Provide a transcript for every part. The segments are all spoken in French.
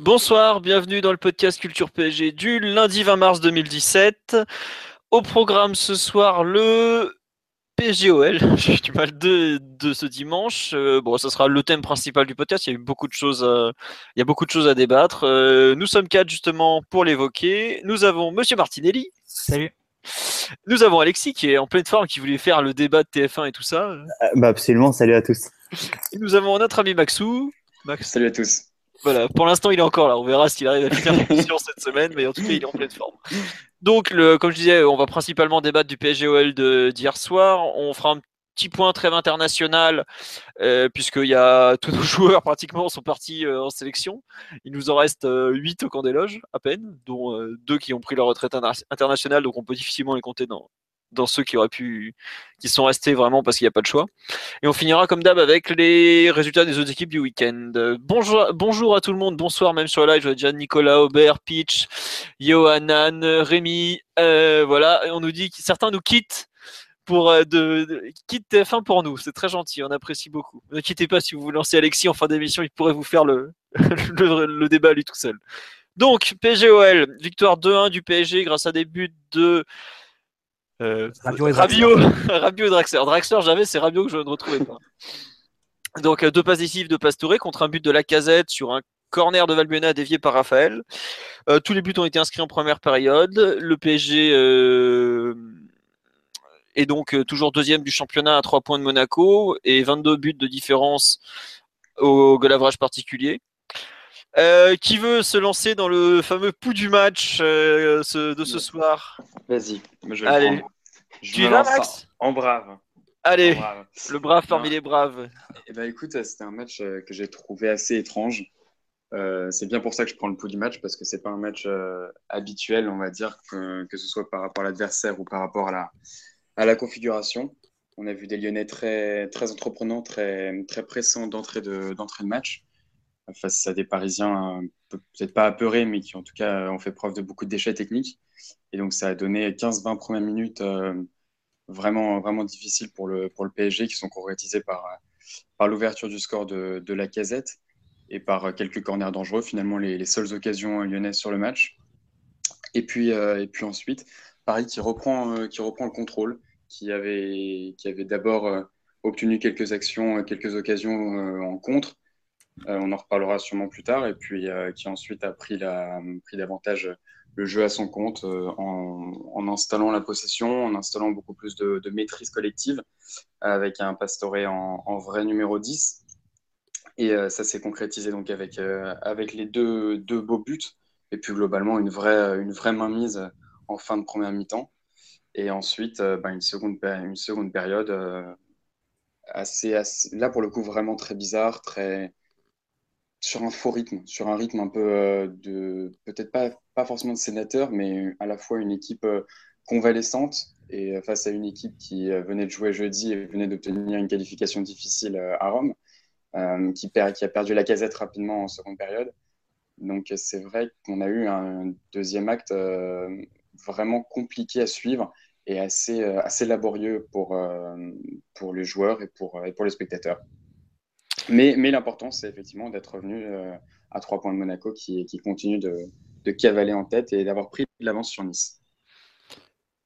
Bonsoir, bienvenue dans le podcast Culture PSG du lundi 20 mars 2017. Au programme ce soir, le PGOL, j'ai du mal de, de ce dimanche. Euh, bon, ça sera le thème principal du podcast. Il y a eu beaucoup de choses, à, il y a beaucoup de choses à débattre. Euh, nous sommes quatre justement pour l'évoquer. Nous avons Monsieur Martinelli. Salut. Nous avons Alexis qui est en pleine forme, qui voulait faire le débat de TF1 et tout ça. Euh, bah absolument. Salut à tous. Et nous avons notre ami Maxou. Max. Salut à tous. Voilà, pour l'instant il est encore là. On verra s'il arrive à finir l'émission cette semaine, mais en tout cas il est en pleine forme. Donc, le, comme je disais, on va principalement débattre du PSGOL d'hier soir. On fera un petit point trêve international, euh, puisqu'il y a tous nos joueurs pratiquement sont partis euh, en sélection. Il nous en reste euh, 8 au camp des loges, à peine, dont euh, deux qui ont pris leur retraite internationale, donc on peut difficilement les compter dans, dans ceux qui auraient pu, qui sont restés vraiment parce qu'il n'y a pas de choix. Et on finira comme d'hab avec les résultats des autres équipes du week-end. Bonjour, bonjour à tout le monde, bonsoir même sur live. Je vois déjà Nicolas Aubert, Pitch, Johanan, Rémi. Euh, voilà, on nous dit que certains nous quittent pour euh, de, quitte TF1 pour nous. C'est très gentil, on apprécie beaucoup. Ne inquiétez pas si vous vous lancez Alexis en fin d'émission, il pourrait vous faire le, le, le débat lui tout seul. Donc, PGOL, victoire 2-1 du PSG grâce à des buts de euh, Rabiot et Rabiot et Draxler. Draxler, j'avais, c'est Rabiot que je ne retrouvais pas. Donc, euh, deux passes décisives de Pastore contre un but de Lacazette sur un corner de Valbuena dévié par Raphaël. Euh, tous les buts ont été inscrits en première période. Le PSG euh, est donc euh, toujours deuxième du championnat à 3 points de Monaco et 22 buts de différence au golavrage particulier. Euh, qui veut se lancer dans le fameux pouls du match euh, ce, de ce soir? Vas-y, je vais Allez. le prendre. Je Tu me lance. Max En brave. Allez, En brave. le brave parmi les braves. Eh ben, écoute, c'était un match euh, que j'ai trouvé assez étrange. Euh, c'est bien pour ça que je prends le pouls du match parce que c'est pas un match euh, habituel, on va dire, que, que ce soit par rapport à l'adversaire ou par rapport à la, à la configuration. On a vu des Lyonnais très, très entreprenants, très, très pressants d'entrée de, d'entrée de match face à des Parisiens peut- peut-être pas apeurés, mais qui en tout cas ont fait preuve de beaucoup de déchets techniques. Et donc ça a donné 15-20 premières minutes euh, vraiment, vraiment difficiles pour le, pour le PSG qui sont concrétisées par, par l'ouverture du score de, de la casette et par euh, quelques corners dangereux, finalement les, les seules occasions lyonnaises sur le match. Et puis, euh, et puis ensuite, Paris qui reprend, euh, qui reprend le contrôle, qui avait, qui avait d'abord obtenu quelques actions, quelques occasions en contre. On en reparlera sûrement plus tard. Et puis qui ensuite a pris, la, pris davantage le jeu à son compte euh, en, installant la possession, en installant beaucoup plus de, maîtrise collective avec un Pastore en, vrai numéro 10. Et euh, ça s'est concrétisé donc avec, euh, avec les deux, deux beaux buts et puis globalement une vraie, une vraie mainmise en fin de première mi-temps. Et ensuite, ben, une, seconde, une seconde période assez, assez- là pour le coup vraiment très bizarre, très sur un faux rythme, sur un rythme un peu euh, de peut-être pas, pas forcément de sénateur, mais à la fois une équipe euh, convalescente et euh, face à une équipe qui venait de jouer jeudi et venait d'obtenir une qualification difficile à Rome, qui, perd, qui a perdu la casette rapidement en seconde période. Donc c'est vrai qu'on a eu un deuxième acte vraiment compliqué à suivre et assez, assez laborieux pour, pour les joueurs et pour, et pour les spectateurs. Mais, mais l'important, c'est effectivement d'être revenu euh, à trois points de Monaco qui, qui continue de, de cavaler en tête et d'avoir pris de l'avance sur Nice.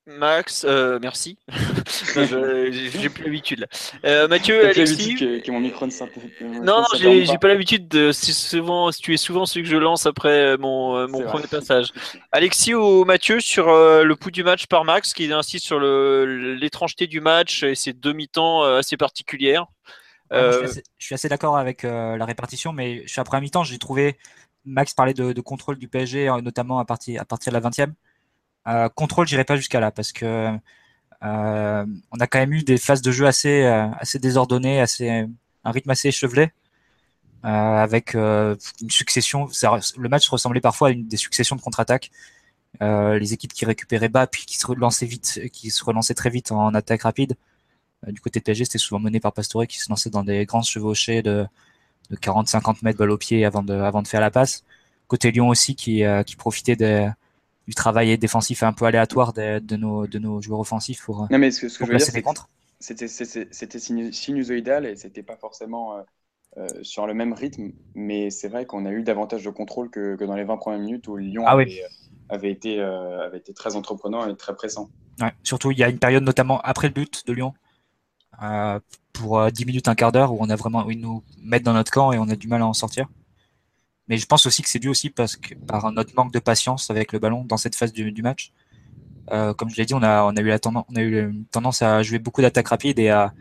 Max, euh, merci. J'ai plus l'habitude là. Euh, Mathieu, Alexis. que, que mon micro ne s'inter- Non, j'ai pas l'habitude de. Souvent, tu es souvent celui que je lance après euh, mon, euh, premier vrai. passage. Alexis ou Mathieu sur euh, le pouls du match par Max, qui insiste sur l'étrangeté du match et ses demi-temps euh, assez particulières. Je, suis Euh, assez, je suis assez d'accord avec euh, la répartition, mais sur la première mi-temps, j'ai trouvé Max parler de, de contrôle du PSG, euh, notamment à partir, à partir de la 20e. Euh, contrôle, j'irai pas jusqu'à là parce que on a quand même eu des phases de jeu assez, assez désordonnées, assez un un rythme assez échevelé, avec une succession. le match ressemblait parfois à une des successions de contre-attaques. les équipes qui récupéraient bas puis qui se relançaient vite, qui se relançaient très vite en attaque rapide. Du côté PSG, c'était souvent mené par Pastore qui se lançait dans des grands chevauchés de, de 40-50 mètres balle au pied avant de, avant de faire la passe. Côté Lyon aussi qui, qui profitait des, du travail défensif un peu aléatoire de, de, nos, de nos joueurs offensifs pour, non, mais ce que, ce que je veux dire, C'était, c'était sinusoïdal et c'était pas forcément euh, euh, sur le même rythme, mais c'est vrai qu'on a eu davantage de contrôle que, que, dans les 20 premières minutes où Lyon ah avait, oui. Euh, avait, été, avait été très entreprenant et très pressant. Ouais, surtout, il y a une période notamment après le but de Lyon, pour 10 minutes, un quart d'heure, où on a vraiment, où ils nous mettent dans notre camp et on a du mal à en sortir. Mais je pense aussi que c'est dû aussi parce que, par notre manque de patience avec le ballon dans cette phase du, du match. Euh, comme je l'ai dit, on a, on a eu la tendance, on a eu une tendance à jouer beaucoup d'attaques rapides et à,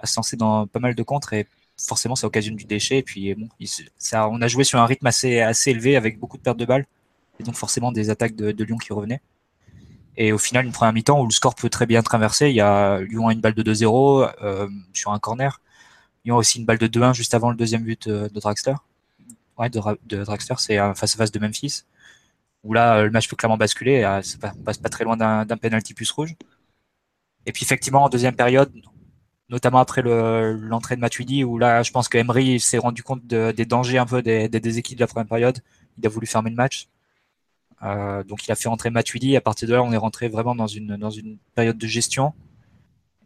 à, se lancer dans pas mal de contres et forcément ça occasionne du déchet. Et puis bon, ça, on a joué sur un rythme assez, assez élevé avec beaucoup de pertes de balles et donc forcément des attaques de, de Lyon qui revenaient. Et au final, une première mi-temps où le score peut très bien traverser. Il y a Lyon une balle de 2-0 euh, sur un corner. Lyon a aussi une balle de 2-1 juste avant le deuxième but de, de Draxler ouais, de, de Dragster, c'est face à face de Memphis, où là, le match peut clairement basculer, euh, ça passe pas très loin d'un penalty plus rouge. Et puis effectivement, en deuxième période, notamment après l'entrée de Matuidi, où là, je pense que Emery s'est rendu compte de, des dangers un peu des, des, équipes de la première période. Il a voulu fermer le match. Euh, donc il a fait rentrer Matuidi. À partir de là, on est rentré vraiment dans une, dans une période de gestion.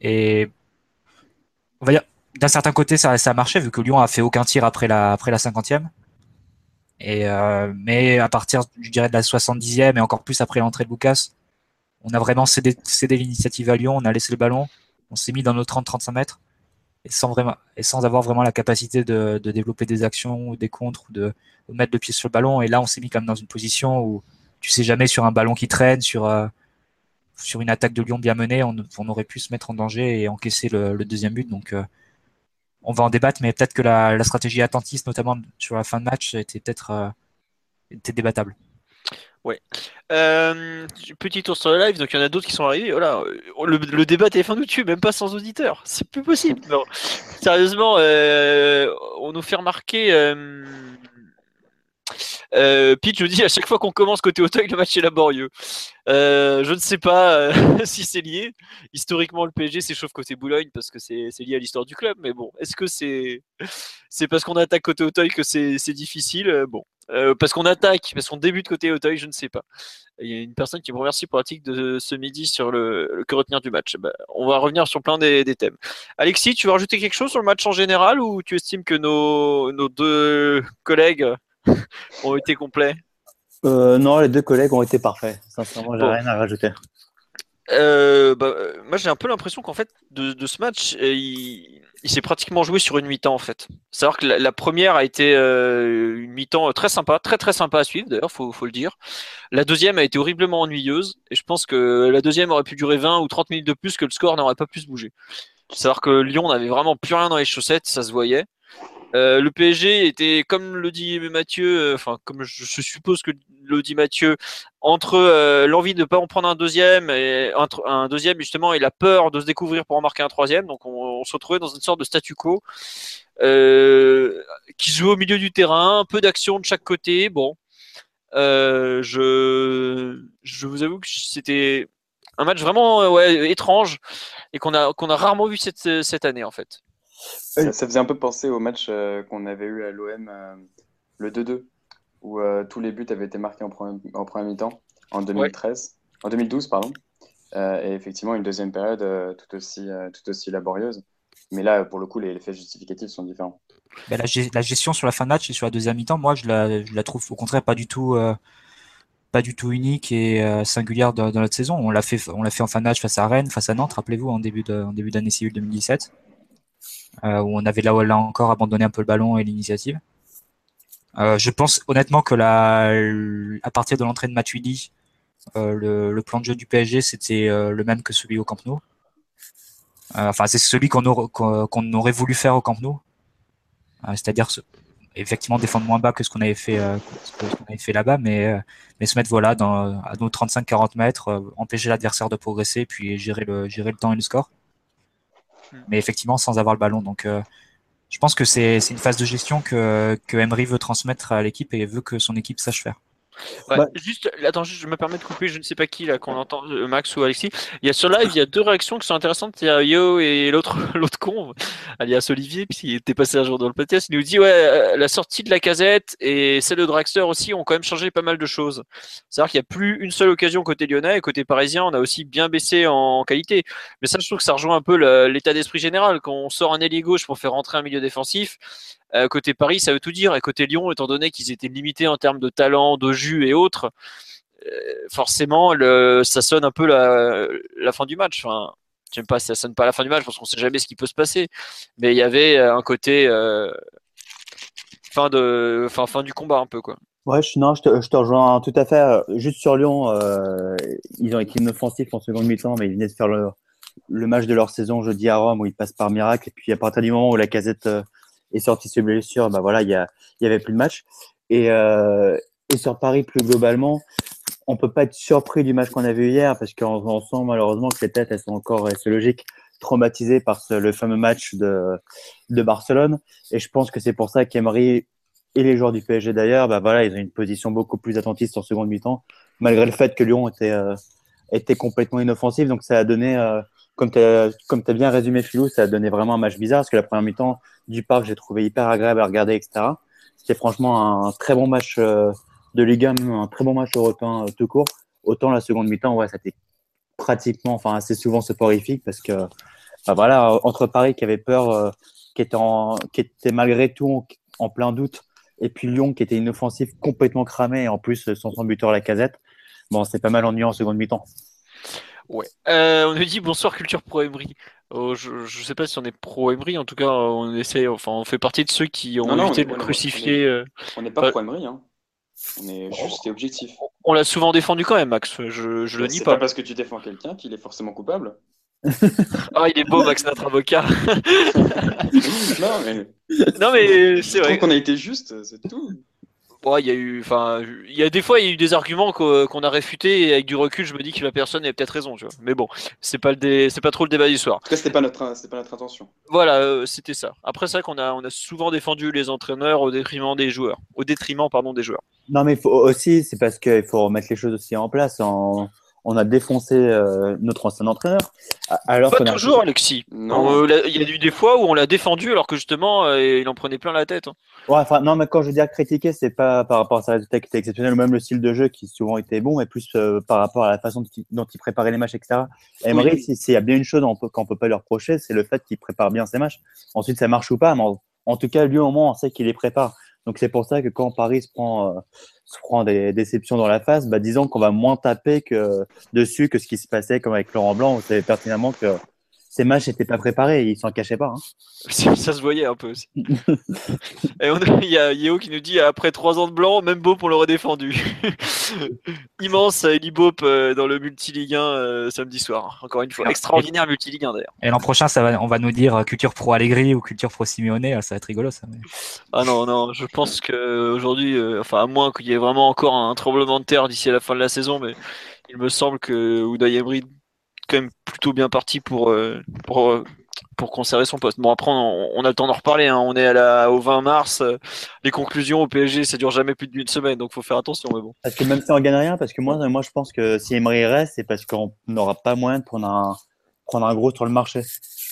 Et on va dire, d'un certain côté, ça, a marché, vu que Lyon a fait aucun tir après la, après la cinquantième. Et euh, mais à partir, je dirais, de la 70e et encore plus après l'entrée de Lucas, on a vraiment cédé, cédé l'initiative à Lyon, on a laissé le ballon, on s'est mis dans nos 30-35 mètres et sans vraiment et sans avoir vraiment la capacité de, de développer des actions ou des contres ou de, de, mettre le pied sur le ballon. Et là, on s'est mis comme dans une position où tu sais jamais sur un ballon qui traîne, sur euh, sur une attaque de Lyon bien menée, on, aurait pu se mettre en danger et encaisser le, deuxième but. Donc euh, on va en débattre, mais peut-être que la, stratégie attentiste, notamment sur la fin de match, était peut-être euh, était débattable. Ouais. Euh, petit tour sur le live, donc il y en a d'autres qui sont arrivés. Voilà, le, le débat téléphone nous tue, même pas sans auditeur. C'est plus possible. Sérieusement, on nous fait remarquer. Euh, Pitch nous dit à chaque fois qu'on commence côté Auteuil, le match est laborieux. Euh, je ne sais pas euh, si c'est lié. Historiquement, le PSG s'échauffe côté Boulogne parce que c'est lié à l'histoire du club. Mais bon, est-ce que c'est parce qu'on attaque côté Auteuil que c'est difficile? Euh, Bon, euh, parce qu'on attaque, parce qu'on débute côté Auteuil, je ne sais pas. Il y a une personne qui me remercie pour l'article de ce midi sur le, le, que retenir du match. Bah, on va revenir sur plein des, des, thèmes. Alexis, tu veux rajouter quelque chose sur le match en général ou tu estimes que nos, nos deux collègues ont été complets euh, Non, les deux collègues ont été parfaits. Sincèrement, j'ai bon. rien à rajouter. Euh, bah, moi, j'ai un peu l'impression qu'en fait, de, de, ce match, euh, il, il s'est pratiquement joué sur une mi-temps en fait. Savoir que la, la, première a été euh, une mi-temps très sympa, très très sympa à suivre d'ailleurs, faut, faut le dire. La deuxième a été horriblement ennuyeuse et je pense que la deuxième aurait pu durer 20 ou 30 minutes de plus que le score n'aurait pas pu se bouger. Savoir que Lyon n'avait vraiment plus rien dans les chaussettes, ça se voyait. Euh, le PSG était, comme le dit Mathieu, euh, enfin comme je, suppose que le dit Mathieu, entre euh, l'envie de ne pas en prendre un deuxième et un, un, deuxième justement et la peur de se découvrir pour en marquer un troisième. Donc on, se retrouvait dans une sorte de statu quo qui joue au milieu du terrain, peu d'action de chaque côté. Bon, je, je vous avoue que c'était un match vraiment ouais, étrange et qu'on a qu'on a rarement vu cette, cette année en fait. Ça, ça, faisait un peu penser au match euh, qu'on avait eu à l'OM, euh, le 2-2, où euh, tous les buts avaient été marqués en, première, en première mi-temps, en 2013, ouais. en 2012, pardon. et effectivement, une deuxième période tout, aussi, tout aussi laborieuse. Mais là, pour le coup, les, les faits justificatifs sont différents. Ben, la, la, gestion sur la fin de match et sur la deuxième mi-temps, moi, je la, je la, trouve au contraire pas du tout, pas du tout unique et singulière dans, dans, notre saison. On l'a fait, on l'a fait en fin de match face à Rennes, face à Nantes, rappelez-vous, en début d'année civile 2017 euh, où on avait là, là encore abandonné un peu le ballon et l'initiative. Euh, je pense honnêtement que la, à partir de l'entrée de Matuidi, euh, le, plan de jeu du PSG c'était euh, le même que celui au Camp Nou. Euh, enfin, c'est celui qu'on aurait, voulu faire au Camp Nou, euh, c'est-à-dire effectivement défendre moins bas que ce qu'on avait fait, là-bas, mais se mettre voilà à nos 35-40 mètres, empêcher l'adversaire de progresser, puis gérer le temps et le score mais effectivement sans avoir le ballon. Donc, euh, je pense que c'est une phase de gestion que Emery veut transmettre à l'équipe et veut que son équipe sache faire. Bah, juste, attends, je me permets de couper, je ne sais pas qui là qu'on entend, euh, Max ou Alexis. Il y a sur live, il y a deux réactions qui sont intéressantes. Il y a Yo et l'autre, l'autre con, alias Olivier, puisqu'il était passé un jour dans le podcast. Il nous dit ouais, euh, la sortie de la casette et celle de Draxler aussi ont quand même changé pas mal de choses. C'est-à-dire qu'il n'y a plus une seule occasion côté lyonnais et côté parisien, on a aussi bien baissé en qualité. Mais ça, je trouve que ça rejoint un peu l'état d'esprit général. Quand on sort un ailier gauche pour faire rentrer un milieu défensif, euh, côté Paris, ça veut tout dire. Et côté Lyon, étant donné qu'ils étaient limités en termes de talent, de jus et autres, euh, forcément, ça sonne un peu la, fin du match. Enfin, j'aime pas, ça sonne pas la fin du match parce qu'on sait jamais ce qui peut se passer. Mais il y avait euh, un côté fin de, fin, du combat un peu quoi. Ouais, je, non, je te, rejoins tout à fait. Juste sur Lyon, ils ont été inoffensifs en seconde mi-temps, mais ils venaient de faire le, le, match de leur saison jeudi à Rome où ils passent par miracle. Et puis à partir du moment où la casette est sorti sur blessure, bah voilà, il y, avait plus de match. Et, euh, et sur Paris, plus globalement, on peut pas être surpris du match qu'on a vu hier parce qu'on sent malheureusement que les têtes, elles sont encore, c'est logique, traumatisées par ce, le fameux match de, de Barcelone. Et je pense que c'est pour ça qu'Emery et les joueurs du PSG d'ailleurs, bah voilà, ils ont une position beaucoup plus attentiste en seconde mi-temps, malgré le fait que Lyon était, euh, était complètement inoffensif. Donc ça a donné, euh, comme tu as, bien résumé Philou, ça a donné vraiment un match bizarre parce que la première mi-temps, du parc, j'ai trouvé hyper agréable à regarder, etc. C'était franchement un très bon match euh, de Ligue 1, un très bon match européen euh, tout court. Autant la seconde mi-temps, ouais, c'était pratiquement, enfin assez souvent soporifique parce que, bah, voilà, entre Paris qui avait peur, euh, qui, était en, qui était malgré tout en, plein doute, et puis Lyon qui était une offensive complètement cramée et en plus son buteur la casette. Bon, c'est pas mal ennuyant en seconde mi-temps. Ouais. on nous dit bonsoir Culture Pro Emery. Oh, je ne sais pas si on est pro Emery, en tout cas, on essaie, enfin, on fait partie de ceux qui ont évité de le crucifier. Euh, on n'est pas pro Emery, hein. On est juste objectif. On l'a souvent défendu quand même, Max. Je, je le nie pas. pas parce que tu défends quelqu'un qu'il est forcément coupable. ah, il est beau, Max, notre avocat. non, mais. Non, mais c'est vrai. qu'on a été juste, c'est tout il y a eu, enfin, il y a des fois, il y a eu des arguments qu'on a réfutés et avec du recul, je me dis que la personne avait peut-être raison, tu vois. Mais bon, c'est pas le c'est pas trop le débat du soir. En tout cas, c'était pas notre, c'était pas notre intention. Voilà, euh, c'était ça. Après, c'est vrai qu'on a, on a souvent défendu les entraîneurs au détriment des joueurs, au détriment, pardon, des joueurs. Non, mais faut aussi, c'est parce qu'il faut remettre les choses aussi en place en on a défoncé euh, notre ancien entraîneur. Alors pas toujours, Alexis. Euh, il y a eu des fois où on l'a défendu alors que justement euh, il en prenait plein la tête. Hein. Ouais, enfin non, mais quand je dire critiquer, c'est pas par rapport à sa résultat qui était exceptionnel ou même le style de jeu qui souvent était bon, mais plus par rapport à la façon dont il préparait les matchs, etc. Emery, s'il y a bien une chose qu'on peut, peut pas lui reprocher, c'est le fait qu'il prépare bien ses matchs. Ensuite, ça marche ou pas, mais en, tout cas, lui au moins, on sait qu'il les prépare. Donc c'est pour ça que quand Paris se prend se prend des déceptions dans la face, bah, disons qu'on va moins taper que, dessus que ce qui se passait comme avec Laurent Blanc. On savait pertinemment que ces matchs n'étaient pas préparés, ils s'en cachaient pas. Hein. Ça, se voyait un peu aussi. Et il y a Yeo qui nous dit après trois ans de blanc, même Bop on l'aurait défendu. Immense Eli Bop euh, dans le multi-ligue 1 euh, samedi soir. Encore une fois, extraordinaire multi-ligue 1 d'ailleurs. Et l'an prochain, ça va, on va nous dire culture pro Allegri ou culture pro Simeone, ah, ça va être rigolo ça. Ah non, non, je pense qu'aujourd'hui, euh, enfin à moins qu'il y ait vraiment encore un tremblement de terre d'ici à la fin de la saison, mais il me semble que Ouday Emery quand même plutôt bien parti pour, euh, pour, euh, pour conserver son poste. Bon, après, on, a le temps d'en reparler. Hein. On est à la, au 20 mars. Euh, les conclusions au PSG, ça dure jamais plus d'une semaine, donc faut faire attention. Mais bon. Parce que même si on gagne rien, parce que moi, moi je pense que si Emery reste, c'est parce qu'on n'aura pas moyen de prendre un, prendre un gros sur le marché.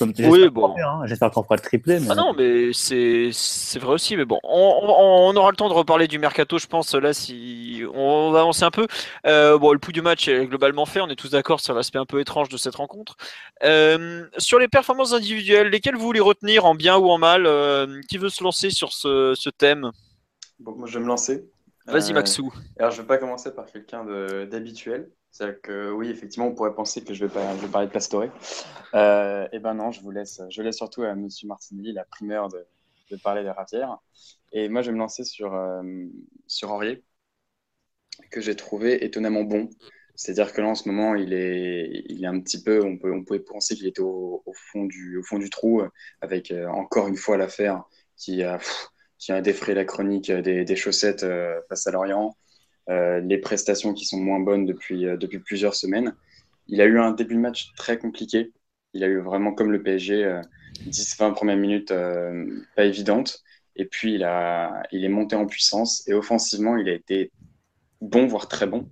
Oui, bon. Hein. J'espère qu'on fera le triplé. Ah non, mais c'est vrai aussi. Mais bon, on, aura le temps de reparler du mercato, je pense. Là, si on va avancer un peu. Euh, bon, le pouls du match est globalement fait. On est tous d'accord sur l'aspect un peu étrange de cette rencontre. Euh, sur les performances individuelles, lesquelles vous voulez retenir en bien ou en mal euh, Qui veut se lancer sur ce, ce thème? Bon, moi, je vais me lancer. Vas-y, Maxou. Alors, je vais pas commencer par quelqu'un d'habituel. C'est-à-dire que oui, effectivement, on pourrait penser que je vais, pas, je vais parler de Pastore. Euh, et eh ben non, je vous laisse, je laisse surtout à Monsieur Martinelli la primeur de, parler des ratières. Et moi, je vais me lancer sur, euh, sur que j'ai trouvé étonnamment bon. C'est-à-dire que là, en ce moment, il est, il est un petit peu, on, peut, on pouvait penser qu'il était au, fond du, au fond du trou, avec euh, encore une fois l'affaire qui a, qui a défrayé la chronique des, des chaussettes euh, face à Lorient. Euh, les prestations qui sont moins bonnes depuis, euh, depuis plusieurs semaines. Il a eu un début de match très compliqué. il a eu vraiment comme le PSG 10-20 premières minutes pas évidentes. Et puis il, a, il est monté en puissance et offensivement, il a été bon, voire très bon.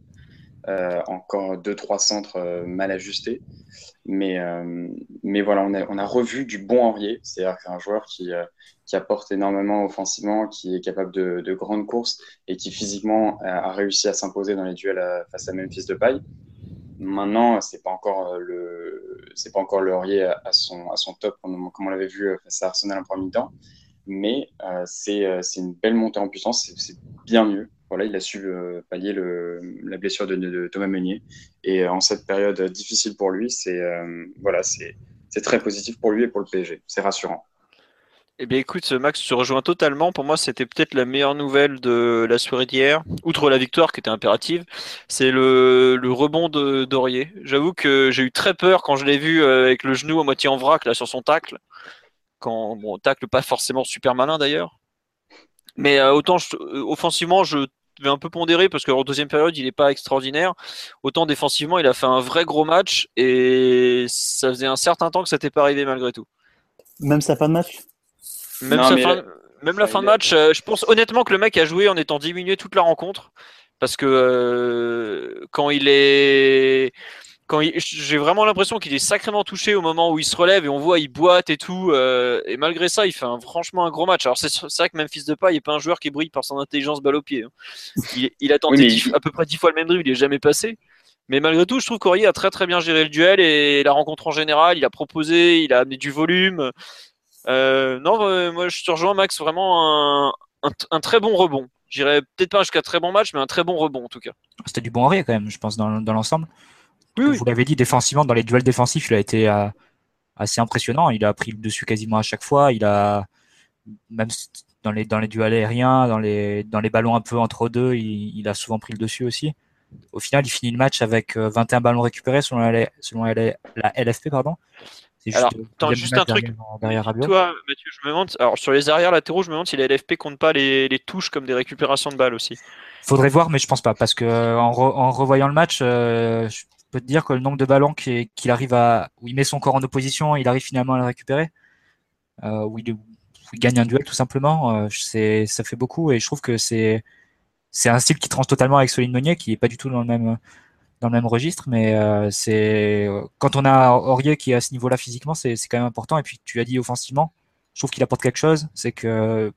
Euh, encore deux, trois centres euh, mal ajustés. Mais, euh, mais voilà, on a, revu du bon Henrier, c'est-à-dire un joueur qui, qui apporte énormément offensivement, qui est capable de, de grandes courses et qui physiquement a, réussi à s'imposer dans les duels face à Memphis de paille. Maintenant, c'est pas encore le c'est pas encore le Henrier à, son à son top comme, on l'avait vu face à Arsenal en premier temps, mais c'est une belle montée en puissance, c'est bien mieux voilà, il a su euh, pallier le, la blessure de, Thomas Meunier. Et euh, en cette période difficile pour lui, c'est euh, voilà, c'est très positif pour lui et pour le PSG. C'est rassurant. Eh bien, écoute, Max se rejoint totalement. Pour moi, c'était peut-être la meilleure nouvelle de la soirée d'hier, outre la victoire qui était impérative. C'est le, le, rebond de Dorier. J'avoue que j'ai eu très peur quand je l'ai vu avec le genou à moitié en vrac là sur son tacle. Quand bon, tacle pas forcément super malin d'ailleurs. Mais autant offensivement, je vais un peu pondérer parce qu'en deuxième période, il n'est pas extraordinaire. Autant défensivement, il a fait un vrai gros match et ça faisait un certain temps que ça n'était pas arrivé malgré tout. Même sa fin de match? Même, la fin de match, euh, je pense honnêtement que le mec a joué en étant diminué toute la rencontre parce que euh, quand il est quand j'ai vraiment l'impression qu'il est sacrément touché au moment où il se relève et on voit il boite et tout euh, et malgré ça il fait un, franchement un gros match. Alors c'est vrai que Memphis Depay n'est pas un joueur qui brille par son intelligence balle au pied hein. il, a tenté à peu près dix fois le même dribble il est jamais passé. Mais malgré tout je trouve qu'Aurier a très très bien géré le duel et la rencontre en général il a proposé il a amené du volume. Euh, non euh, moi je te rejoins Max vraiment un, un, très bon rebond. J'irais peut-être pas jusqu'à très bon match mais un très bon rebond en tout cas. C'était du bon Aurier quand même je pense dans, dans l'ensemble vous l'avez dit, défensivement, dans les duels défensifs, il a été euh, assez impressionnant. Il a pris le dessus quasiment à chaque fois. Il a, même dans les, dans les duels aériens, dans les, dans les ballons un peu entre deux, il, a souvent pris le dessus aussi. Au final, il finit le match avec 21 euh, ballons récupérés selon la, selon la, LFP. Pardon. Juste, alors, attends, juste un truc. Derrière, Toi, Mathieu, je me demande. Alors, sur les arrières latéraux, je me demande si la LFP compte pas les, les touches comme des récupérations de balles aussi. Faudrait voir, mais je pense pas, parce que en, en revoyant le match, euh, peux dire que le nombre de ballons qu'il arrive à, où il met son corps en opposition, il arrive finalement à le récupérer, euh, où, il, gagne un duel tout simplement, euh, ça fait beaucoup et je trouve que c'est, un style qui tranche totalement avec Solide Meunier, qui est pas du tout dans le même, dans le même registre, mais euh, quand on a Aurier qui est à ce niveau-là physiquement, c'est, quand même important. Et puis tu as dit offensivement, je trouve qu'il apporte quelque chose, c'est que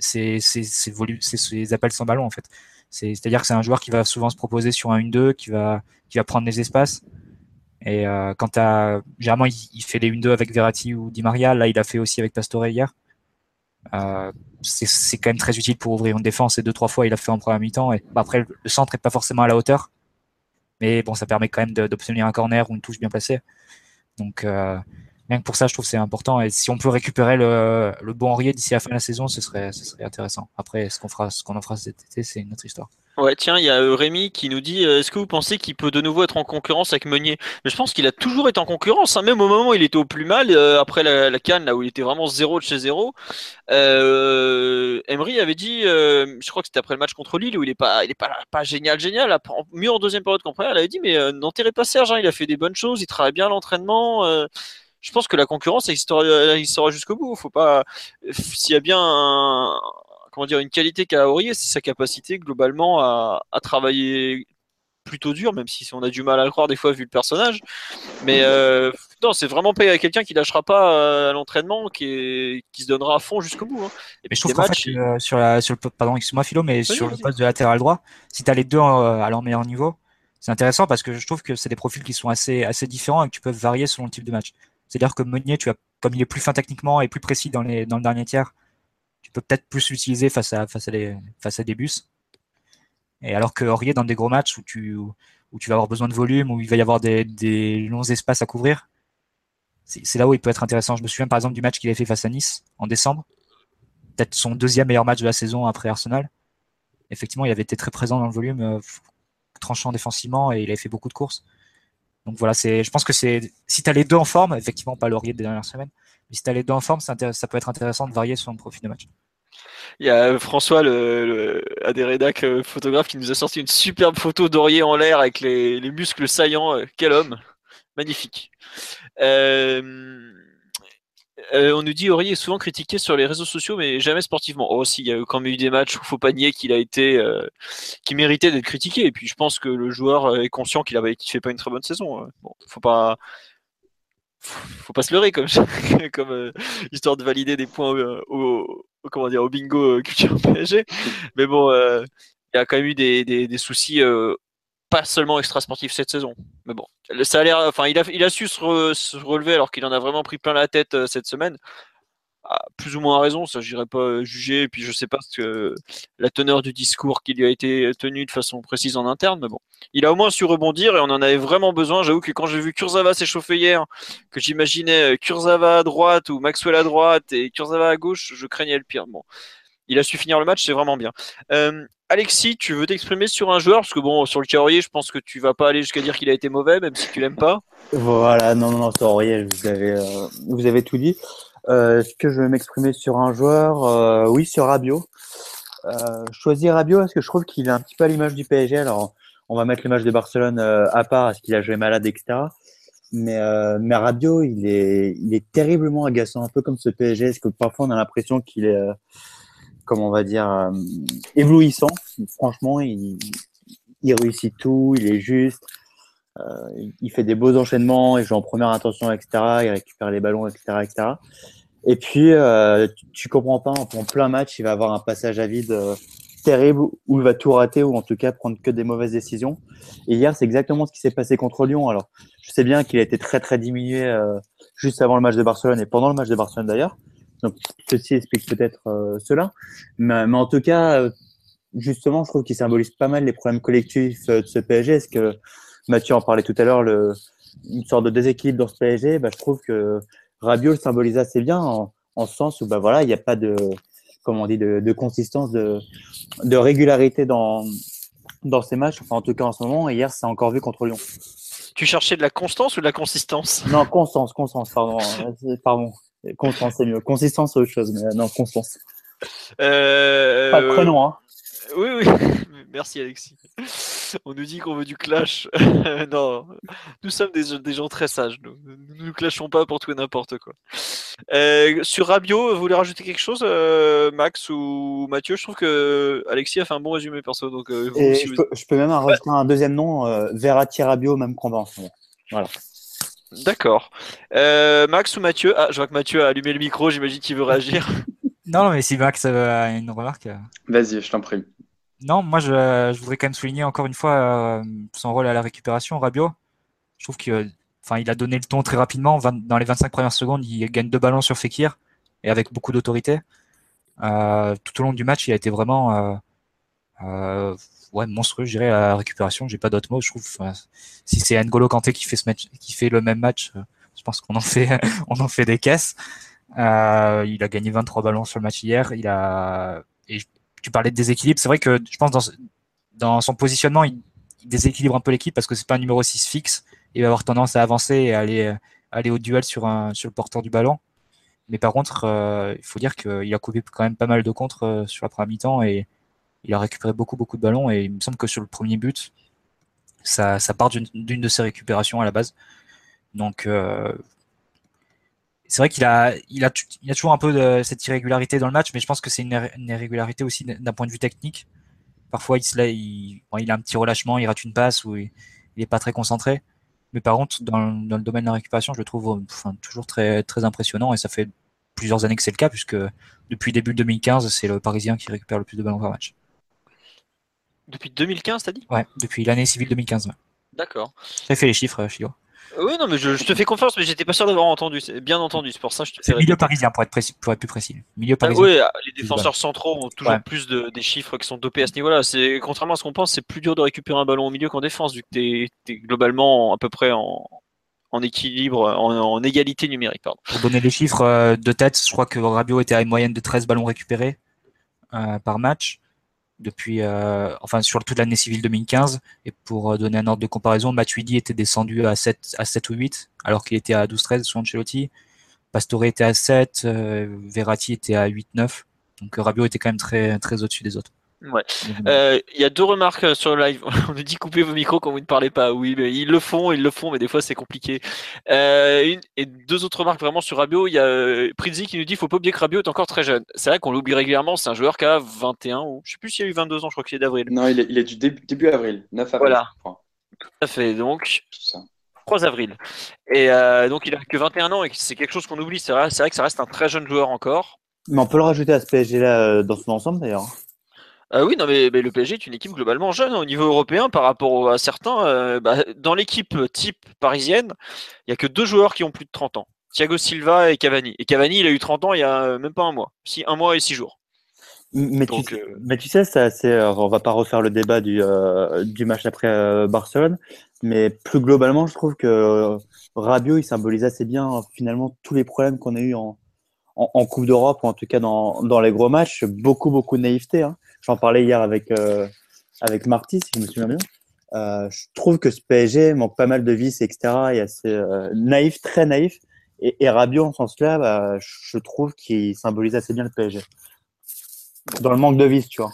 c'est, c'est appels sans ballon en fait. C'est-à-dire que c'est un joueur qui va souvent se proposer sur un 1-2, qui va, qui va prendre les espaces. Et euh, quand à, généralement, il, fait les 1-2 avec Verratti ou Di Maria. Là, il a fait aussi avec Pastore hier. Euh, c'est quand même très utile pour ouvrir une défense. Et deux, trois fois, il a fait en première mi-temps. Et bah, après, le centre est pas forcément à la hauteur. Mais bon, ça permet quand même d'obtenir un corner ou une touche bien placée. Donc, euh, rien que pour ça, je trouve que c'est important. Et si on peut récupérer le, bon Henriet d'ici la fin de la saison, ce serait, intéressant. Après, ce qu'on fera, ce qu'on en fera cet été, c'est une autre histoire. Ouais, tiens, il y a euh, Rémi qui nous dit euh, est-ce que vous pensez qu'il peut de nouveau être en concurrence avec Meunier? Mais je pense qu'il a toujours été en concurrence, hein, même au moment où il était au plus mal, euh, après la, la, canne, là où il était vraiment zéro de chez zéro. Emery avait dit, je crois que c'était après le match contre Lille, où il est pas, pas, pas génial, génial, mieux en deuxième période qu'en première. Il avait dit mais n'enterrez pas Serge, hein, il a fait des bonnes choses, il travaille bien l'entraînement je pense que la concurrence existera jusqu'au bout. Faut pas s'il y a bien comment dire une qualité qu'a Aurier, c'est sa capacité globalement à, travailler plutôt dur, même si on a du mal à le croire des fois vu le personnage. Mais euh, non, c'est vraiment pas quelqu'un qui lâchera pas euh, à l'entraînement, qui, qui se donnera à fond jusqu'au bout. Hein. Et mais je trouve qu'en fait, euh, sur, la, sur le, pardon, excuse-moi Philo, mais sur le poste de latéral droit, si tu as les deux à leur meilleur niveau, c'est intéressant parce que je trouve que c'est des profils qui sont assez, assez différents et que tu peux varier selon le type de match. C'est-à-dire que Meunier, tu as, comme il est plus fin techniquement et plus précis dans, le dernier tiers, tu peux peut-être plus l'utiliser face à, des bus. Et alors que Aurier, dans des gros matchs où tu, vas avoir besoin de volume, où il va y avoir des, longs espaces à couvrir, c'est là où il peut être intéressant. Je me souviens par exemple du match qu'il a fait face à Nice en décembre, peut-être son deuxième meilleur match de la saison après Arsenal. Effectivement, il avait été très présent dans le volume, euh, tranchant défensivement et il avait fait beaucoup de courses. Donc voilà, c'est, je pense que c'est, si tu as les deux en forme, effectivement pas Laurier des dernières semaines, mais si tu as les deux en forme, ça peut être intéressant de varier son profil de match. Il y a François, le, le euh, photographe, qui nous a sorti une superbe photo d'Aurier en l'air avec les, muscles saillants. Euh, quel homme Magnifique. Euh, euh, on nous dit Aurier est souvent critiqué sur les réseaux sociaux, mais jamais sportivement. Oh, si, il y a quand même eu des matchs où faut pas nier qu'il a été, euh, qui méritait d'être critiqué. Et puis, je pense que le joueur est conscient qu'il avait, fait pas une très bonne saison. Bon, faut pas, faut pas se leurrer comme, comme histoire de valider des points au, comment dire, au bingo culture PSG. Mais bon, il y a quand même eu des soucis pas seulement extra sportif cette saison. Mais bon, ça a l'air, enfin, il a, su se, relever alors qu'il en a vraiment pris plein la tête euh, cette semaine. Ah, plus ou moins raison, ça j'irai pas juger. Et puis je sais pas ce que la teneur du discours qui lui a été tenu de façon précise en interne, mais bon, il a au moins su rebondir et on en avait vraiment besoin. J'avoue que quand j'ai vu Kurzawa s'échauffer hier, que j'imaginais Kurzawa à droite ou Maxwell à droite et Kurzawa à gauche, je craignais le pire. Bon, il a su finir le match, c'est vraiment bien. Euh, Alexis, tu veux t'exprimer sur un joueur? Parce que bon, sur le Carrier, je pense que tu vas pas aller jusqu'à dire qu'il a été mauvais, même si tu l'aimes pas. Voilà, non, non, Aurier, vous avez, euh, vous avez tout dit. Euh, Est-ce que je vais m'exprimer sur un joueur? Euh, Oui, sur Rabiot. Euh, choisir Rabiot parce que je trouve qu'il est un petit peu l'image du PSG. Alors, on va mettre match de Barcelone à part, parce qu'il a joué malade, etc. Mais, mais Rabiot, il est, il est terriblement agaçant, un peu comme ce PSG, parce que parfois on a l'impression qu'il est comment on va dire, euh, éblouissant. Franchement, il, réussit tout, il est juste, euh, il fait des beaux enchaînements, il joue en première intention, etc. Il récupère les ballons, etc. etc. Et puis, euh, tu, comprends pas, en plein match, il va avoir un passage à vide terrible où il va tout rater ou en tout cas prendre que des mauvaises décisions. Et hier, c'est exactement ce qui s'est passé contre Lyon. Alors, je sais bien qu'il a été très très diminué juste avant le match de Barcelone et pendant le match de Barcelone d'ailleurs. Donc, ceci explique peut-être euh, cela. Mais, en tout cas, euh, justement, je trouve qu'il symbolise pas mal les problèmes collectifs euh, de ce PSG. Est-ce que Mathieu en parlait tout à l'heure, une sorte de déséquilibre dans ce PSG bah, Je trouve que Rabiot le symbolise assez bien en, en ce sens où bah, voilà, il n'y a pas de, comment on dit, de, de consistance, de, de régularité dans, dans ces matchs. Enfin, en tout cas, en ce moment, hier, c'est encore vu contre Lyon. Tu cherchais de la constance ou de la consistance? Non, constance, constance, pardon. pardon. Constance, c'est mieux. Consistance, c'est autre chose, mais non, Constance. Euh... Pas de prénom, hein. Oui, oui. Merci, Alexis. On nous dit qu'on veut du clash. non, nous sommes des, des, gens très sages. Nous ne nous clashons pas pour tout et n'importe quoi. Euh, sur Rabio, vous voulez rajouter quelque chose, euh, Max ou Mathieu? Je trouve que Alexis a fait un bon résumé perso. Donc, euh, je, peux, je, peux, même rajouter un deuxième nom, Verratti Rabio, même combat Voilà. D'accord. Euh, Max ou Mathieu? Ah, je vois que Mathieu a allumé le micro, j'imagine qu'il veut réagir. non, mais si Max a une remarque. Euh. Vas-y, je t'en prie. Non, moi je, voudrais quand même souligner encore une fois euh, son rôle à la récupération, Rabiot. Je trouve qu'il enfin, il a donné le ton très rapidement. dans les 25 premières secondes, il gagne deux ballons sur Fekir et avec beaucoup d'autorité. tout au long du match, il a été vraiment ouais, monstrueux, je dirais, à la récupération. J'ai pas d'autres mots. Je trouve, si c'est N'Golo Kanté qui fait ce match, qui fait le même match, euh, je pense qu'on en fait, on en fait des caisses. Euh, il a gagné 23 ballons sur le match hier. Il a, et tu parlais de déséquilibre. C'est vrai que je pense dans, dans son positionnement, il, déséquilibre un peu l'équipe parce que c'est pas un numéro 6 fixe. Il va avoir tendance à avancer et aller, aller au duel sur un, sur le porteur du ballon. Mais par contre, euh, il faut dire qu'il a coupé quand même pas mal de contre sur la première mi-temps et il a récupéré beaucoup, beaucoup de ballons et il me semble que sur le premier but, ça, part d'une de ses récupérations à la base. Donc, euh, c'est vrai qu'il a, a, toujours un peu de cette irrégularité dans le match, mais je pense que c'est une, irrégularité aussi d'un point de vue technique. Parfois, il, a un petit relâchement, il rate une passe ou il n'est pas très concentré. Mais par contre, dans, le domaine de la récupération, je le trouve toujours très, très impressionnant et ça fait plusieurs années que c'est le cas, puisque depuis début 2015, c'est le Parisien qui récupère le plus de ballons par match. Depuis 2015, t'as dit? Ouais, depuis l'année civile 2015. D'accord. T'as fait les chiffres, Philo. Euh, oui, non, mais je, te fais confiance, mais j'étais pas sûr d'avoir entendu. Bien entendu, c'est pour ça que je te fais. milieu parisien, pour être, précis, pour être plus précis. Milieu ah parisien. oui, les défenseurs centraux ont toujours plus de, des chiffres qui sont dopés à ce niveau-là. C'est contrairement à ce qu'on pense, c'est plus dur de récupérer un ballon au milieu qu'en défense, vu que t'es es globalement à peu près en, en équilibre, en, égalité numérique. Pardon. Pour donner les chiffres euh, de tête, je crois que Rabiot était à une moyenne de 13 ballons récupérés euh, par match depuis, euh, enfin sur toute l'année civile 2015. Et pour euh, donner un ordre de comparaison, Matuidi était descendu à 7, à 7 ou 8, alors qu'il était à 12-13 sous Ancelotti. Pastore était à 7, euh, Verratti était à 8-9. Donc Rabiot était quand même très, très au-dessus des autres. Ouais. Euh, il y a deux remarques sur le live. On nous dit couper vos micros quand vous ne parlez pas. Oui, mais ils le font, ils le font, mais des fois c'est compliqué. Euh, une, et deux autres remarques vraiment sur Rabiot. Il y a euh, Prizzi qui nous dit faut pas oublier que Rabiot est encore très jeune. C'est vrai qu'on l'oublie régulièrement. C'est un joueur qui a 21 ou je sais plus s'il y a eu 22 ans. Je crois qu'il est d'avril. Non, il est, il est du début, début avril, 9 avril. Voilà. Tout à fait. Donc Tout ça. 3 avril. Et euh, donc il a que 21 ans et c'est quelque chose qu'on oublie. C'est vrai, c'est vrai que ça reste un très jeune joueur encore. Mais on peut le rajouter à ce PSG-là dans son ensemble d'ailleurs. Euh, oui, non, mais, mais le PSG est une équipe globalement jeune hein, au niveau européen par rapport à certains. euh, bah, dans l'équipe type parisienne, il y a que deux joueurs qui ont plus de 30 ans. Thiago Silva et Cavani. Et Cavani, il a eu 30 ans il y a euh, même pas un mois. Si, un mois et six jours. Mais, Donc, tu, euh, mais tu sais, ça, c'est, on va pas refaire le débat du, du match après Barcelone, mais plus globalement, je trouve que Rabiot, il symbolise assez bien finalement tous les problèmes qu'on a eu en, en, en Coupe d'Europe, ou en tout cas dans, dans les gros matchs. Beaucoup, beaucoup de naïveté. Hein. J'en parlais hier avec, euh, avec Marty, si je me souviens bien. Euh, je trouve que ce PSG manque pas mal de vices, etc. Il est assez euh, naïf, très naïf. Et, et Rabiot, en ce sens-là, bah, je trouve qu'il symbolise assez bien le PSG. Dans le manque de vices, tu vois.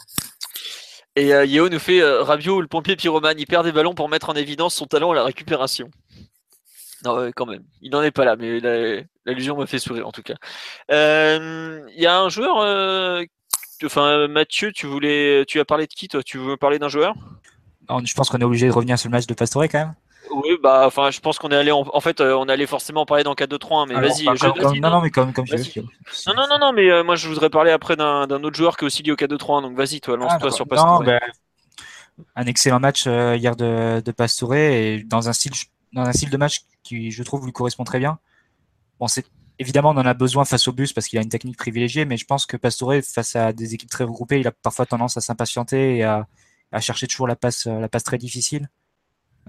Et Yeo nous fait euh, Rabiot, le pompier pyromane, il perd des ballons pour mettre en évidence son talent à la récupération. Non, quand même. Il n'en est pas là, mais la- l'allusion me fait sourire en tout cas. Il y a un joueur. Enfin, Mathieu, tu voulais, tu as parlé de qui toi? Tu veux parler d'un joueur? Non, Je pense qu'on est obligé de revenir sur le match de Pastore quand même. Oui, bah, enfin, je pense qu'on est allé. En, en fait, euh, on allait forcément parler dans 4-2-3, mais vas-y. bah, non, non, mais comme, comme tu veux. Non, non, non, non, mais euh, moi je voudrais parler après d'un autre joueur qui est aussi lié au 4-2-3, donc vas-y, toi, Ah, lance-toi d'accord. sur Non, Pastore. ben, un excellent match euh, hier de, de Pastore et dans un style dans un style de match qui je trouve lui correspond très bien. Bon, c'est évidemment on en a besoin face au bus parce qu'il a une technique privilégiée, mais je pense que Pastore face à des équipes très regroupées, il a parfois tendance à s'impatienter et à, chercher toujours la passe la passe très difficile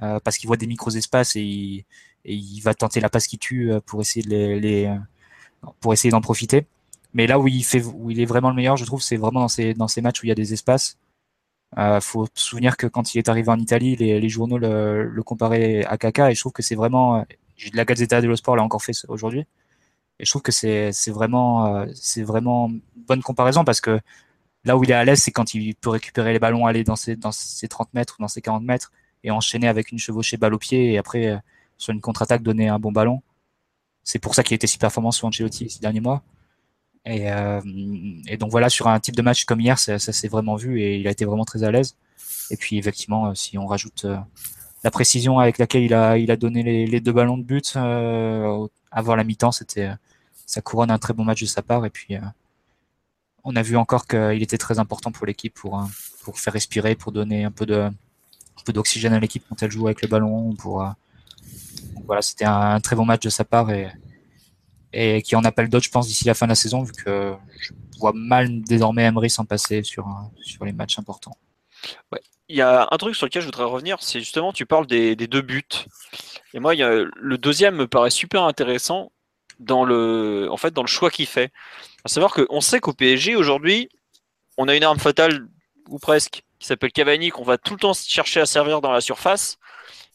euh, parce qu'il voit des micros espaces et il, et il va tenter la passe qui tue euh, pour essayer de les, les euh, pour essayer d'en profiter. Mais là où il fait où il est vraiment le meilleur, je trouve, c'est vraiment dans ces dans ces matchs où il y a des espaces. Euh, faut se souvenir que quand il est arrivé en Italie, les, les journaux le, le comparaient à Kaka et je trouve que c'est vraiment. euh, La Gazzetta dello Sport l'a encore fait aujourd'hui. Et je trouve que c'est vraiment euh, c'est vraiment une bonne comparaison parce que là où il est à l'aise, c'est quand il peut récupérer les ballons, aller dans ses dans ses 30 mètres ou dans ses 40 mètres et enchaîner avec une chevauchée balle au pied et après euh, sur une contre-attaque donner un bon ballon. C'est pour ça qu'il a été si performant sous Ancelotti ces derniers mois. Et, euh, et donc voilà, sur un type de match comme hier, ça, ça s'est vraiment vu et il a été vraiment très à l'aise. Et puis effectivement, euh, si on rajoute euh, la précision avec laquelle il a, il a donné les, deux ballons de but euh, avant la mi-temps, c'était euh, ça couronne un très bon match de sa part. Et puis euh, on a vu encore qu'il était très important pour l'équipe pour, pour faire respirer, pour donner un peu de un peu d'oxygène à l'équipe quand elle joue avec le ballon. Pour, voilà, c'était un, très bon match de sa part et, et qui en appelle d'autres, je pense, d'ici la fin de la saison, vu que je vois mal désormais Emery s'en passer sur, sur les matchs importants. Il y a un truc sur lequel je voudrais revenir, c'est justement, tu parles des, deux buts. Et moi, le deuxième me paraît super intéressant dans le, en fait, dans le choix qu'il fait. À savoir qu'on sait qu'au PSG, aujourd'hui, on a une arme fatale, ou presque, qui s'appelle Cavani, qu'on va tout le temps chercher à servir dans la surface.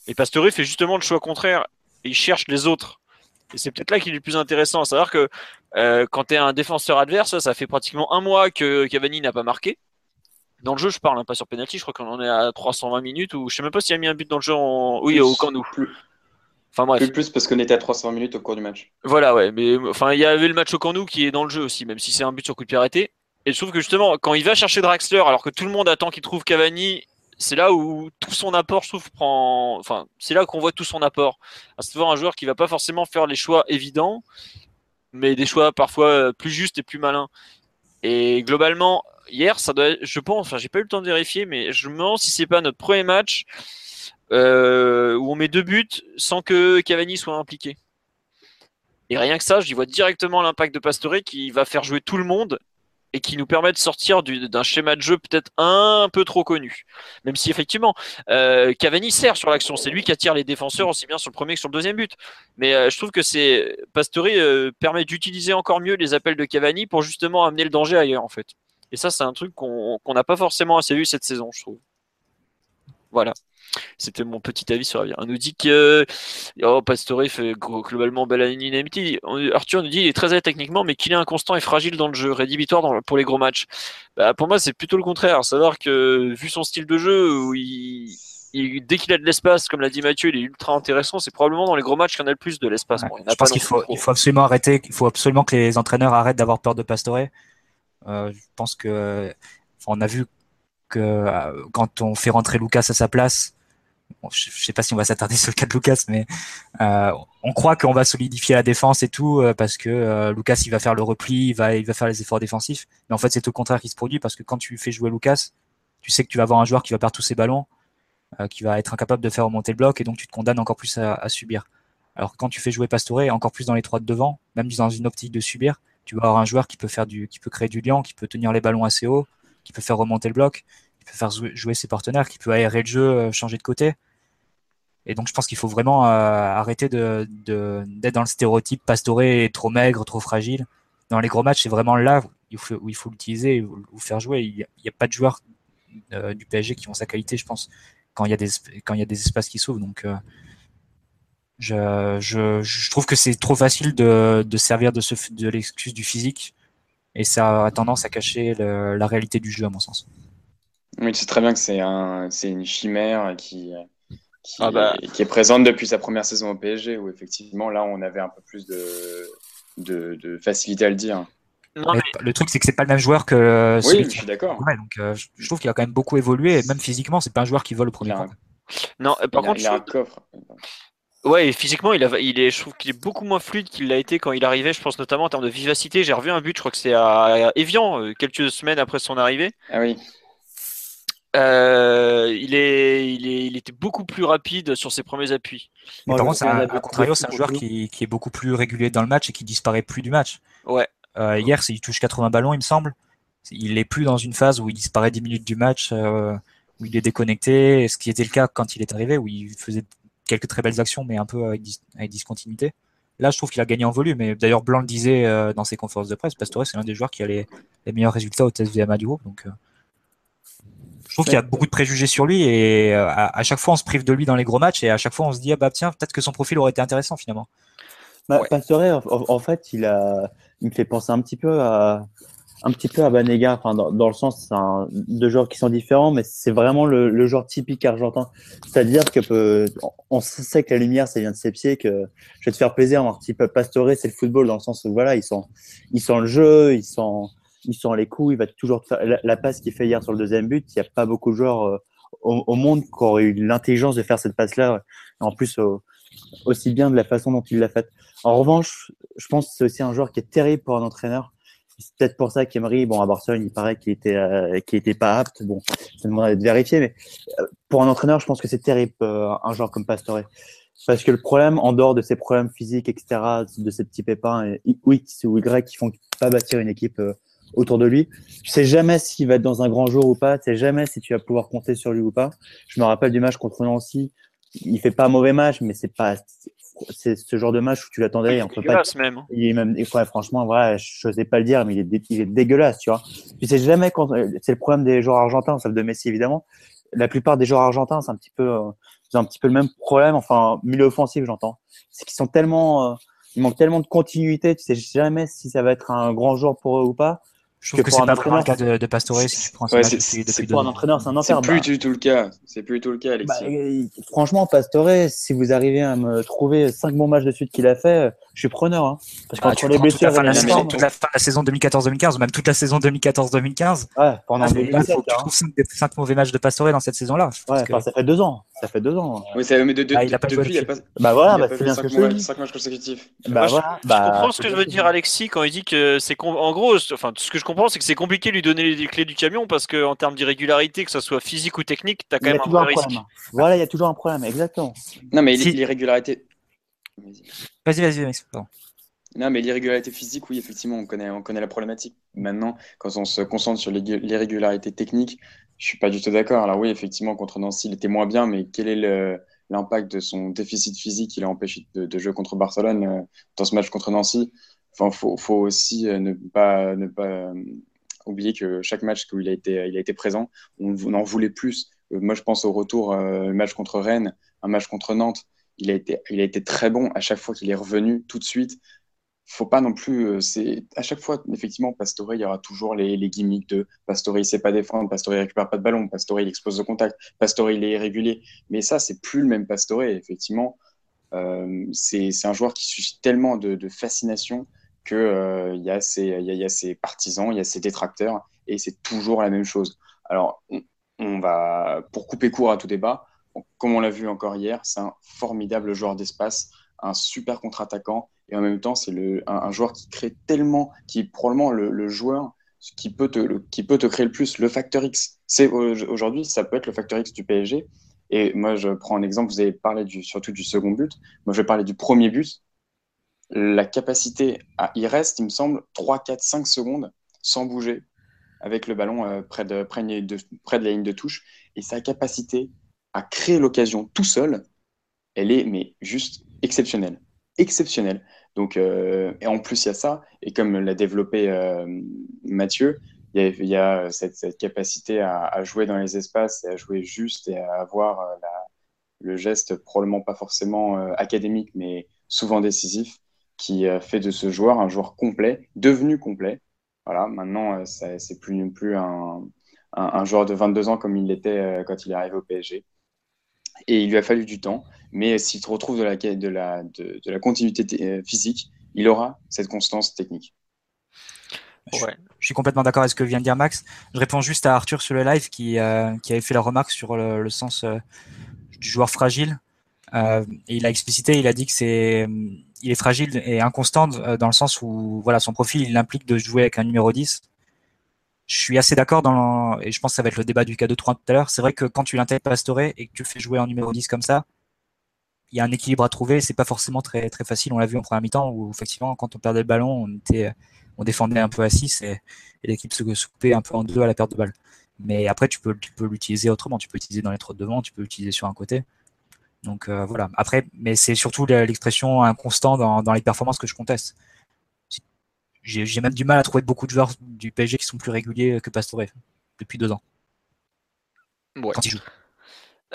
Et Pastore fait justement le choix contraire. Il cherche les autres. Et c'est peut-être là qu'il est le plus intéressant. À savoir que euh, quand tu es un défenseur adverse, ça fait pratiquement un mois que Cavani n'a pas marqué. Dans le jeu, je parle, hein, pas sur penalty. Je crois qu'on en est à 320 minutes ou je sais même pas s'il a mis un but dans le jeu. En... Oui, au camp nous. Plus, Enfin bref. plus, plus parce qu'on était à 300 minutes au cours du match. Voilà, ouais. Mais enfin, il y avait le match au camp nous qui est dans le jeu aussi, même si c'est un but sur coup de pied arrêté. Et je trouve que justement, quand il va chercher Draxler, alors que tout le monde attend qu'il trouve Cavani, c'est là où tout son apport, je trouve, prend. Enfin, c'est là qu'on voit tout son apport. À savoir un joueur qui va pas forcément faire les choix évidents, mais des choix parfois euh, plus justes et plus malins. Et globalement, hier, ça doit, je pense, enfin, j'ai pas eu le temps de vérifier, mais je me demande si c'est pas notre premier match euh, où on met deux buts sans que Cavani soit impliqué. Et rien que ça, j'y vois directement l'impact de Pastore qui va faire jouer tout le monde et qui nous permet de sortir du- d'un schéma de jeu peut-être un peu trop connu. Même si effectivement, euh, Cavani sert sur l'action, c'est lui qui attire les défenseurs aussi bien sur le premier que sur le deuxième but. Mais euh, je trouve que c'est Pastore euh, permet d'utiliser encore mieux les appels de Cavani pour justement amener le danger ailleurs en fait. Et ça, c'est un truc qu'on n'a pas forcément assez vu cette saison, je trouve. Voilà. C'était mon petit avis sur l'avenir. On nous dit que oh, Pastore fait globalement belle unanimité. Arthur nous dit qu'il est très à techniquement, mais qu'il est inconstant et fragile dans le jeu, rédhibitoire pour les gros matchs. Bah, pour moi, c'est plutôt le contraire. À savoir que, vu son style de jeu, où il, dès qu'il a de l'espace, comme l'a dit Mathieu, il est ultra intéressant. C'est probablement dans les gros matchs qu'il y en a le plus de l'espace. je pense qu'il faut, il faut absolument arrêter, il faut absolument que les entraîneurs arrêtent d'avoir peur de Pastore. Euh, je pense que, on a vu que euh, quand on fait rentrer Lucas à sa place, je, ne sais pas si on va s'attarder sur le cas de Lucas, mais euh, on croit qu'on va solidifier la défense et tout parce que Lucas il va faire le repli, il va, il va faire les efforts défensifs. Mais en fait, c'est au contraire qui se produit parce que quand tu fais jouer Lucas, tu sais que tu vas avoir un joueur qui va perdre tous ses ballons, qui va être incapable de faire remonter le bloc et donc tu te condamnes encore plus à, subir. Alors quand tu fais jouer Pastore, encore plus dans les trois de devant, même dans une optique de subir, tu vas avoir un joueur qui peut faire du, qui peut créer du lien, qui peut tenir les ballons assez haut, qui peut faire remonter le bloc, qui peut faire jouer ses partenaires, qui peut aérer le jeu, changer de côté. Et donc, je pense qu'il faut vraiment euh, arrêter d'être dans le stéréotype pastoré, trop maigre, trop fragile. Dans les gros matchs, c'est vraiment là où il faut, où il faut l'utiliser ou faire jouer. Il n'y a, pas de joueurs euh, du PSG qui ont sa qualité, je pense, quand il y a des, espaces qui s'ouvrent. Donc, euh, je, je, je, trouve que c'est trop facile de, de servir de, ce, de l'excuse du physique et ça a tendance à cacher le, la réalité du jeu, à mon sens. Oui, c'est très bien que c'est un, une chimère qui, qui, ah bah. qui, est présente depuis sa première saison au PSG, où effectivement, là, on avait un peu plus de, de, de facilité à le dire. Non, mais... Le truc, c'est que c'est pas le même joueur que. Oui, je suis d'accord. Ouais, donc, euh, je trouve qu'il a quand même beaucoup évolué, et même physiquement, c'est pas un joueur qui vole au premier un... Non, par il contre, a, il a un coffre. Ouais, physiquement, il, a, il est, je trouve qu'il est beaucoup moins fluide qu'il l'a été quand il arrivait. Je pense notamment en termes de vivacité. J'ai revu un but, je crois que c'est à Evian, euh, quelques semaines après son arrivée. Ah oui. Euh, il, est, il, est, il était beaucoup plus rapide sur ses premiers appuis. Mais par contre, c'est un, contrario, c'est un joueur qui, qui, est beaucoup plus régulier dans le match et qui disparaît plus du match. Ouais. Euh, hier, il touche 80 ballons, il me semble. Il est plus dans une phase où il disparaît 10 minutes du match, euh, où il est déconnecté, ce qui était le cas quand il est arrivé, où il faisait quelques très belles actions, mais un peu avec, avec discontinuité. Là, je trouve qu'il a gagné en volume. Et d'ailleurs, Blanc le disait euh, dans ses conférences de presse, Pastore, c'est l'un des joueurs qui a les, les meilleurs résultats au test VMA du groupe. Donc, euh, je trouve qu'il y a beaucoup de préjugés sur lui et euh, à, chaque fois on se prive de lui dans les gros matchs et à chaque fois on se dit ah bah tiens peut-être que son profil aurait été intéressant finalement. Bah, en, fait, il a, il me fait penser un petit peu à, un petit peu à Banega, enfin dans, le sens c'est deux joueurs qui sont différents, mais c'est vraiment le, le, genre typique argentin. C'est-à-dire que peut, on sait que la lumière ça vient de ses pieds, que je vais te faire plaisir, un petit peu Pastore, c'est le football dans le sens où voilà ils sont, ils sont le jeu, il sent les coups, il va toujours faire la, passe qu'il fait hier sur le deuxième but. Il n'y a pas beaucoup de joueurs euh, au, monde qui auraient eu l'intelligence de faire cette passe-là, en plus aussi bien de la façon dont il l'a faite. En revanche, je pense que c'est aussi un joueur qui est terrible pour un entraîneur. C'est peut-être pour ça qu'Emery, bon, à Barcelone, il paraît qu'il était, euh, était pas apte. Bon, ça demande d'être vérifié, mais euh, pour un entraîneur, je pense que c'est terrible, un joueur comme Pastore. Parce que le problème, en dehors de ces problèmes physiques, etc., de ces petits pépins, X ou Y, qui font pas bâtir une équipe autour de lui. Tu sais jamais s'il va être dans un grand jour ou pas. Tu sais jamais si tu vas pouvoir compter sur lui ou pas. Je me rappelle du match contre Nancy. Il fait pas un mauvais match, mais c'est pas, c'est ce genre de match où tu l'attendais. Il est dégueulasse même. Il est même, ouais, franchement, voilà, je n'osais pas le dire, mais il est, il est dégueulasse, tu vois. Tu sais jamais quand, c'est le problème des joueurs argentins, sauf de Messi évidemment. La plupart des joueurs argentins, c'est un petit peu, euh, un petit peu le même problème. Enfin, milieu offensif, j'entends. C'est qu'ils sont tellement, euh, il manque tellement de continuité. Tu sais jamais si ça va être un grand joueur pour eux ou pas. Je trouve que, c'est pas vraiment le cas de, de Pastore si tu prends ouais, depuis Pour un entraîneur, c'est un enfer. C'est plus du tout le cas. C'est plus du tout le cas, Alexis. Bah, franchement, Pastore, si vous arrivez à me trouver 5 bons matchs de suite qu'il a fait, je suis preneur. Hein. Parce ah, qu'entre les blessures, toute la, fin de la, saison, toute la fin de la saison 2014-2015, ou même toute la saison 2014-2015, ouais, pendant ah, là, faut, tu trouves 5, mauvais matchs de Pastore dans cette saison-là. Ouais, que... ça fait 2 ans. Ça fait 2 ans. Oui, ça, mais de, de, ah, il a pas depuis, il a pas. Bah voilà, bah, c'est bien ce que je dis. 5 matchs consécutifs. Bah voilà. Je comprends bah, ce que je veux dire, Alexis, quand il dit que c'est. En gros, enfin, ce que je comprends, c'est que c'est compliqué de lui donner les clés du camion parce qu'en termes d'irrégularité, que ce soit physique ou technique, tu as quand même un risque. Voilà, il y a toujours un problème, exactement. Non, mais l'irrégularité. Vas-y, vas-y, vas-y. Non, mais l'irrégularité physique, oui, effectivement, on connaît, on connaît la problématique. Maintenant, quand on se concentre sur l'irrégularité technique, je suis pas du tout d'accord. Alors oui, effectivement, contre Nancy, il était moins bien, mais quel est l'impact de son déficit physique qui l'a empêché de, jouer contre Barcelone euh, dans ce match contre Nancy? Enfin, faut, faut aussi euh, ne pas, ne pas euh, oublier que chaque match où il a été, il a été présent, on, en voulait plus. moi, je pense au retour, le match contre Rennes, un match contre Nantes. Il a été, il a été très bon à chaque fois qu'il est revenu tout de suite faut pas non plus. Euh, c'est à chaque fois, effectivement, Pastore, il y aura toujours les, gimmicks de Pastore, il sait pas défendre, Pastore, il récupère pas de ballon, Pastore, il explose de contact, Pastore, il est irrégulier. Mais ça, c'est plus le même Pastore. Effectivement, euh, c'est un joueur qui suscite tellement de, fascination que euh, y, y, y a ses partisans, il y a ses détracteurs, et c'est toujours la même chose. Alors, on, va pour couper court à tout débat. Comme on l'a vu encore hier, c'est un formidable joueur d'espace, un super contre-attaquant et en même temps, c'est un, joueur qui crée tellement, qui est probablement le, joueur qui peut, te, qui peut te créer le plus, le facteur X. Aujourd'hui, ça peut être le facteur X du PSG. Et moi, je prends un exemple, vous avez parlé surtout du second but. Moi, je vais parler du premier but. La capacité. Il reste, il me semble, 3, 4, 5 secondes sans bouger avec le ballon euh, près, de, près de la ligne de touche. Et sa capacité à créer l'occasion tout seul, elle est mais juste exceptionnelle exceptionnelle. Donc, euh, et en plus, il y a ça, et comme l'a développé euh, Mathieu, il y a, cette, capacité à, jouer dans les espaces et à jouer juste et à avoir euh, le geste probablement pas forcément académique, mais souvent décisif, qui fait de ce joueur un joueur complet, devenu complet. Voilà, maintenant, c'est plus plus un, un, joueur de 22 ans comme il l'était quand il est arrivé au PSG. Et il lui a fallu du temps. Mais s'il se retrouve de la, de la, de, la continuité euh, physique, il aura cette constance technique. Ouais. Je, suis complètement d'accord avec ce que vient de dire Max. Je réponds juste à Arthur sur le live qui, euh, qui avait fait la remarque sur le, sens euh, du joueur fragile. et il a explicité, il a dit que c'est, il est fragile et inconstant dans le sens où voilà, son profil il implique de jouer avec un numéro 10 je suis assez d'accord dans et je pense que ça va être le débat du cas de 3 tout à l'heure. C'est vrai que quand tu l'intègres Pastore et que tu fais jouer en numéro 10 comme ça, il y a un équilibre à trouver. C'est pas forcément très très facile. On l'a vu en première mi-temps où effectivement quand on perdait le ballon, on était on défendait un peu à 6 et, l'équipe se, coupait un peu en deux à la perte de balle. Mais après tu peux tu peux l'utiliser autrement. Tu peux l'utiliser dans les de devant, tu peux l'utiliser sur un côté. Donc euh, voilà. Après, mais c'est surtout l'expression inconstant dans, dans les performances que je conteste j'ai même du mal à trouver beaucoup de joueurs du PSG qui sont plus réguliers que Pastore depuis deux ans. Ouais.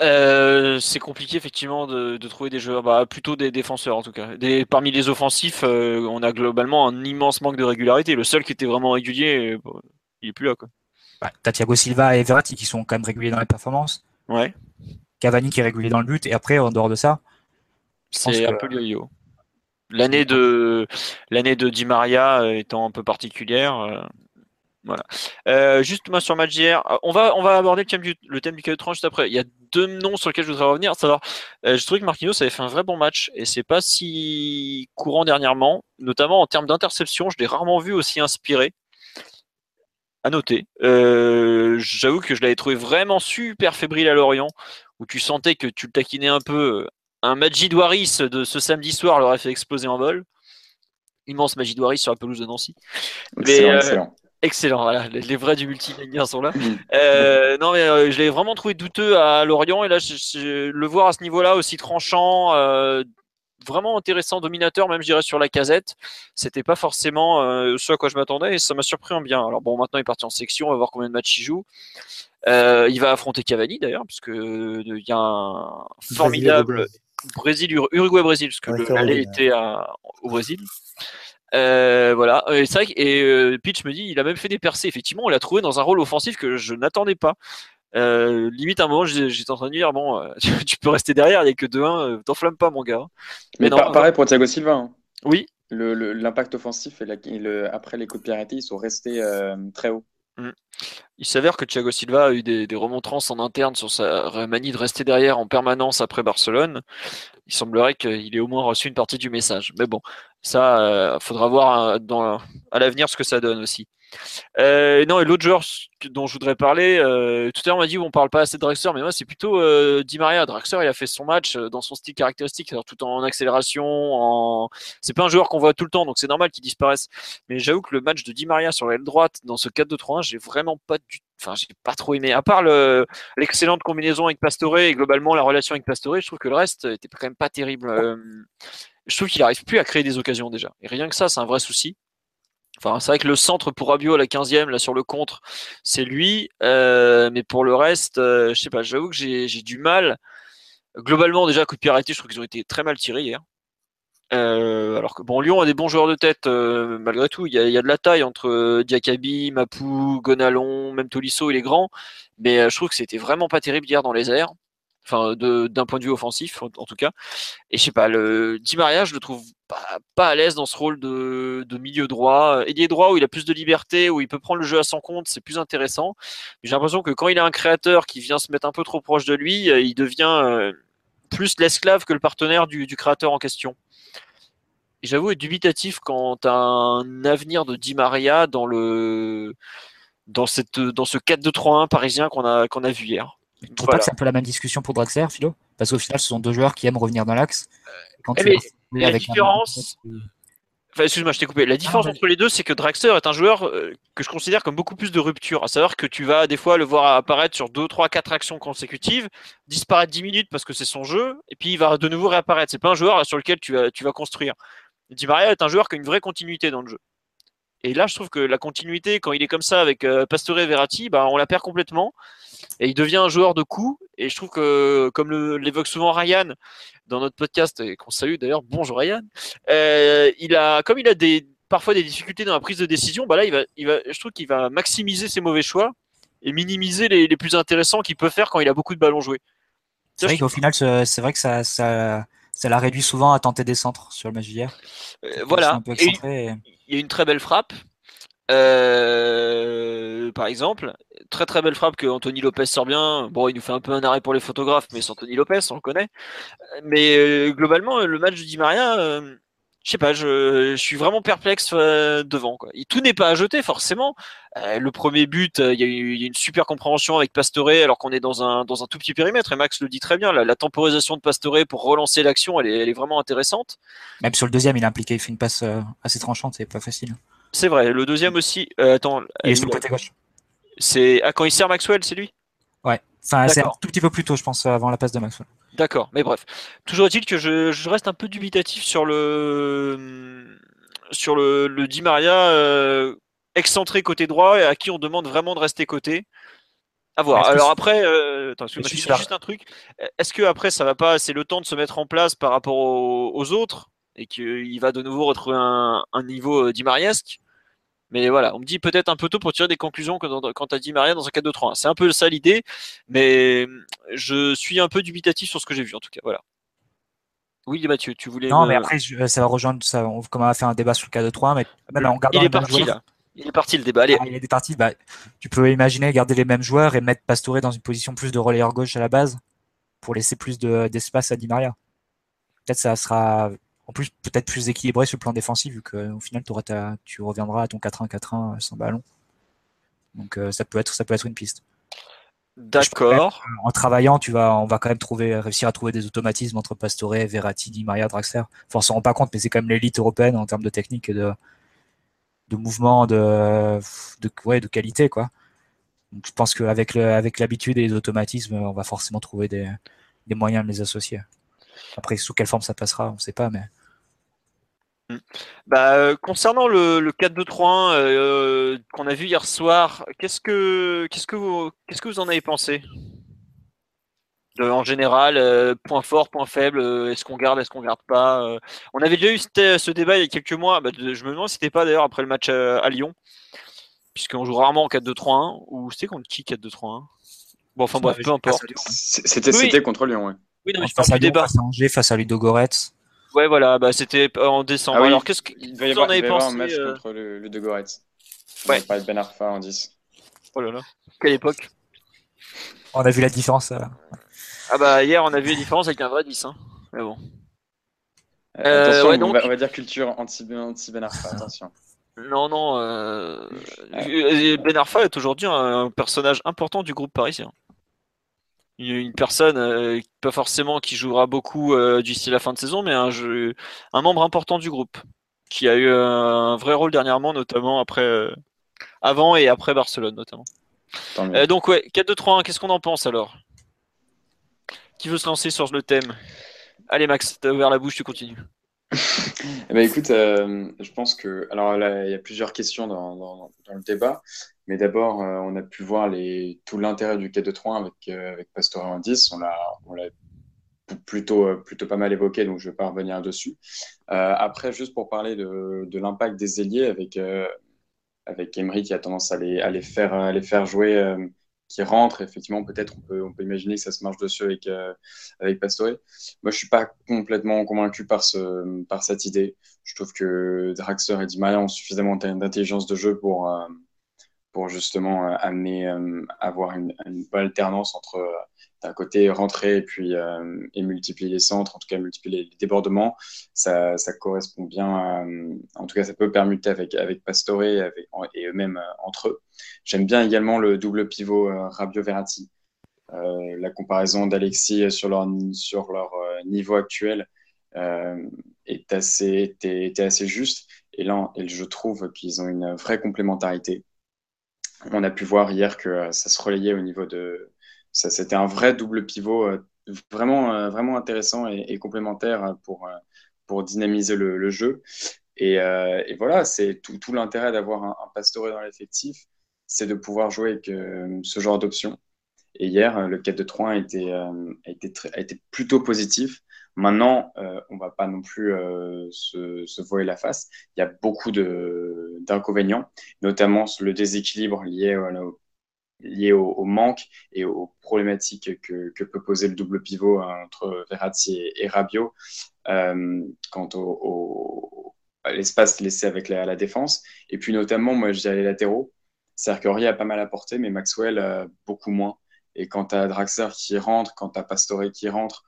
Euh, c'est compliqué effectivement de, trouver des joueurs, bah, plutôt des défenseurs en tout cas. Des, parmi les offensifs, euh, on a globalement un immense manque de régularité. Le seul qui était vraiment régulier, euh, il est plus là. Quoi. Bah, Thiago Silva et Verratti qui sont quand même réguliers dans les performances. Ouais. Cavani qui est régulier dans le but. Et après, en dehors de ça, c'est un peu yo-yo. L'année de l'année de Di Maria euh, étant un peu particulière. Euh, voilà. Euh, juste moi sur match hier, on va on va aborder le thème du le thème du juste après. Il y a deux noms sur lesquels je voudrais revenir. Savoir, je trouvais que Marquinhos avait fait un vrai bon match et c'est pas si courant dernièrement, notamment en termes d'interception. Je l'ai rarement vu aussi inspiré. À noter. J'avoue que je l'avais trouvé vraiment super fébrile à Lorient, où tu sentais que tu le taquinais un peu un Majid Waris de ce samedi soir l'aurait fait exploser en vol. Immense Majid Waris sur la pelouse de Nancy. Excellent, euh, excellent. Excellent, voilà, les, vrais du multimédia sont là. Euh, non, mais euh, je l'ai vraiment trouvé douteux à Lorient et là, je, le voir à ce niveau-là aussi tranchant, vraiment intéressant, dominateur, même je dirais sur la casette. C'était pas forcément ce à quoi je m'attendais et ça m'a surpris en bien. Alors bon, maintenant il est parti en section, on va voir combien de matchs il joue. il va affronter Cavani d'ailleurs, parce que il y a un formidable Brésil, Uruguay-Brésil, parce que le aller était au Brésil. Euh, voilà, et c'est vrai que et, euh, Pitch me dit, il a même fait des percées. Effectivement, on l'a trouvé dans un rôle offensif que je n'attendais pas. Euh, limite, à un moment, j'étais en train de dire, bon, tu, peux rester derrière, il n'y a que 2-1, t'enflamme pas, mon gars. Mais, non, pareil pour Thiago Silva. Hein. Oui. L'impact offensif et, le, après les coups de pied ils sont restés très hauts. Mm. Il s'avère que Thiago Silva a eu des, remontrances en interne sur sa manie de rester derrière en permanence après Barcelone. Il semblerait qu'il ait au moins reçu une partie du message. Mais bon, ça, euh, faudra voir euh, à l'avenir ce que ça donne aussi. Euh, non, et l'autre joueur dont je voudrais parler, euh, tout à l'heure on m'a dit on parle pas assez de Draxler, mais moi c'est plutôt euh, Di Maria. Draxler, il a fait son match dans son style caractéristique, tout en accélération. C'est pas un joueur qu'on voit tout le temps, donc c'est normal qu'il disparaisse. Mais j'avoue que le match de Di Maria sur l'aile droite dans ce 4-2-3-1, j'ai vraiment pas du Enfin, j'ai pas trop aimé. À part l'excellente combinaison avec Pastore et globalement la relation avec Pastore, je trouve que le reste était quand même pas terrible. je trouve qu'il arrive plus à créer des occasions déjà. Et rien que ça, c'est un vrai souci. Enfin, c'est vrai que le centre pour Rabiot à la 15e, là sur le contre, c'est lui. Euh, mais pour le reste, euh, je sais pas, j'avoue que j'ai du mal. Globalement, déjà, coup de pied arrêté, je trouve qu'ils ont été très mal tirés hier. Euh, alors que bon, Lyon a des bons joueurs de tête malgré tout. Il y, a, de la taille entre Diakabi, Mapou, Gonalon, même Tolisso, il est grand. Mais je trouve que c'était vraiment pas terrible hier dans les airs enfin d'un point de vue offensif en, tout cas. Et je sais pas, le Di Maria, je le trouve pas, à l'aise dans ce rôle de, milieu droit. Ailier droit où il a plus de liberté, où il peut prendre le jeu à son compte, c'est plus intéressant. J'ai l'impression que quand il a un créateur qui vient se mettre un peu trop proche de lui, euh, il devient euh, plus l'esclave que le partenaire du, créateur en question. J'avoue être dubitatif quant à un avenir de Di Maria dans le dans cette dans ce 4-2-3-1 parisien qu'on a qu'on a vu hier. Tu trouves pas que c'est un peu la même discussion pour Draxler, Philo Parce qu'au final, ce sont deux joueurs qui aiment revenir dans l'axe. Quand eh, la différence. Enfin, excuse-moi, je t'ai coupé. La différence entre les deux, c'est que Draxler est un joueur euh, que je considère comme beaucoup plus de rupture. À savoir que tu vas des fois le voir apparaître sur 2, 3, 4 actions consécutives, disparaître 10 minutes parce que c'est son jeu, et puis il va de nouveau réapparaître. C'est pas un joueur sur lequel tu vas, tu vas construire. Di Maria est un joueur qui a une vraie continuité dans le jeu. Et là, je trouve que la continuité, quand il est comme ça avec euh, Pastore et Verratti, bah, on la perd complètement. Et il devient un joueur de coup. Et je trouve que, comme l'évoque souvent Ryan dans notre podcast, et qu'on salue d'ailleurs, bonjour Ryan, euh, il a, comme il a des, parfois des difficultés dans la prise de décision, bah là, il va, il va, je trouve qu'il va maximiser ses mauvais choix et minimiser les, plus intéressants qu'il peut faire quand il a beaucoup de ballons joués. C'est vrai qu'au final, c'est vrai que ça, ça, ça l'a réduit souvent à tenter des centres sur le match d'hier. Euh, voilà. Il y a une très belle frappe. Euh, par exemple, très très belle frappe que Anthony Lopez sort bien. Bon, il nous fait un peu un arrêt pour les photographes, mais c'est Anthony Lopez, on le connaît. Mais euh, globalement, le match de Di Maria, je sais pas, je, suis vraiment perplexe euh, devant. Quoi. tout n'est pas à jeter forcément. Euh, le premier but, euh, il y, a eu une super compréhension avec Pastore alors qu'on est dans un, dans un tout petit périmètre et Max le dit très bien. La, temporisation de Pastore pour relancer l'action, elle est, elle est, vraiment intéressante. Même sur le deuxième, il a impliqué, il fait une passe assez tranchante, c'est pas facile. C'est vrai. Le deuxième aussi. attends. Il est sur le côté gauche. C'est ah, quand il sert Maxwell, c'est lui? Ouais. Enfin, c'est un tout petit peu plus tôt, je pense, avant la passe de Maxwell. D'accord, mais bref. Toujours est-il que je, reste un peu dubitatif sur le sur le, le Di Maria euh, excentré côté droit et à qui on demande vraiment de rester côté. À voir. Alors après, euh, attends, juste un truc. Est-ce que après ça va pas C'est le temps de se mettre en place par rapport aux, autres et qu'il va de nouveau retrouver un, un niveau euh, Di Mariesque? Mais voilà, on me dit peut-être un peu tôt pour tirer des conclusions quand tu as dit Maria dans un 4-2-3. C'est un peu ça l'idée, mais je suis un peu dubitatif sur ce que j'ai vu en tout cas. Voilà. Oui, Mathieu, tu voulais. Non, mais après, ça va rejoindre ça. On va faire un débat sur le 4-2-3, mais Il est parti là. Il est parti le débat. Allez. Ah, il est parti. Bah, tu peux imaginer garder les mêmes joueurs et mettre Pastore dans une position plus de relayeur gauche à la base pour laisser plus d'espace à Di Maria. Peut-être ça sera en plus peut-être plus équilibré sur le plan défensif vu qu'au final tu reviendras à ton 4-1-4-1 euh, sans ballon. Donc euh, ça peut être ça peut être une piste. D'accord. En travaillant, tu vas, on va quand même trouver, réussir à trouver des automatismes entre Pastore, Verratti, Di Maria, Draxler. Enfin, on s'en rend pas compte, mais c'est quand même l'élite européenne en termes de technique et de, de mouvement, de, de, ouais, de qualité, quoi. Donc, je pense qu'avec avec l'habitude et les automatismes, on va forcément trouver des, des moyens de les associer. Après, sous quelle forme ça passera, on ne sait pas, mais. Mmh. Bah, euh, concernant le, le 4-2-3-1 euh, qu'on a vu hier soir, qu'est-ce que qu'est-ce que vous qu'est-ce que vous en avez pensé? En général, euh, point fort, point faible, est-ce qu'on garde, est-ce qu'on garde pas On avait déjà eu ce débat il y a quelques mois. Bah, je me demande si c'était pas d'ailleurs après le match à Lyon, puisqu'on joue rarement en 4-2-3-1 ou c'était contre qui 4-2-3-1 Bon, enfin bref, peu importe. C'était contre Lyon, ouais. Oui, non, mais je face à débat. Face à Angers, face à Ludo Goretz. Ouais, voilà, bah, c'était en décembre. Ah Alors, qu'est-ce que vous en avez pensé un match euh contre le, le de Goretz. Ouais. On Ben Arfa en 10. Oh là là, quelle époque. On a vu la différence. Euh. Ah bah, hier, on a vu la différence avec un vrai 10. Hein. Mais bon. Euh, attention, ouais, donc... on, va, dire culture anti-Ben anti Arfa, attention. Non, non. Euh... Ben Arfa est aujourd'hui un personnage important du groupe parisien une personne, euh, pas forcément qui jouera beaucoup euh, d'ici la fin de saison, mais un, jeu, un membre important du groupe, qui a eu un vrai rôle dernièrement, notamment après, euh, avant et après Barcelone, notamment. donc ouais, 4-2-3-1, qu'est-ce qu'on en pense alors? Qui veut se lancer sur le thème? Allez Max, t'as ouvert la bouche, tu continues. Eh ben, écoute, euh, je pense que. Alors là, il y a plusieurs questions dans, dans- dans le débat. Mais d'abord, euh, on a pu voir tout l'intérêt du quai de 3 avec, euh, avec Pastore en 10. On l'a, plutôt, euh, plutôt pas mal évoqué, donc je ne vais pas revenir dessus. Euh, après, juste pour parler de, l'impact des ailiers avec, avec Emery qui a tendance à les, à les, faire, les faire jouer, qui rentrent, effectivement, peut-être on peut, imaginer que ça se marche dessus avec, avec Pastore. Moi, je ne suis pas complètement convaincu par, ce, par cette idée. Je trouve que Draxler et Di Maria ont suffisamment d'intelligence de jeu pour, pour justement euh, amener, euh, avoir une, bonne alternance entre euh, d'un côté rentrer et puis et multiplier les centres, en tout cas multiplier les débordements, ça, ça correspond bien, en tout cas ça peut permuter avec, avec Pastore et, eux-mêmes entre eux. J'aime bien également le double pivot euh, Rabiot-Verratti. Euh, la comparaison d'Alexis sur leur, sur leur niveau actuel est assez, était, assez juste. Et là, je trouve qu'ils ont une vraie complémentarité. On a pu voir hier que euh, ça se relayait au niveau de. Ça, c'était un vrai double pivot euh, vraiment, euh, vraiment intéressant et, complémentaire pour, pour dynamiser le, jeu. Et, voilà, c'est tout, l'intérêt d'avoir un, un dans l'effectif, c'est de pouvoir jouer avec ce genre d'options. Et hier, le 4 de 3 a été, a, été a été plutôt positif. Maintenant, euh, on ne va pas non plus euh, se, se voiler la face. Il y a beaucoup d'inconvénients, notamment le déséquilibre lié, au, manque et aux problématiques que, peut poser le double pivot entre Verratti et, et Rabiot euh, quant au, à l'espace laissé avec la, défense. Et puis notamment, moi, je les latéraux. C'est-à-dire a pas mal apporté, mais Maxwell beaucoup moins. Et quand tu as Draxler qui rentre, quand tu as Pastore qui rentre,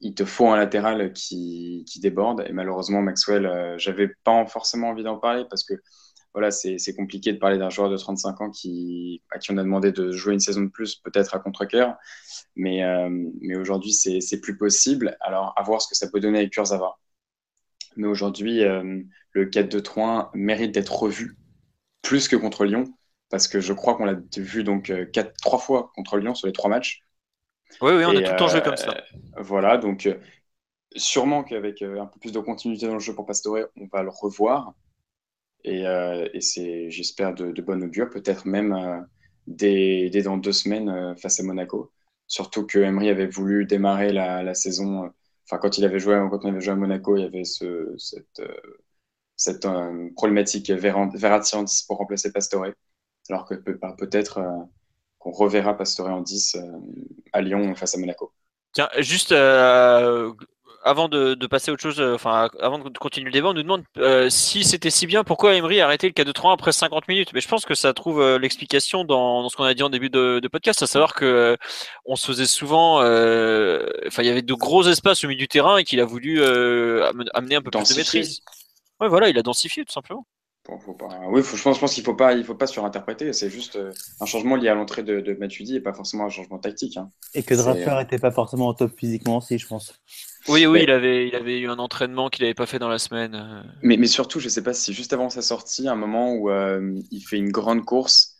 il te faut un latéral qui, qui déborde. Et malheureusement, Maxwell, euh, j'avais pas forcément envie d'en parler parce que voilà, c'est compliqué de parler d'un joueur de 35 ans qui, à qui on a demandé de jouer une saison de plus, peut-être à contre-cœur. Mais, euh, mais aujourd'hui, c'est plus possible. Alors, à voir ce que ça peut donner avec Kurzawa. Mais aujourd'hui, euh, le 4-2-3 mérite d'être revu plus que contre Lyon parce que je crois qu'on l'a vu donc euh, quatre, trois fois contre Lyon sur les trois matchs. Oui, oui, on Et a tout le temps joué comme ça. Voilà, donc euh, sûrement qu'avec euh, un peu plus de continuité dans le jeu pour Pastore, on va le revoir. Et, euh, et c'est, j'espère, de, de bonne augure, peut-être même euh, dès, dès, dans deux semaines euh, face à Monaco. Surtout que Emery avait voulu démarrer la, la saison. Enfin, quand il avait joué, quand on avait joué à Monaco, il y avait ce, cette, cette problématique Verratti en 10 pour remplacer Pastore alors que peut-être euh, qu'on reverra Pastore en 10 euh, à Lyon face à Monaco. Tiens, juste euh, avant de, de, passer à autre chose, enfin avant de continuer le débat, on nous demande euh, si c'était si bien, pourquoi Emery a arrêté le 4-2-3 après 50 minutes? Mais je pense que ça trouve euh, l'explication dans, dans, ce qu'on a dit en début de, de podcast, à savoir que euh, on se faisait souvent, enfin il y avait de gros espaces au milieu du terrain et qu'il a voulu amener un peu Densifier. plus de maîtrise. Ouais, voilà, il a densifié tout simplement. Bon, faut pas... Oui, faut, je pense, je pense qu'il ne faut pas, il faut pas surinterpréter. C'est juste euh, un changement lié à l'entrée de, de Matuidi et pas forcément un changement tactique. Hein. Et que Draper n'était pas forcément au top physiquement aussi, je pense. Oui, oui, mais... il, avait, il avait eu un entraînement qu'il n'avait pas fait dans la semaine. euh. Mais, mais surtout, je ne sais pas si juste avant sa sortie, un moment où euh, il fait une grande course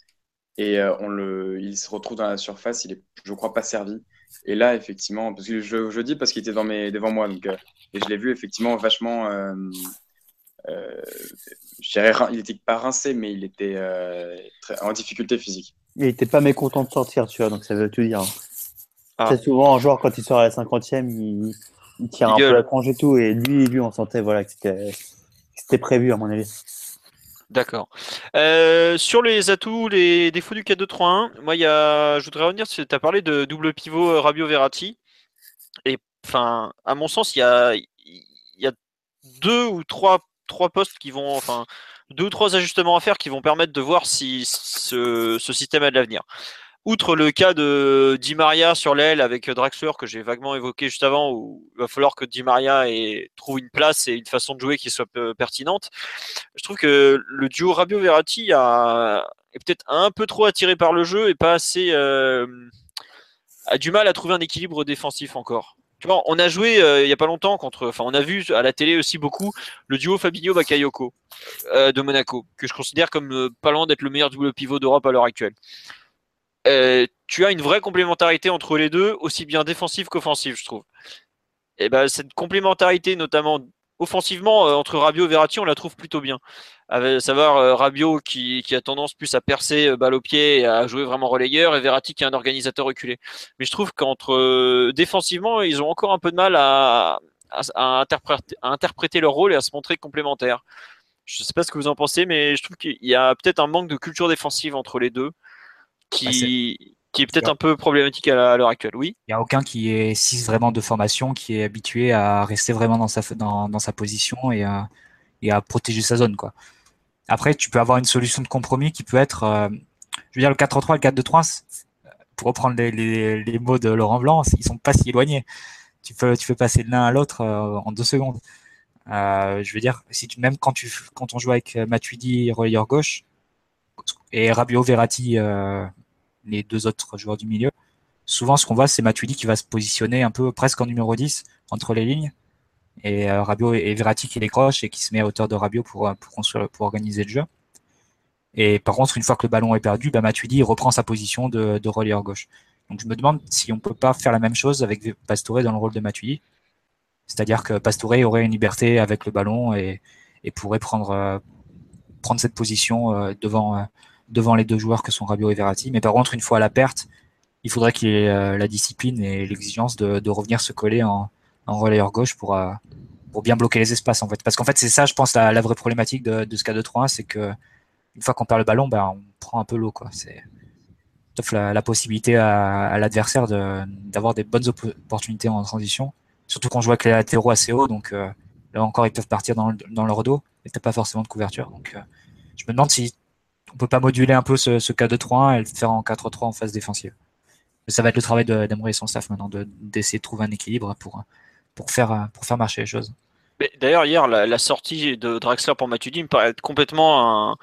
et euh, on le, il se retrouve dans la surface, il est, je crois, pas servi. Et là, effectivement, parce que je, je dis parce qu'il était dans mes, devant moi, donc, euh, et je l'ai vu effectivement vachement euh, euh, je dirais, il n'était pas rincé, mais il était euh, très, en difficulté physique. Il n'était pas mécontent de sortir, tu vois, donc ça veut tout dire. Ah. Très souvent, un joueur, quand il sort à la 50e, il, il tire il un gueule. peu la tronche et tout, et lui, lui, on sentait voilà, que c'était prévu, à mon avis. D'accord. Euh, sur les atouts, les défauts du 4-2-3-1, moi, y a, je voudrais revenir, tu as parlé de double pivot euh, Rabio-Verratti. Et enfin, à mon sens, il y a, y a deux ou trois trois postes qui vont, enfin, deux ou trois ajustements à faire qui vont permettre de voir si ce, système a de l'avenir. Outre le cas de Di Maria sur l'aile avec Draxler que j'ai vaguement évoqué juste avant, où il va falloir que Di Maria trouve une place et une façon de jouer qui soit pertinente, je trouve que le duo Rabio-Verratti a, est peut-être un peu trop attiré par le jeu et pas assez. Euh, a du mal à trouver un équilibre défensif encore. On a joué euh, il y a pas longtemps contre, enfin, on a vu à la télé aussi beaucoup le duo Fabinho Bakayoko euh, de Monaco, que je considère comme euh, pas loin d'être le meilleur double pivot d'Europe à l'heure actuelle. Tu as une vraie complémentarité entre les deux, aussi bien défensive qu'offensive, je trouve. Et ben cette complémentarité, notamment offensivement, euh, entre Rabiot et Verratti, on la trouve plutôt bien. À savoir euh, Rabiot qui, a tendance plus à percer euh, balle au pied et à jouer vraiment relayeur, et Verratti qui est un organisateur reculé. Mais je trouve qu'entre défensivement, ils ont encore un peu de mal à, interpréter, leur rôle et à se montrer complémentaires. Je ne sais pas ce que vous en pensez, mais je trouve qu'il y a peut-être un manque de culture défensive entre les deux qui, bah, qui est peut-être un peu problématique à l'heure actuelle, oui. Il n'y a aucun qui est 6 vraiment de formation, qui est habitué à rester vraiment dans sa, dans, dans sa position et à, et à, protéger sa zone. Quoi. Après, tu peux avoir une solution de compromis qui peut être, euh, je veux dire, le 4-3 le 4-2-3, pour reprendre les, les, les, mots de Laurent Blanc, ils sont pas si éloignés. Tu peux, tu peux passer de l'un à l'autre euh, en deux secondes. Euh, je veux dire, si tu, même quand, tu, quand on joue avec Matuidi, relayeur gauche, et Rabio Verratti, les deux autres joueurs du milieu. Souvent, ce qu'on voit, c'est Matuidi qui va se positionner un peu presque en numéro 10 entre les lignes. Et euh, Rabiot et Verratti qui décrochent et qui se met à hauteur de Rabiot pour, pour, construire, pour organiser le jeu. Et par contre, une fois que le ballon est perdu, bah, Matuidi reprend sa position de, de relayeur gauche. Donc je me demande si on peut pas faire la même chose avec Pastore dans le rôle de Matuidi. C'est-à-dire que Pastore aurait une liberté avec le ballon et, et pourrait prendre, euh, prendre cette position euh, devant, euh, devant les deux joueurs que sont Rabiot et Verratti. Mais par contre, une fois à la perte, il faudrait qu'il ait euh, la discipline et l'exigence de, revenir se coller en, relayeur gauche pour, euh, pour bien bloquer les espaces en fait. Parce qu'en fait, c'est ça, je pense, la, vraie problématique de, de ce cas 2 3 c'est que une fois qu'on perd le ballon, ben, on prend un peu l'eau. C'est la, la, possibilité à, l'adversaire d'avoir des bonnes opportunités en transition. Surtout qu'on joue avec les latéraux assez haut, donc euh, là encore ils peuvent partir dans, dans leur dos et t'as pas forcément de couverture. Donc je me demande si on peut pas moduler un peu ce, ce 4-2-3-1 et le faire en 4-3 en phase défensive. Ça va être le travail d'Emery et son staff maintenant, d'essayer de, trouver un équilibre pour, pour, faire, pour faire marcher les choses. D'ailleurs, hier, la, sortie de Draxler pour Matuidi me paraît être complètement un,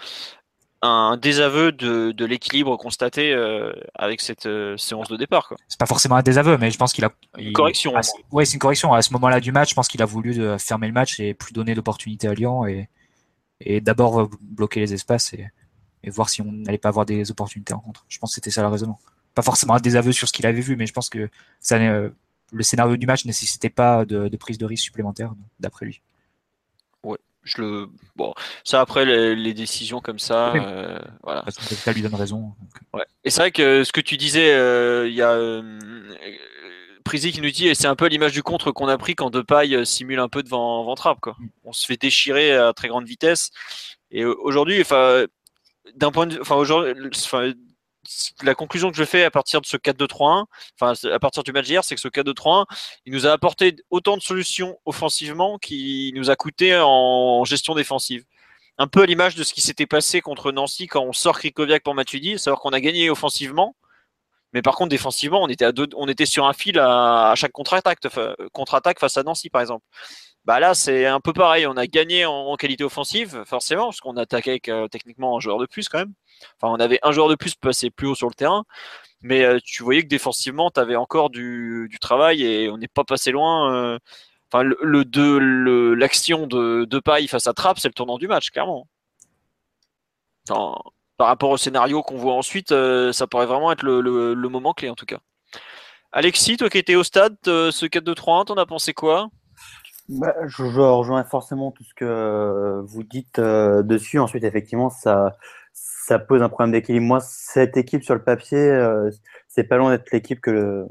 un désaveu de, de l'équilibre constaté euh, avec cette euh, séance de départ. C'est pas forcément un désaveu, mais je pense qu'il a. Une correction. Oui, c'est une correction. À ce moment-là du match, je pense qu'il a voulu de fermer le match et plus donner d'opportunités à Lyon et, et d'abord bloquer les espaces. Et, et voir si on n'allait pas avoir des opportunités en contre. Je pense que c'était ça le raisonnement. Pas forcément un désaveu sur ce qu'il avait vu, mais je pense que ça, euh, le scénario du match ne nécessitait pas de, de, prise de risque supplémentaire, d'après lui. Ouais, je le. Bon, ça après les, les décisions comme ça, oui. euh, voilà. Ça lui donne raison. Ouais. Et c'est vrai que ce que tu disais, euh, il y a. Euh, Prisi qui nous dit, et c'est un peu l'image du contre qu'on a pris quand Depay simule un peu devant, Trapp. Quoi. Mm. On se fait déchirer à très grande vitesse. Et aujourd'hui, enfin, d'un point de enfin aujourd'hui la conclusion que je fais à partir de ce 4-2-3-1, enfin à partir du match d'hier, c'est que ce 4-2-3-1, il nous a apporté autant de solutions offensivement qu'il nous a coûté en gestion défensive. Un peu à l'image de ce qui s'était passé contre Nancy quand on sort Krikoviak pour Matuidi, savoir qu'on a gagné offensivement, mais par contre défensivement, on était, à deux, on était sur un fil à, à chaque contre-attaque contre -attaque face à Nancy par exemple. Bah là, c'est un peu pareil. On a gagné en, qualité offensive, forcément, parce qu'on attaquait avec euh, techniquement un joueur de plus quand même. Enfin, on avait un joueur de plus passé plus haut sur le terrain. Mais euh, tu voyais que défensivement, tu avais encore du, du, travail et on n'est pas passé loin. Euh, enfin, le, le l'action de, de paille face à Trapp, c'est le tournant du match, clairement. Par rapport au scénario qu'on voit ensuite, euh, ça pourrait vraiment être le, le, le, moment clé en tout cas. Alexis, toi qui étais au stade, ce 4-2-3-1, t'en as pensé quoi? Bah, je, rejoins forcément tout ce que vous dites euh, dessus. Ensuite, effectivement, ça, ça pose un problème d'équilibre. Moi, cette équipe sur le papier, euh, c'est pas loin d'être l'équipe que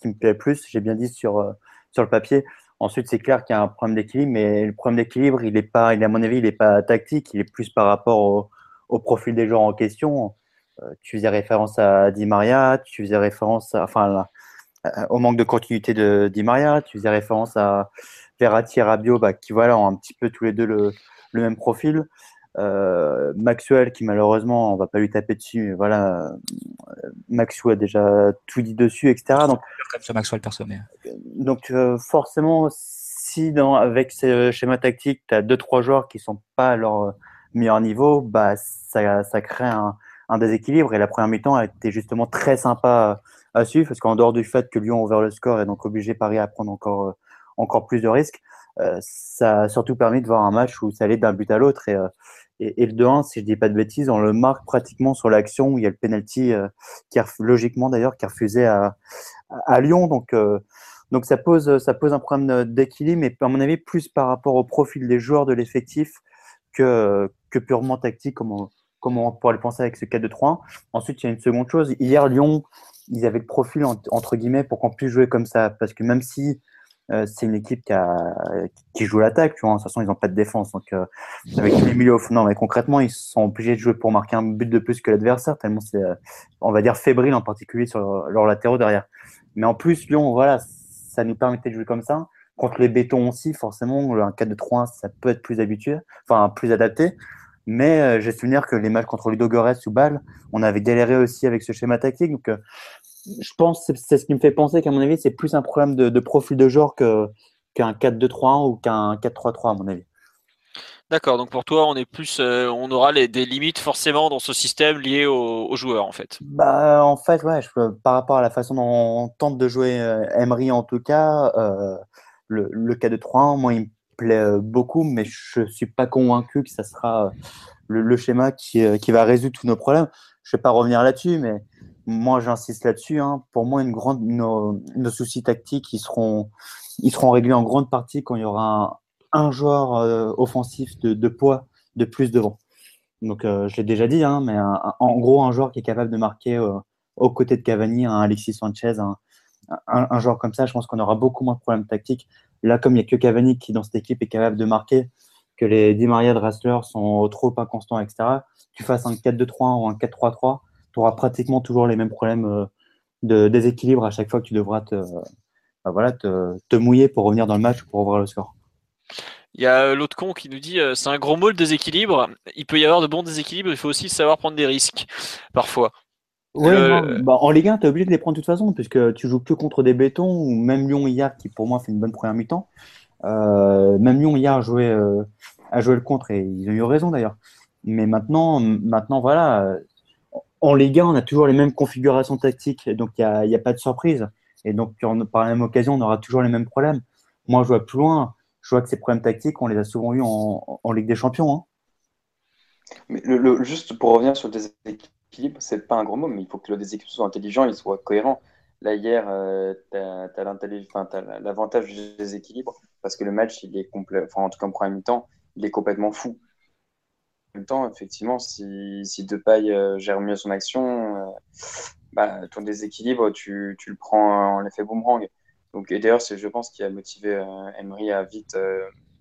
qui me plaît le plus. J'ai bien dit sur euh, sur le papier. Ensuite, c'est clair qu'il y a un problème d'équilibre, mais le problème d'équilibre, il est pas, il à mon avis, il est pas tactique, il est plus par rapport au, profil des joueurs en question. Euh, tu faisais référence à Di Maria, tu faisais référence, à, enfin, au manque de continuité de Di Maria, tu faisais référence à Verratti et Rabiot, bah, qui voilà, ont un petit peu tous les deux le, le même profil. Euh, Maxwell, qui malheureusement, on va pas lui taper dessus, mais voilà, Maxwell a déjà tout dit dessus, etc. Donc, comme ça, Maxwell perso, mais... donc euh, forcément, si dans, avec ce schéma tactique, tu as deux trois joueurs qui sont pas à leur meilleur niveau, bah ça, ça crée un, un déséquilibre. Et la première mi-temps a été justement très sympa à suivre, parce qu'en dehors du fait que Lyon a ouvert le score et donc obligé Paris à prendre encore encore plus de risques. Euh, ça a surtout permis de voir un match où ça allait d'un but à l'autre. Et, euh, et, le 2-1, si je dis pas de bêtises, on le marque pratiquement sur l'action où il y a le penalty, euh, qui logiquement d'ailleurs, qui a refusé à, à Lyon. Donc, Donc ça pose, ça pose un problème d'équilibre, mais à mon avis, plus par rapport au profil des joueurs de l'effectif que, que purement tactique, comme on, comme on pourrait le penser avec ce 4-2-3. Ensuite, il y a une seconde chose. Hier, Lyon, ils avaient le profil, entre guillemets, pour qu'on puisse jouer comme ça. Parce que même si euh, c'est une équipe qui, joue l'attaque, vois, de toute façon, ils n'ont pas de défense. Donc, euh, avec les milieux non, mais concrètement, ils sont obligés de jouer pour marquer un but de plus que l'adversaire, tellement c'est, euh, on va dire, fébrile en particulier sur leurs latéraux derrière. Mais en plus, Lyon, voilà, ça nous permettait de jouer comme ça. Contre les bétons aussi, forcément, un 4-2-3-1, ça peut être plus habitué, enfin, plus adapté. Mais j'ai souvenir que les matchs contre Ludo Goretz ou Bâle, on avait galéré aussi avec ce schéma tactique. Donc, je pense c'est ce qui me fait penser qu'à mon avis, c'est plus un problème de, profil de genre qu'un 4-2-3-1 ou qu'un 4-3-3, à mon avis. D'accord, donc pour toi, on est plus, euh, on aura les, des limites forcément dans ce système liées aux, joueurs en fait. Bah, en fait, ouais, par rapport à la façon dont on tente de jouer euh, Emery en tout cas, euh, le, le 4-2-3-1, moi, il me plaît beaucoup, mais je suis pas convaincu que ça sera le, schéma qui, qui, va résoudre tous nos problèmes. Je vais pas revenir là-dessus, mais moi j'insiste là-dessus. Hein. Pour moi, une grande, nos, soucis tactiques, ils seront, ils seront réglés en grande partie quand il y aura un, joueur euh, offensif de, poids de plus devant. Donc, euh, je l'ai déjà dit, hein, mais en gros, un joueur qui est capable de marquer euh, aux côtés de Cavani, un Alexis Sanchez, un, joueur comme ça, je pense qu'on aura beaucoup moins de problèmes tactiques. Là, comme il n'y a que Cavani qui, dans cette équipe, est capable de marquer, que les Di Maria de Rastler sont trop inconstants, etc., tu fasses un 4-2-3 ou un 4-3-3, tu auras pratiquement toujours les mêmes problèmes euh, de déséquilibre à chaque fois que tu devras te, bah voilà, te, mouiller pour revenir dans le match pour ouvrir le score. Il y a euh, l'autre con qui nous dit euh, c'est un gros mot le déséquilibre. Il peut y avoir de bons déséquilibres, il faut aussi savoir prendre des risques parfois. bah, en Ligue 1, tu es obligé de les prendre de toute façon, puisque tu joues que contre des bétons, ou même Lyon hier, qui pour moi fait une bonne première mi-temps. même Lyon hier a joué, a joué le contre et ils ont eu raison d'ailleurs. Mais maintenant, maintenant voilà, en Ligue 1, on a toujours les mêmes configurations tactiques, donc il n'y a, pas de surprise. Et donc, par la même occasion, on aura toujours les mêmes problèmes. Moi, je vois plus loin. Je vois que ces problèmes tactiques, on les a souvent eus en, Ligue des Champions. Hein. Mais le, juste pour revenir sur le déséquilibre, c'est pas un gros mot, mais il faut que le déséquilibre soit intelligent, il soit cohérent. Là, hier, euh, tu as, l'avantage du déséquilibre parce que le match, en tout cas en premier mi-temps, il est complètement fou même temps, effectivement, si, si Depay euh, gère mieux son action, euh, bah, ton déséquilibre, tu, tu, le prends en effet boomerang. Donc, et d'ailleurs, c'est, je pense, qui a motivé euh, Emery à vite,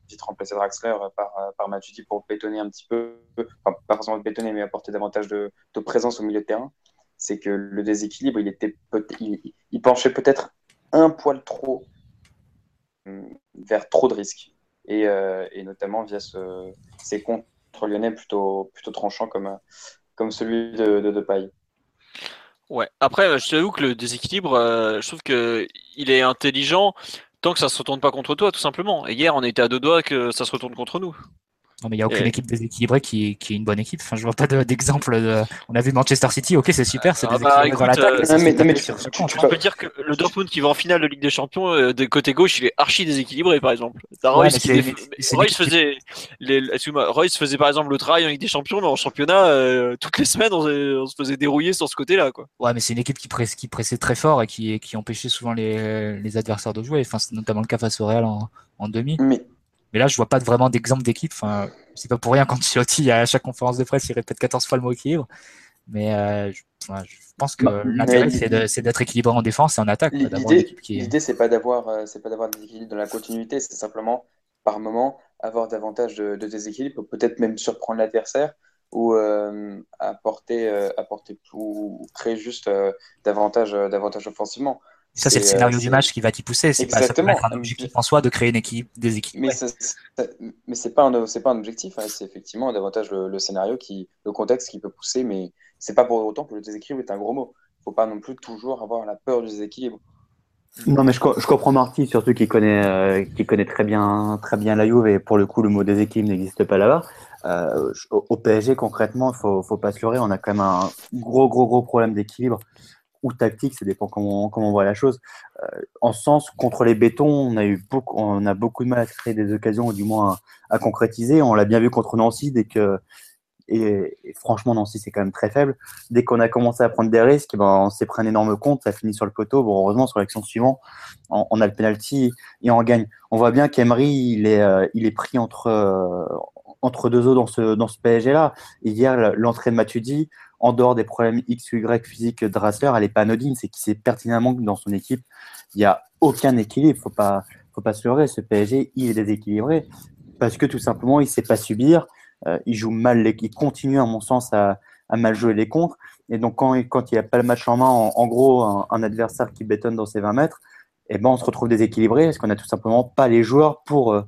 vite remplacer Draxler par, par Matuidi pour bétonner un petit peu, enfin, pas forcément bétonner, mais apporter davantage de, de, présence au milieu de terrain. C'est que le déséquilibre, il, était il, penchait peut-être un poil trop vers trop de risques. Et, et notamment via ce, ces comptes lyonnais plutôt, plutôt tranchant comme, comme celui de, de Depay. Ouais, après, je t'avoue que le déséquilibre, euh, je trouve qu'il est intelligent tant que ça se retourne pas contre toi, tout simplement. Et hier, on était à deux doigts que ça se retourne contre nous. Non, mais il n'y a aucune équipe déséquilibrée qui est, qui est une bonne équipe. Enfin, je vois pas d'exemple. De, On a vu Manchester City, ok, c'est super, c'est ah, bah, dans l'attaque. Euh, mais, mais, tu, peux dire que le Dortmund qui va en finale de Ligue des Champions, euh, de côté gauche, il est archi déséquilibré, par exemple. Royce, faisait, les... Royce faisait par exemple le travail en Ligue des Champions, mais en championnat, euh, toutes les semaines, on, se faisait dérouiller sur ce côté-là. Quoi. Ouais, mais c'est une équipe qui, presse, qui pressait très fort et qui, qui empêchait souvent les, les adversaires de jouer. Enfin, c'est notamment le cas face au Real en, en demi. Mais mais là, je vois pas vraiment d'exemple d'équipe. Enfin, c'est pas pour rien quand Chilotti, à chaque conférence de presse, il répète 14 fois le mot équilibre. Mais euh, je, pense que bah, l'intérêt, c'est d'être équilibré en défense et en attaque. L'idée, c'est pas d'avoir, euh, c'est pas d'avoir des équilibres dans la continuité, c'est simplement par moment avoir davantage de, déséquilibre, peut-être même surprendre l'adversaire ou euh, apporter, apporter ou créer juste davantage, davantage offensivement. Ça, c'est le scénario du match qui va t'y pousser. C'est pas ça un objectif en soi de créer une équipe, des équipes. Mais, mais c'est pas un, c'est pas un objectif. Hein. C'est effectivement davantage le, scénario qui, le contexte qui peut pousser. Mais c'est pas pour autant que le déséquilibre est un gros mot. Faut pas non plus toujours avoir la peur du déséquilibre. Non, mais je, je comprends Marty, surtout qui connaît, euh, qui connaît très bien, très bien la Juve et pour le coup, le mot déséquilibre n'existe pas là-bas. Euh, au, PSG, concrètement, il faut, faut pas se leurrer, on a quand même un gros, gros, gros problème d'équilibre ou tactique, ça dépend comment, comment on voit la chose. Euh, en sens, contre les bétons, on a eu beaucoup, on a beaucoup de mal à créer des occasions, ou du moins à, concrétiser. On l'a bien vu contre Nancy, dès que Et, franchement, Nancy, c'est quand même très faible. Dès qu'on a commencé à prendre des risques, ben, on s'est pris un énorme compte, ça finit sur le poteau. Bon, heureusement, sur l'action suivante, on, a le penalty et on gagne. On voit bien qu'Emery, il est, euh, il est pris entre, euh, entre deux eaux dans ce, dans ce PSG-là. Hier, l'entrée de Matuidi, en dehors des problèmes X ou Y physiques de Drassler, elle n'est pas anodine. C'est qu'il sait pertinemment que dans son équipe, il n'y a aucun équilibre. Faut pas, faut pas se leurrer. Ce PSG, il est déséquilibré parce que tout simplement, il ne sait pas subir. Euh, il joue mal, il continue, à mon sens, à, mal jouer les contres. Et donc, quand, quand il n'a pas le match en main, en, gros, un, adversaire qui bétonne dans ses 20 mètres, eh ben, on se retrouve déséquilibré parce qu'on n'a tout simplement pas les joueurs pour, euh,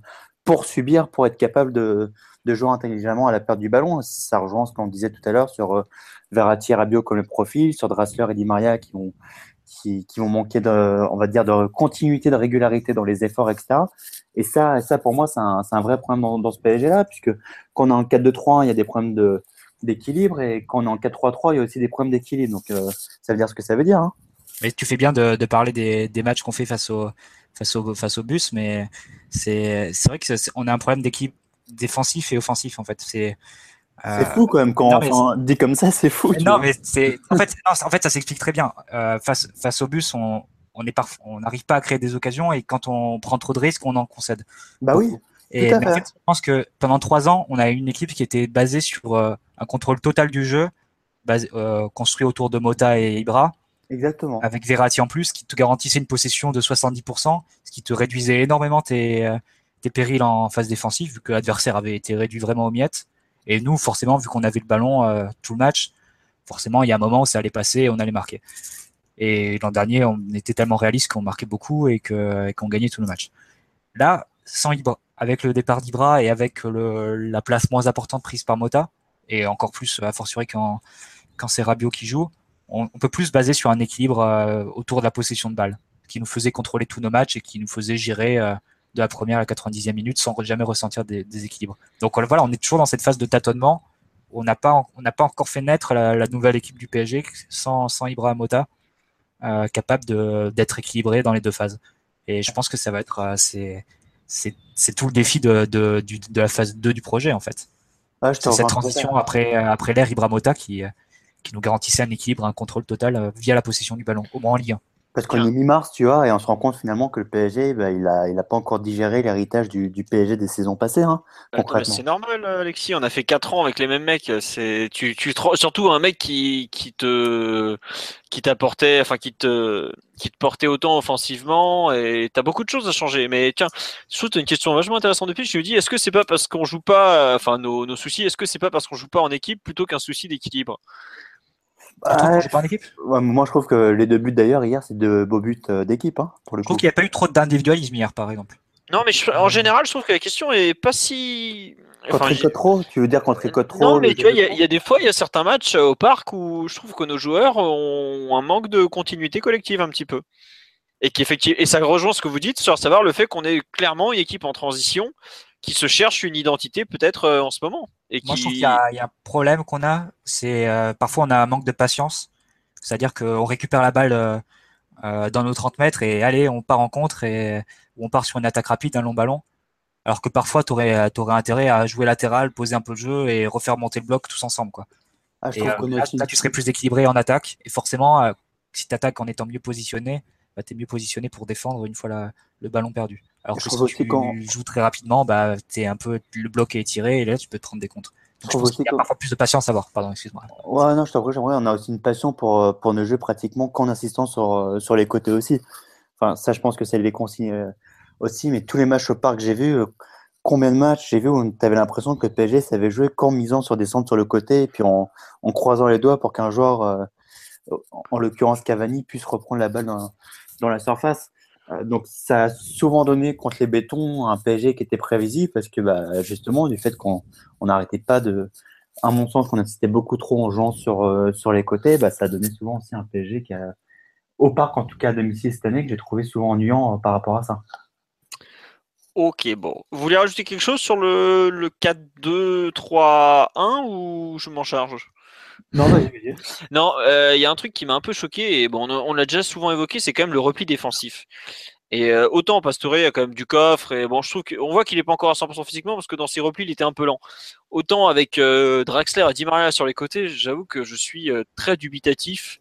pour subir, pour être capable de, de jouer intelligemment à la perte du ballon. Ça rejoint ce qu'on disait tout à l'heure sur euh, Verratti et Rabiot comme le profil, sur Drassler et Di Maria qui vont, qui, qui vont manquer de, on va dire, de continuité, de régularité dans les efforts, etc. Et ça, ça pour moi, c'est un, un, vrai problème dans, ce PSG-là, puisque quand on est en 4-2-3, il y a des problèmes de, d'équilibre, et quand on est en 4-3-3, il y a aussi des problèmes d'équilibre. Donc, euh, ça veut dire ce que ça veut dire. Hein. Mais tu fais bien de, parler des, des matchs qu'on fait face au, face au, face au bus, mais c'est, c'est vrai que on a un problème d'équipe défensif et offensif en fait. C'est c'est fou quand même quand on dit comme ça, c'est fou. Non, mais c'est en fait, en fait, ça s'explique très bien. Euh, face face au bus, on on est on n'arrive pas à créer des occasions et quand on prend trop de risques, on en concède. Bah oui. Et en fait, je pense que pendant trois ans, on a eu une équipe qui était basée sur euh, un contrôle total du jeu, basé, euh, construit autour de Mota et Ibra. Exactement. Avec Verratti en plus, qui te garantissait une possession de 70%, ce qui te réduisait énormément tes, tes périls en phase défensive, vu que l'adversaire avait été réduit vraiment aux miettes. Et nous, forcément, vu qu'on avait le ballon euh, tout le match, forcément, il y a un moment où ça allait passer et on allait marquer. Et l'an dernier, on était tellement réaliste qu'on marquait beaucoup et qu'on gagnait tout le match. Là, sans Ibra, avec le départ d'Ibra et avec la place moins importante prise par Mota, et encore plus à fortiori quand, quand c'est Rabiot qui joue, on, peut plus se baser sur un équilibre euh, autour de la possession de balle, qui nous faisait contrôler tous nos matchs et qui nous faisait gérer euh, de la première à la 90e minute sans jamais ressentir des, équilibres. Donc voilà, on est toujours dans cette phase de tâtonnement. On n'a pas, on n'a pas encore fait naître la, nouvelle équipe du PSG sans, sans Mota, euh, capable d'être équilibré dans les deux phases. Et je pense que ça va être, euh, c'est, tout le défi de, de, de, la phase 2 du projet en fait. c'est cette transition après, après l'ère Mota qui, qui nous garantissait un équilibre, un contrôle total euh, via la possession du ballon, au moins en Ligue 1. Parce qu'on est mi-mars, tu vois, et on se rend compte finalement que le PSG, bah, il n'a il a pas encore digéré l'héritage du, du, PSG des saisons passées, hein, concrètement. C'est normal, Alexis. On a fait 4 ans avec les mêmes mecs. C'est tu, tu surtout un mec qui, qui te qui t'apportait, enfin qui te qui te portait autant offensivement. Et t'as beaucoup de choses à changer. Mais tiens, je trouve une question vachement intéressante depuis. Je me dis, est-ce que c'est pas parce qu'on joue pas, enfin nos, nos soucis, est-ce que c'est pas parce qu'on joue pas en équipe plutôt qu'un souci d'équilibre? Bah, pas en équipe Moi, je trouve que les deux buts d'ailleurs hier, c'est de beaux buts euh, d'équipe. Hein, pour le je trouve qu'il n'y a pas eu trop d'individualisme hier, par exemple. Non, mais en général, je trouve que la question est pas si. Enfin, contre trop Tu veux dire contre trop Non, mais tu vois, il y, a des fois, il y a certains matchs euh, au parc où je trouve que nos joueurs ont un manque de continuité collective un petit peu. Et, et ça rejoint ce que vous dites sur savoir le fait qu'on est clairement une équipe en transition qui se cherche une identité peut-être euh, en ce moment. Et Moi, je trouve qu'il y, a un problème qu'on a, c'est euh, parfois on a un manque de patience. C'est-à-dire qu'on récupère la balle euh, dans nos 30 mètres et allez, on part en contre et on part sur une attaque rapide, un long ballon. Alors que parfois, tu aurais, aurais, intérêt à jouer latéral, poser un peu le jeu et refaire monter le bloc tous ensemble. Quoi. Ah, et, là, tu serais plus équilibré en attaque. Et forcément, si tu attaques en étant mieux positionné, bah, tu es mieux positionné pour défendre une fois le ballon perdu. Alors que si tu quand... joues très rapidement, bah, es un peu, le bloc est tiré et là tu peux te prendre des comptes. Donc, je, pense qu'il y a parfois plus de patience à avoir. Pardon, excuse-moi. Ouais, non, je t'avoue, j'aimerais. On a aussi une passion pour, euh, pour ne jouer pratiquement qu'en insistant sur, euh, sur les côtés aussi. Enfin, ça, je pense que c'est les consignes euh, aussi. Mais tous les matchs au parc que j'ai vu, combien de matchs j'ai vu où tu avais l'impression que le PSG savait jouer qu'en misant sur des centres sur le côté et puis en, en croisant les doigts pour qu'un joueur, en l'occurrence Cavani, puisse reprendre la balle dans, dans la surface. Euh, donc ça a souvent donné contre les bétons un PSG qui était prévisible parce que bah, justement du fait qu'on n'arrêtait pas de, à mon sens, qu'on insistait beaucoup trop en jouant sur, euh, sur les côtés, bah, ça a donné souvent aussi un PSG qui a, au parc en tout cas à domicile cette année, que j'ai trouvé souvent ennuyant euh, par rapport à ça. Ok, bon. Vous voulez rajouter quelque chose sur le 4-2-3-1 ou je m'en charge? Non, Non, il euh, y a un truc qui m'a un peu choqué, et on, l'a déjà souvent évoqué, c'est quand même le repli défensif. Et euh, autant Pastore a quand même du coffre et bon, je trouve qu'on voit qu'il est pas encore à 100% physiquement parce que dans ses replis il était un peu lent. Autant avec euh, Draxler et Di Maria sur les côtés, j'avoue que je suis euh, très dubitatif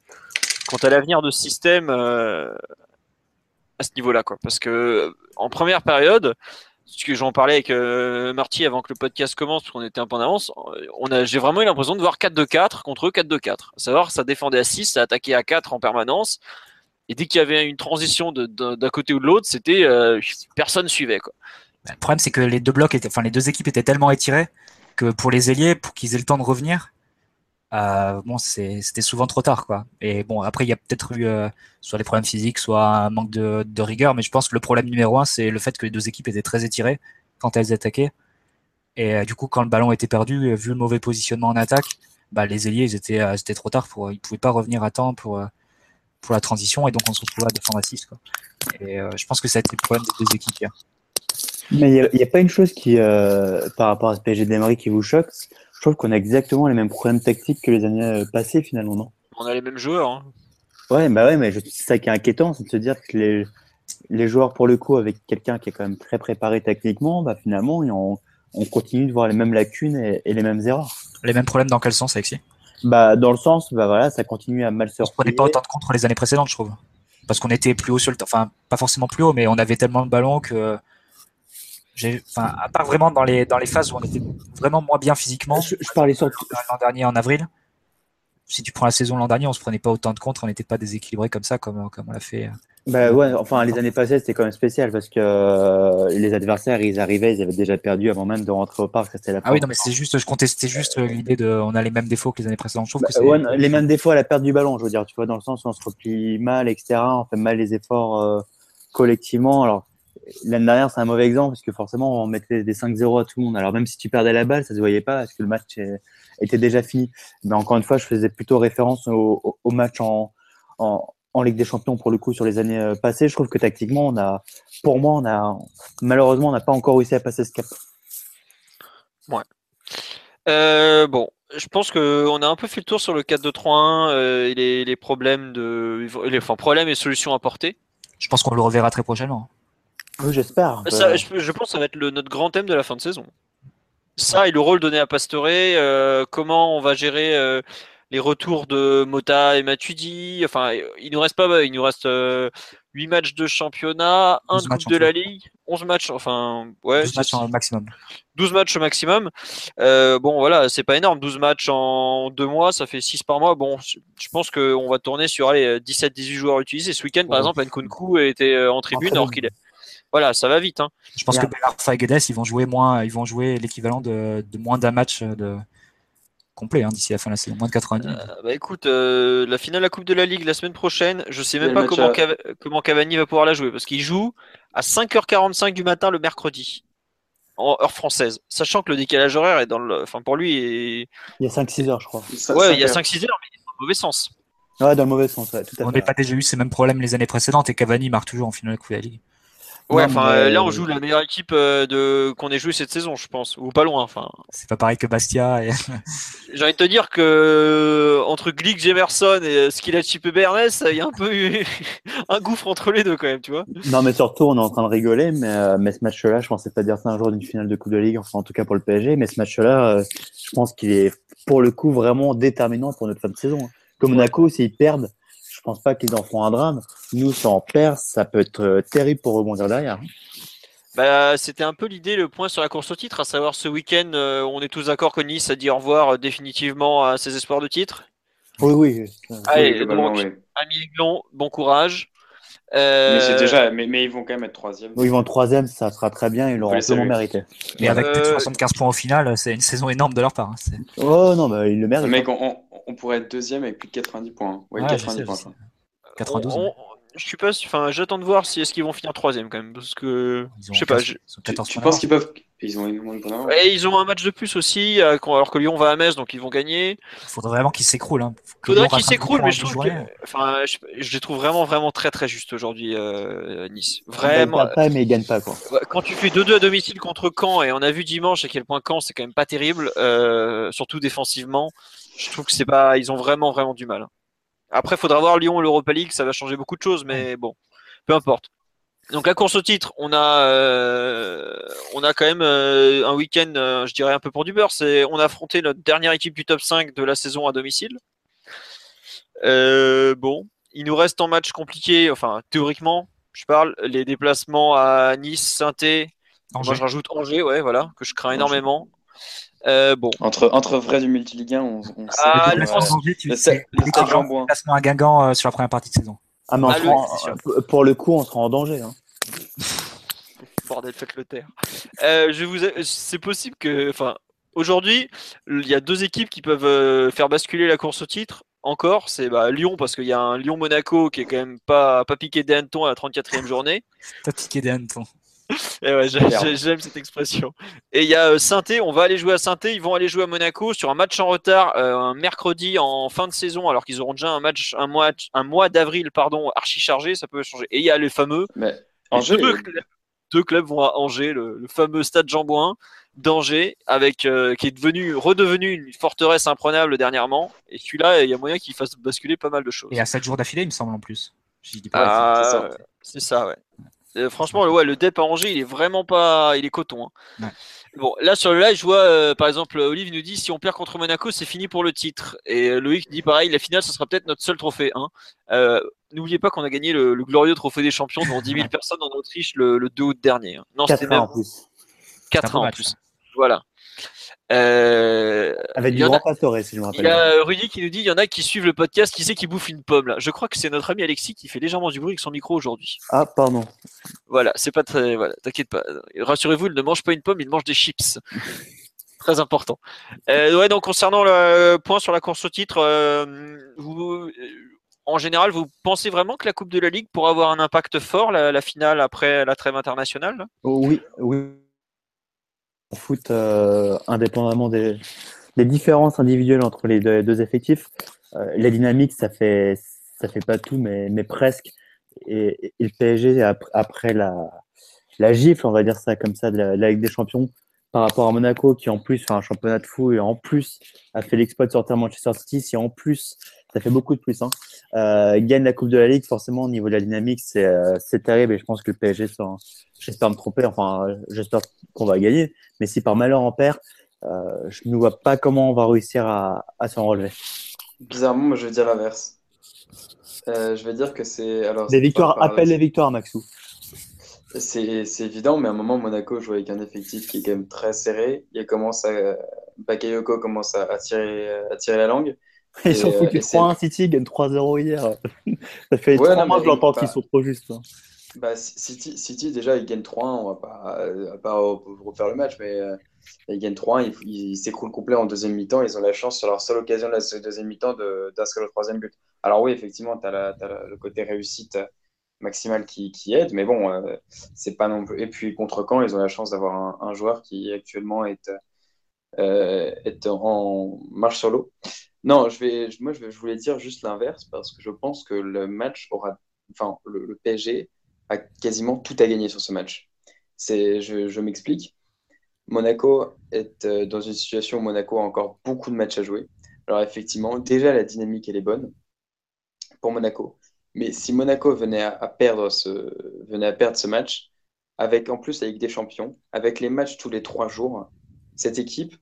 quant à l'avenir de ce système euh, à ce niveau-là, quoi. Parce que en première période, ce que j'en parlais avec euh, Marty avant que le podcast commence, parce qu'on était un peu en avance, a, j'ai vraiment eu l'impression de voir 4-2-4 contre eux 4-2-4. À savoir, ça défendait à 6, ça attaquait à 4 en permanence. Et dès qu'il y avait une transition d'un côté ou de l'autre, c'était euh, personne suivait. Le problème, c'est que les deux blocs étaient, enfin, les deux équipes étaient tellement étirées que pour les ailiers, pour qu'ils aient le temps de revenir, euh, bon, c'était souvent trop tard, quoi. Et bon, après, il y a peut-être eu euh, soit des problèmes physiques, soit un manque de, rigueur, mais je pense que le problème numéro un, c'est le fait que les deux équipes étaient très étirées quand elles attaquaient. Et euh, du coup, quand le ballon était perdu, vu le mauvais positionnement en attaque, bah, les ailiers, ils étaient, c'était trop tard pour, ils pouvaient pas revenir à temps pour, pour la transition, et donc on se retrouvait à défendre à 6, quoi. Et je pense que ça a été le problème des deux équipes hier. Mais il n'y a, pas une chose qui, par rapport à ce PSG d'Emery qui vous choque. Je trouve qu'on a exactement les mêmes problèmes tactiques que les années euh, passées, finalement, non? On a les mêmes joueurs. hein. Ouais, bah ouais, mais c'est ça qui est inquiétant, c'est de se dire que les, les joueurs, pour le coup, avec quelqu'un qui est quand même très préparé techniquement, bah finalement, on, on continue de voir les mêmes lacunes et, et les mêmes erreurs. Les mêmes problèmes dans quel sens, Alexis? Bah, dans le sens, bah voilà, ça continue à mal se On prenait replier. pas autant de contre les années précédentes, je trouve. Parce qu'on était plus haut sur le temps. Enfin, pas forcément plus haut, mais on avait tellement de ballons que. Enfin, à part vraiment dans les, dans les phases où on était vraiment moins bien physiquement. Je, je parlais surtout, L'an dernier, en avril. Si tu prends la saison l'an dernier, on se prenait pas autant de contre, on n'était pas déséquilibré comme ça, comme, comme on l'a fait. Bah ouais, enfin les années passées c'était quand même spécial parce que euh, les adversaires ils arrivaient, ils avaient déjà perdu avant même de rentrer au parc, c'était la Ah oui, non, mais c'est juste, je contestais juste l'idée de, on a les mêmes défauts que les années précédentes. Je trouve Bah, que c'est. ouais, les mêmes défauts à la perte du ballon, je veux dire, tu vois, dans le sens où on se replie mal, etc. On fait mal les efforts euh, collectivement. Alors l'année dernière c'est un mauvais exemple parce que forcément on mettait des 5-0 à tout le monde. Alors même si tu perdais la balle, ça se voyait pas parce que le match était déjà fini. Mais encore une fois, je faisais plutôt référence au, match en, en en Ligue des Champions pour le coup sur les années euh, passées. Je trouve que tactiquement on a, pour moi, on a malheureusement on n'a pas encore réussi à passer ce cap. Euh, bon, je pense qu'on a un peu fait le tour sur le 4-2-3-1 euh, et les, les problèmes de, les, enfin, problèmes et solutions apportées. Je pense qu'on le reverra très prochainement. Oui, j'espère. Ça, je, je pense que ça va être le, notre grand thème de la fin de saison. Ça et le rôle donné à Pastore, euh, comment on va gérer euh, les retours de Mota et Matuidi. Enfin, il nous reste pas, il nous reste euh, 8 matchs de championnat, 1 12 de Coupe en de la. Ligue, 11 matchs, enfin, ouais, 12 matchs en maximum. 12 matchs au maximum. Euh, bon, voilà, c'est pas énorme. 12 matchs en deux mois, ça fait 6 par mois. Bon, je pense qu'on va tourner sur allez, 17-18 joueurs utilisés. Ce week-end, par Ouais. exemple, Nkunku était euh, en tribune, alors qu'il est. Voilà, ça va vite. Hein. Je pense que Ben Arfa et Guedes, ils vont jouer moins, ils vont jouer l'équivalent de, de moins d'un match de complet hein, d'ici la fin de la saison, moins de 90. Euh, bah écoute, euh, la finale de la Coupe de la Ligue la semaine prochaine, je sais même pas match comment, à- Cava- comment Cavani va pouvoir la jouer parce qu'il joue à 5h45 du matin le mercredi en heure française, sachant que le décalage horaire est dans le. Enfin, pour lui, est... Il y a 5-6 heures, je crois. Ouais, il y a perd. 5-6 heures, mais il est dans le mauvais sens. Ouais, dans le mauvais sens, ouais, tout à on n'a pas déjà eu ces mêmes problèmes les années précédentes et Cavani marque toujours en finale de la Coupe de la Ligue. Ouais, enfin, mais- euh, là, on joue la meilleure équipe euh, de qu'on ait joué cette saison, je pense, ou pas loin. Enfin, C'est pas pareil que Bastia. Et... j'ai envie de te dire que euh, entre Glick, Jemerson et euh, Skilacci Bernès, il y a un peu eu un gouffre entre les deux quand même, tu vois. Non, mais surtout, on est en train de rigoler, mais, euh, mais ce match-là, je pensais pas dire ça un jour d'une finale de Coupe de Ligue, enfin, en tout cas pour le PSG, mais ce match-là, euh, je pense qu'il est, pour le coup, vraiment déterminant pour notre fin de saison. hein. Comme Monaco, s'ils perdent, pense pas qu'ils en feront un drame. Nous, si on perd, ça peut être euh, terrible pour rebondir derrière. Bah, c'était un peu l'idée, le point sur la course au titre, à savoir ce week-end, euh, on est tous d'accord que Nice a dit au revoir euh, définitivement à ses espoirs de titre? Oui, oui. Allez, donc, oui. Ami Aiglon, bon courage. Euh, Mais, c'est déjà, mais, mais ils vont quand même être troisième. oui, ils vont troisième, ça sera très bien, ils l'auront saluer. mérité. Mais avec Euh, peut-être 75 points au final, c'est une saison énorme de leur part. hein. Oh non, mais ils le méritent. Mec, on, on, on pourrait être deuxième avec plus de 90 points. hein. Ouais, Ouais, je 90 sais, points. sais. je crois. 92. on- on- je suis pas, enfin, j'attends de voir si est-ce qu'ils vont finir troisième quand même, parce que Ils je sais pas. 15 je- ils Tu, 14 tu points penses qu'ils peuvent. Ils ont énormément. Et ils ont un match de plus aussi, euh, alors que Lyon va à Metz, donc ils vont gagner. Il faudrait vraiment qu'ils s'écroulent. Hein. Faudrait qu'ils s'écroulent, mais je trouve que, enfin, je, je les trouve vraiment, vraiment très, très juste aujourd'hui, euh, Nice. Ils Vraiment. perdent pas, mais ils gagnent pas, quoi. Ouais, Quand tu fais 2-2 à domicile contre Caen, et on a vu dimanche à quel point Caen c'est quand même pas terrible, euh, surtout défensivement, je trouve que c'est pas, ils ont vraiment vraiment du mal. Après, faudra voir Lyon et l'Europa League, ça va changer beaucoup de choses, mais bon, peu importe. Donc la course au titre, on a, euh, on a quand même euh, un week-end, euh, je dirais un peu pour du beurre. C'est, on a affronté notre dernière équipe du top 5 de la saison à domicile. bon, il nous reste en match compliqué, enfin théoriquement, je parle, les déplacements à Nice, saint Moi je rajoute Angers, ouais, voilà, que je crains énormément. Bon. Entre, entre vrai du multiligue on, on ah, le, Angers, tu le, le, déplacement à Guingamp sur la première partie de saison. Ah, mais ah, pour le coup, on sera en danger. Hein. Bordel, faites le terre. Euh, je vous, c'est possible que, enfin, aujourd'hui, il y a deux équipes qui peuvent euh, faire basculer la course au titre. Encore, c'est bah, Lyon parce qu'il y a un Lyon-Monaco qui est quand même pas, pas piqué des hannetons à la 34e journée. Pas piqué des hannetons. ouais, j'aime cette expression. Et il y a euh, saint on va aller jouer à saint ils vont aller jouer à Monaco sur un match en retard euh, un mercredi en fin de saison, alors qu'ils auront déjà un match, un mois, un mois d'avril, pardon, archi chargé, ça peut changer. Et il y a les fameux. Mais deux, clubs, vont à Angers, le, fameux stade Jean Bouin d'Angers, avec euh, qui est devenu, redevenu une forteresse imprenable dernièrement. Et celui-là, il y a moyen qu'il fasse basculer pas mal de choses. Et à 7 jours d'affilée, il me semble en plus. Ah, c'est ça, ouais. Euh, franchement, ouais, le dep à Angers, il est vraiment pas. Il est coton. Hein. Bon, là sur le live, je vois euh, par exemple Olive nous dit si on perd contre Monaco, c'est fini pour le titre. Et euh, Loïc dit pareil, la finale, ce sera peut-être notre seul trophée. Hein. N'oubliez pas qu'on a gagné le, glorieux trophée des champions devant 10 000 personnes en Autriche le, 2 août dernier. Hein. Non, c'était même. En plus. 4 ans en plus. Voilà. Euh, Avec du grand pastoré, si je me rappelle. Il y a Rudy qui nous dit il y en a qui suivent le podcast, qui sait qui bouffe une pomme là. Je crois que c'est notre ami Alexis qui fait légèrement du bruit avec son micro aujourd'hui. Ah, pardon. Voilà, c'est pas très. Voilà, t'inquiète pas. Rassurez-vous, il ne mange pas une pomme, il mange des chips. très important. Euh, ouais, donc concernant le point sur la course au titre, euh, vous, en général, vous pensez vraiment que la Coupe de la Ligue pourra avoir un impact fort, la, la finale après la trêve internationale Oui, oui foot, euh, indépendamment des, des, différences individuelles entre les deux, effectifs, euh, la dynamique, ça fait, ça fait pas tout, mais, mais presque. Et, le PSG, après, la, la gifle, on va dire ça comme ça, de la, Ligue des Champions, par rapport à Monaco, qui en plus fait un championnat de fou et en plus a fait l'exploit de sortir Manchester City, si en plus, ça fait beaucoup de plus, hein, euh, gagne la Coupe de la Ligue, forcément, au niveau de la dynamique, c'est euh, terrible et je pense que le PSG j'espère me tromper, enfin, j'espère qu'on va gagner. Mais si par malheur on perd, euh, je ne vois pas comment on va réussir à, à s'en relever. Bizarrement, moi, je vais dire l'inverse. Je vais dire que c'est. Alors, les victoires, appelle les victoires, Maxou. C'est évident, mais à un moment, Monaco joue avec un effectif qui est quand même très serré. Il commence à, Bakayoko commence à, tirer, à tirer la langue. Ils sont foutus 3-1 City, gagne 3-0 hier. Ça fait ouais, 3 mois que je l'entends qu'ils sont trop justes. Hein. Bah, City, City, déjà, ils gagnent 3-1. On va pas, va pas refaire le match, mais euh, ils gagnent 3-1. Ils s'écroulent complet en deuxième mi-temps. Ils ont la chance, sur leur seule occasion de la deuxième mi-temps, d'inscrire le troisième but. Alors, oui, effectivement, tu as, le côté réussite maximale qui, qui aide, mais bon, euh, c'est pas non plus. Et puis, contre Caen, ils ont la chance d'avoir un, joueur qui actuellement est, euh, est en marche sur l'eau. Non, je vais, moi, je, voulais dire juste l'inverse parce que je pense que le match aura. Enfin, le PSG a quasiment tout à gagner sur ce match. C'est, je, m'explique. Monaco est euh, dans une situation où Monaco a encore beaucoup de matchs à jouer. Alors effectivement, déjà la dynamique elle est bonne pour Monaco. Mais si Monaco venait à, perdre ce, venait à perdre ce match, avec en plus la Ligue des Champions, avec les matchs tous les trois jours, cette équipe,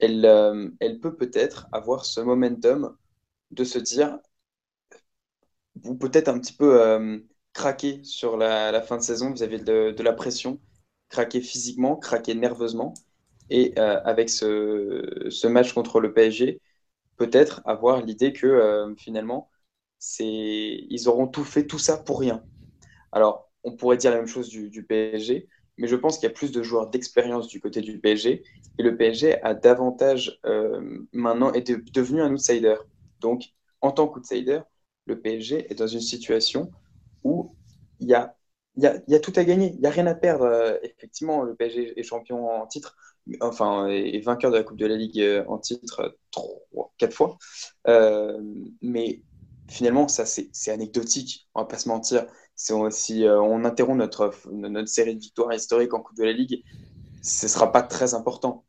elle, euh, elle peut peut-être avoir ce momentum de se dire, ou peut-être un petit peu euh, craquer sur la, fin de saison vis-à-vis de, la pression, craquer physiquement, craquer nerveusement. Et euh, avec ce, match contre le PSG, peut-être avoir l'idée que euh, finalement, ils auront tout fait, tout ça pour rien. Alors, on pourrait dire la même chose du, PSG, mais je pense qu'il y a plus de joueurs d'expérience du côté du PSG. Et le PSG a davantage euh, maintenant est devenu un outsider. Donc, en tant qu'outsider, le PSG est dans une situation où il y a, tout à gagner, il n'y a rien à perdre. Euh, effectivement, le PSG est champion en titre, enfin, est vainqueur de la Coupe de la Ligue euh, en titre trois, quatre fois. Mais finalement, ça, c'est anecdotique, on va pas se mentir. Si on interrompt notre, série de victoires historiques en Coupe de la Ligue, ce ne sera pas très important.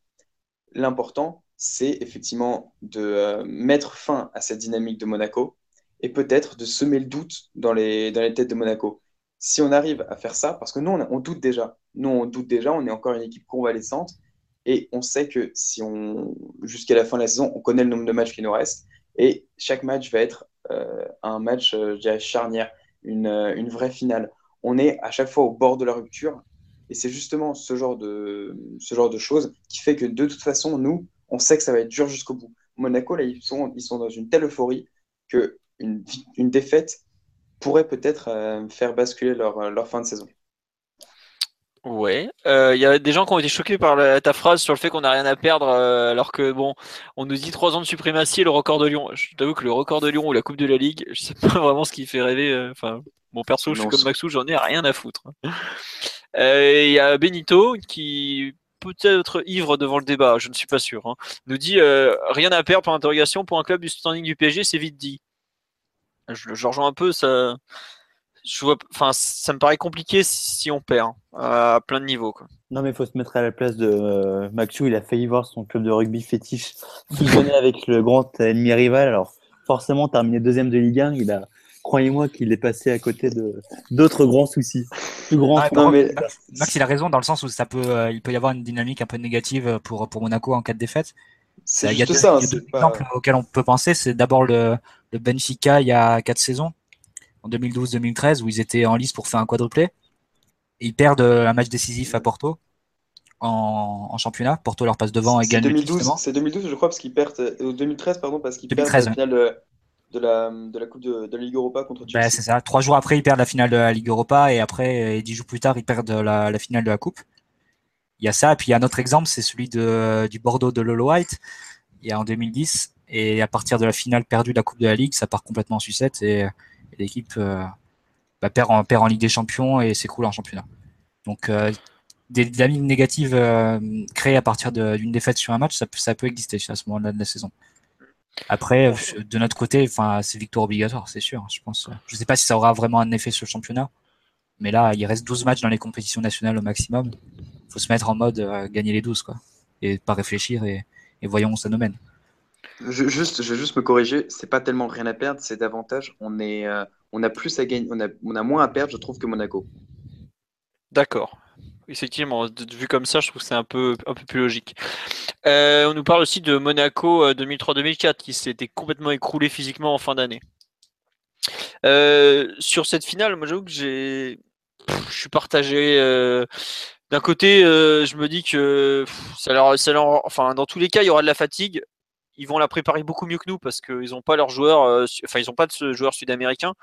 L'important, c'est effectivement de mettre fin à cette dynamique de Monaco, et peut-être de semer le doute dans les, têtes de Monaco. si on arrive à faire ça, parce que nous, on, doute déjà. Nous, on doute déjà, on est encore une équipe convalescente. Et on sait que si on, jusqu'à la fin de la saison, on connaît le nombre de matchs qui nous restent. Et chaque match va être euh, un match, euh, je dirais, charnière, une, euh, une, vraie finale. On est à chaque fois au bord de la rupture. Et c'est justement ce genre, de, ce genre de choses qui fait que de toute façon, nous, on sait que ça va être dur jusqu'au bout. Monaco, là, ils sont, ils sont dans une telle euphorie que une, une défaite pourrait peut-être faire basculer leur, leur fin de saison. Ouais, il euh, y a des gens qui ont été choqués par ta phrase sur le fait qu'on n'a rien à perdre, euh, alors que bon, on nous dit trois ans de suprématie et le record de Lyon. Je t'avoue que le record de Lyon ou la Coupe de la Ligue, je sais pas vraiment ce qui fait rêver. Euh, enfin, mon perso, je suis comme Maxou, j'en ai rien à foutre. Il y a Benito qui peut-être ivre devant le débat, je ne suis pas sûr. Hein, nous dit rien à perdre pour interrogation pour un club du standing du PSG, c'est vite dit. Je, je rejoins un peu ça je vois, enfin, ça me paraît compliqué si on perd hein, à plein de niveaux. Quoi. Non, mais il faut se mettre à la place de euh, Maxou. Il a failli voir son club de rugby fétiche fusionner avec le grand ennemi rival. Alors, forcément, terminé deuxième de Ligue 1, il a, croyez-moi, qu'il est passé à côté de d'autres grands soucis. Plus grands. Ah, mais... Max, il a raison dans le sens où ça peut, euh, il peut y avoir une dynamique un peu négative pour pour Monaco en cas de défaite. C'est juste ça. Il y a deux exemples auxquels on peut penser. C'est d'abord le, le Benfica il y a quatre saisons en 2012-2013 où ils étaient en lice pour faire un quadruplé. ils perdent un match décisif à Porto en, championnat. Porto leur passe devant et gagne 2012, C'est 2012, je crois, parce qu'ils perdent. 2013, pardon, parce qu'ils perdent la finale de la, de la Coupe de, la Ligue Europa contre Chelsea. Bah, c'est ça. Trois jours après, ils perdent la finale de la Ligue Europa et après, et dix jours plus tard, ils perdent la, finale de la Coupe. Il y a ça. Et puis, il y a un autre exemple, c'est celui de, du Bordeaux de Lolo White. Il y a en 2010. Et à partir de la finale perdue de la Coupe de la Ligue, ça part complètement en sucette. Et l'équipe euh, bah, perd, en, perd en Ligue des Champions et s'écroule en championnat. Donc euh, des dynamiques négatives euh, créées à partir d'une défaite sur un match, ça, peut exister à ce moment-là de la saison. Après, de notre côté, enfin, c'est victoire obligatoire, c'est sûr. Je pense. Je sais pas si ça aura vraiment un effet sur le championnat, mais là, il reste 12 matchs dans les compétitions nationales au maximum. Il faut se mettre en mode gagner les 12, quoi, et pas réfléchir et, et voyons où ça nous mène. Je, juste, je vais juste me corriger, c'est pas tellement rien à perdre, c'est davantage, on, euh, a plus à gagner, on a, moins à perdre, je trouve, que Monaco. D'accord. Effectivement, vu comme ça, je trouve que c'est un peu, plus logique. Euh, on nous parle aussi de Monaco 2003-2004 euh, qui s'était complètement écroulé physiquement en fin d'année. sur cette finale, moi j'avoue que j'ai, je suis partagé. D'un côté, je me dis que ça leur, ça enfin, dans tous les cas, il y aura de la fatigue ils vont la préparer beaucoup mieux que nous parce qu'ils n'ont pas leurs joueurs, euh, enfin ils n'ont pas de ce joueur sud-américain.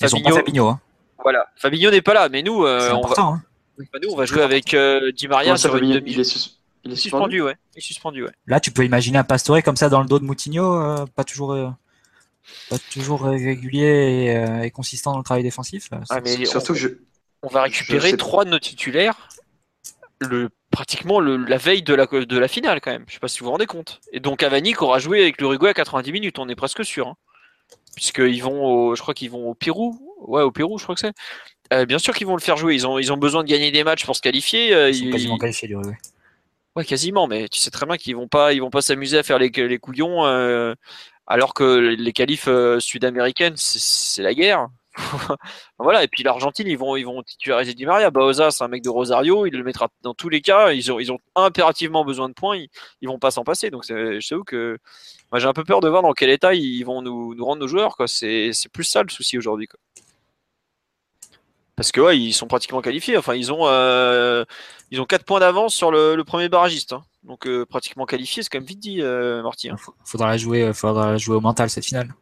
Fabinho, Fabinho. Hein. Voilà, Fabinho n'est pas là, mais nous, euh, on, va... Hein. nous on va jouer avec euh, Di Maria. il, est il, est suspendu, ouais. Il est suspendu, ouais. Là, tu peux imaginer un Pastore comme ça dans le dos de Moutinho, pas toujours. pas toujours régulier et, consistant dans le travail défensif. Ah, mais surtout, on, je, on va récupérer trois de nos titulaires le pratiquement la veille de la, de la finale quand même. Je sais pas si vous vous rendez compte. Et donc Avani aura joué avec l'Uruguay à 90 minutes, on est presque sûr. Hein. Puisqu'ils vont au, je crois qu'ils vont au Pérou. Ouais, au Pérou, je crois que c'est. Euh, bien sûr qu'ils vont le faire jouer. Ils ont, ils ont besoin de gagner des matchs pour se qualifier. Euh, ils sont quasiment qualifiés, l'Uruguay. Ouais, quasiment. Mais tu sais très bien qu'ils vont pas, ils vont pas s'amuser à faire les, les couillons. Euh, alors que les qualifs sud-américaines, c'est la guerre. voilà, et puis l'Argentine, ils vont, ils vont titulariser Di Maria. Baoza, c'est un mec de Rosario, il le mettra dans tous les cas. Ils ont, ils ont impérativement besoin de points, ils, vont pas s'en passer. Donc, je t'avoue que moi, j'ai un peu peur de voir dans quel état ils vont nous, nous rendre nos joueurs. C'est plus ça le souci aujourd'hui. Parce que ouais, ils sont pratiquement qualifiés. Enfin, ils ont, euh, ils ont 4 points d'avance sur le, premier barragiste. Hein. Donc, euh, pratiquement qualifié, c'est quand même vite dit, euh, Marty. Hein. Faudra la jouer, faudra la jouer au mental cette finale.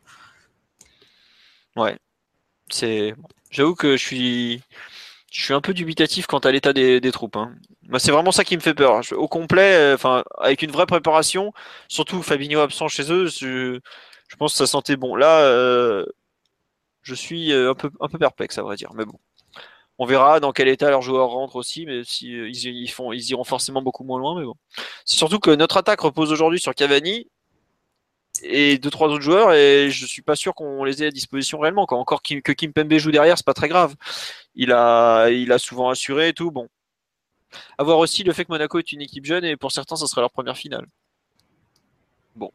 Ouais, c'est, j'avoue que je suis, je suis un peu dubitatif quant à l'état des, troupes. Hein. c'est vraiment ça qui me fait peur. au complet, euh, enfin, avec une vraie préparation, surtout Fabinho absent chez eux, je, pense que ça sentait bon. Là, euh, je suis euh, un peu, un peu perplexe, à vrai dire. Mais bon, on verra dans quel état leurs joueurs rentrent aussi, mais si ils, font, ils iront forcément beaucoup moins loin. Mais bon, c'est surtout que notre attaque repose aujourd'hui sur Cavani et deux trois autres joueurs et je suis pas sûr qu'on les ait à disposition réellement. Quand encore que Kim Pembe joue derrière, c'est pas très grave. Il a, il a souvent assuré et tout. Bon, avoir aussi le fait que Monaco est une équipe jeune et pour certains, ça serait leur première finale. Bon.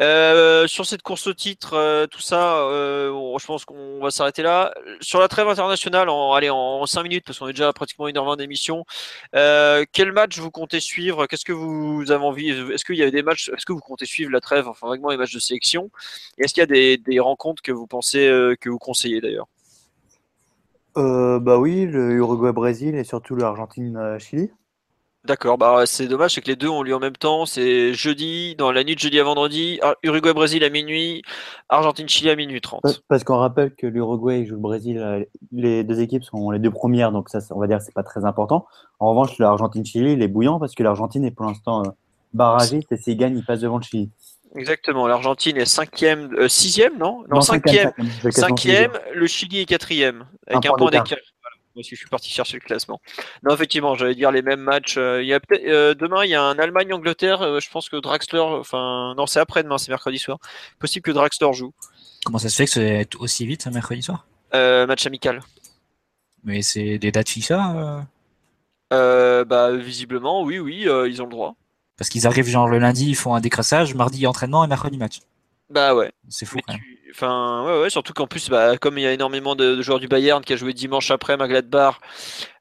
Euh, sur cette course au titre, euh, tout ça, euh, je pense qu'on va s'arrêter là. Sur la trêve internationale, en, allez, en 5 minutes, parce qu'on est déjà pratiquement 1h20 d'émission, quel match vous comptez suivre? Qu'est-ce que vous avez envie Est-ce qu'il y a des matchs Est-ce que vous comptez suivre la trêve, enfin vaguement les matchs de sélection? Est-ce qu'il y a des, des, rencontres que vous pensez, que vous conseillez d'ailleurs? Bah oui, le Uruguay-Brésil et surtout l'Argentine-Chili. D'accord, bah c'est dommage, c'est que les deux ont lieu en même temps. C'est jeudi, dans la nuit de jeudi à vendredi, Uruguay-Brésil à minuit, Argentine-Chili à minuit 30. Parce qu'on rappelle que l'Uruguay joue le Brésil, euh, les deux équipes sont les deux premières, donc ça, on va dire c'est pas très important. En revanche, l'Argentine-Chili, il est bouillant parce que l'Argentine est pour l'instant euh, barragiste et s'il gagne, il passe devant le Chili. Exactement, l'Argentine est cinquième, euh, sixième, non? Non, cinquième, cinquième, le Chili est quatrième, avec un, point d'écart. Moi aussi, je suis parti chercher le classement. Non, effectivement, j'allais dire les mêmes matchs. Euh, il y a peut-être euh, demain, il y a un Allemagne-Angleterre. Euh, je pense que Draxler, enfin, non, c'est après-demain, c'est mercredi soir. Possible que Draxler joue. Comment ça se fait que c'est aussi vite, mercredi soir? Match amical. Mais c'est des dates FIFA Bah, visiblement, oui, oui, ils ont le droit. Parce qu'ils arrivent genre le lundi, ils font un décrassage, mardi entraînement et mercredi match. Bah ouais. C'est fou. Quand même. Enfin, ouais, surtout qu'en plus, bah, comme il y a énormément de, joueurs du Bayern qui a joué dimanche après Magladbar,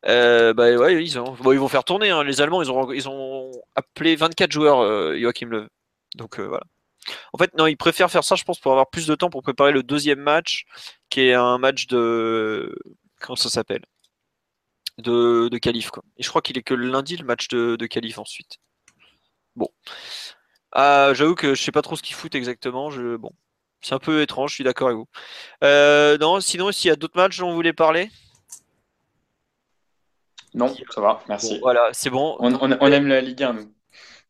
euh, bah ouais, ils, ont, ils vont faire tourner. Hein. Les Allemands, ils ont, ils ont appelé 24 joueurs, euh, Joachim Löw. Donc euh, voilà. En fait, non, ils préfèrent faire ça, je pense, pour avoir plus de temps pour préparer le deuxième match, qui est un match de. Comment ça s'appelle? De, de quoi. Et je crois qu'il est que lundi, le match de, de ensuite. Bon. Ah, j'avoue que je sais pas trop ce qu'ils foutent exactement. Je... Bon, c'est un peu étrange, je suis d'accord avec vous. Euh, non, sinon, s'il y a d'autres matchs dont vous voulez parler? Non, ça va, merci. voilà, c'est bon. On, aime la Ligue 1, nous.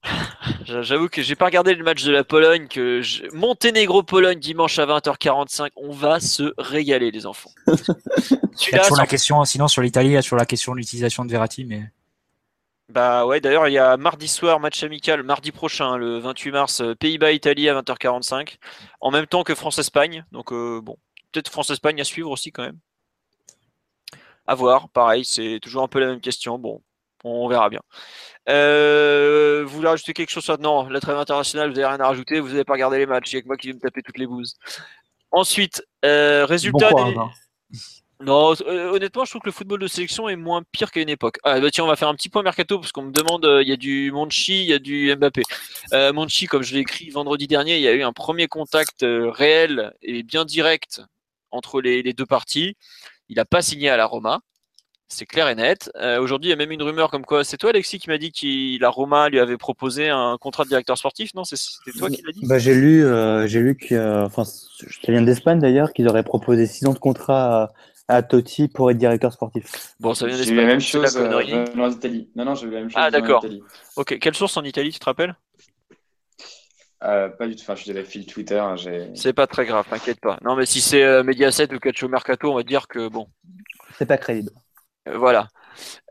J'avoue que j'ai pas regardé le match de la Pologne, que Monténégro-Pologne dimanche à 20h45. On va se régaler, les enfants. il y a toujours la question, sinon sur l'Italie, il y a toujours la question de l'utilisation de Verratti, mais. Bah ouais, d'ailleurs, il y a mardi soir, match amical, mardi prochain, le 28 mars, euh, Pays-Bas-Italie à 20h45, en même temps que France-Espagne. Donc euh, bon, peut-être France-Espagne à suivre aussi quand même. À voir, pareil, c'est toujours un peu la même question. Bon, on verra bien. Euh, vous voulez rajouter quelque chose Non, la trêve internationale, vous n'avez rien à rajouter, vous n'avez pas regardé les matchs, il n'y a que moi qui vais me taper toutes les bouses. Ensuite, résultat des... Hein. Non, euh, honnêtement, je trouve que le football de sélection est moins pire qu'à une époque. Ah, bah tiens, on va faire un petit point mercato parce qu'on me demande, euh, il y a du Monchi, il y a du Mbappé. Euh, Monchi, comme je l'ai écrit vendredi dernier, il y a eu un premier contact euh, réel et bien direct entre les, deux parties. Il n'a pas signé à la Roma. C'est clair et net. Aujourd'hui, il y a même une rumeur comme quoi. C'est toi, Alexis, qui m'a dit que la Roma lui avait proposé un contrat de directeur sportif. Non, c'était toi qui l'as dit? Bah, j'ai lu, j'ai lu que, enfin, je viens d'Espagne d'ailleurs, qu'ils auraient proposé six ans de contrat. À Totti pour être directeur sportif. Bon, ça vient J'ai eu la même chose euh, en Italie. Non, non, j'ai eu la même chose. Ah, d'accord. Ok, quelle source en Italie, tu te rappelles? Euh, pas du tout. Enfin, je dirais fil Twitter. Hein, c'est pas très grave, t'inquiète pas. Non, mais si c'est euh, Mediaset ou Calcio Mercato, on va dire que bon. C'est pas crédible. voilà.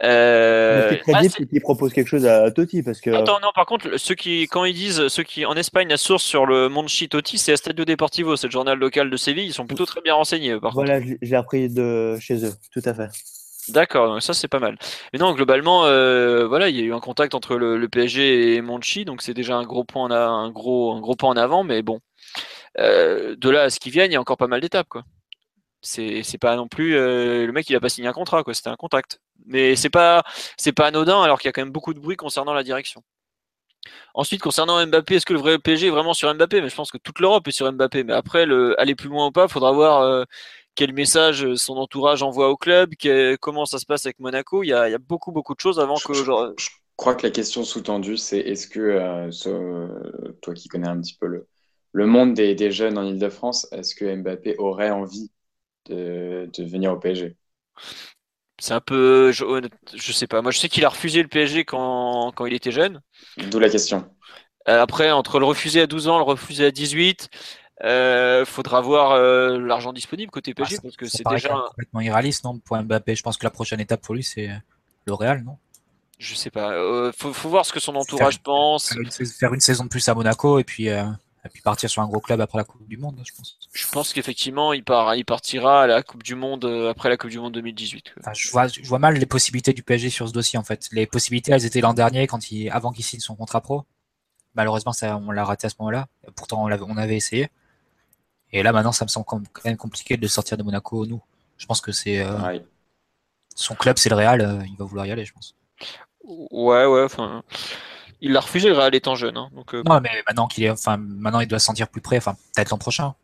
Euh... C'est crédible ah, qui propose quelque chose à Totti parce que. Attends, non, par contre, ceux qui, quand ils disent, ceux qui en Espagne, la source sur le Monchi Totti, c'est Estadio Deportivo, c'est le journal local de Séville. Ils sont plutôt très bien renseignés. Par voilà, j'ai appris de chez eux, tout à fait. D'accord, donc ça c'est pas mal. Mais non, globalement, euh, voilà, il y a eu un contact entre le, PSG et Monchi, donc c'est déjà un gros point, en un gros, un gros point en avant. Mais bon, euh, de là à ce qui vienne, il y a encore pas mal d'étapes, quoi. C'est pas non plus euh, le mec il a pas signé un contrat quoi, c'était un contact. Mais c'est pas c'est pas anodin alors qu'il y a quand même beaucoup de bruit concernant la direction. Ensuite concernant Mbappé, est-ce que le vrai PSG est vraiment sur Mbappé? Mais je pense que toute l'Europe est sur Mbappé. Mais après le aller plus loin ou pas, faudra voir euh, quel message son entourage envoie au club, comment ça se passe avec Monaco. Il y, a, il y a beaucoup beaucoup de choses avant que je, je crois que la question sous-tendue c'est est-ce que euh, toi qui connais un petit peu le, le monde des, des jeunes en Ile-de-France, est-ce que Mbappé aurait envie de, venir au PSG c'est un peu. Je, je, sais pas. Moi, je sais qu'il a refusé le PSG quand, quand il était jeune. D'où la question. Euh, après, entre le refuser à 12 ans, le refuser à 18, euh, faudra voir euh, l'argent disponible côté PSG ah, parce que c'est déjà. complètement irréaliste, non Pour Mbappé, je pense que la prochaine étape pour lui, c'est le Real, non? Je sais pas. Euh, faut, faut, voir ce que son entourage pense. Faire une, saison de plus à Monaco et puis et puis partir sur un gros club après la Coupe du Monde, je pense. Je pense qu'effectivement, il, part, il partira à la Coupe du Monde euh, après la Coupe du Monde 2018. je, vois, je vois mal les possibilités du PSG sur ce dossier en fait. Les possibilités, elles étaient l'an dernier quand il, avant qu'il signe son contrat pro. malheureusement, ça, on l'a raté à ce moment-là. Pourtant, on, on avait essayé. Et là, maintenant, ça me semble quand même compliqué de sortir de Monaco, nous. Je pense que c'est. Euh, son club, c'est le Real, euh, il va vouloir y aller, je pense. Ouais, ouais, enfin. Il l'a refusé, le Real étant jeune. Hein, donc, euh, Non, mais maintenant qu'il est, enfin, maintenant il doit se sentir plus prêt, enfin, peut-être l'an prochain.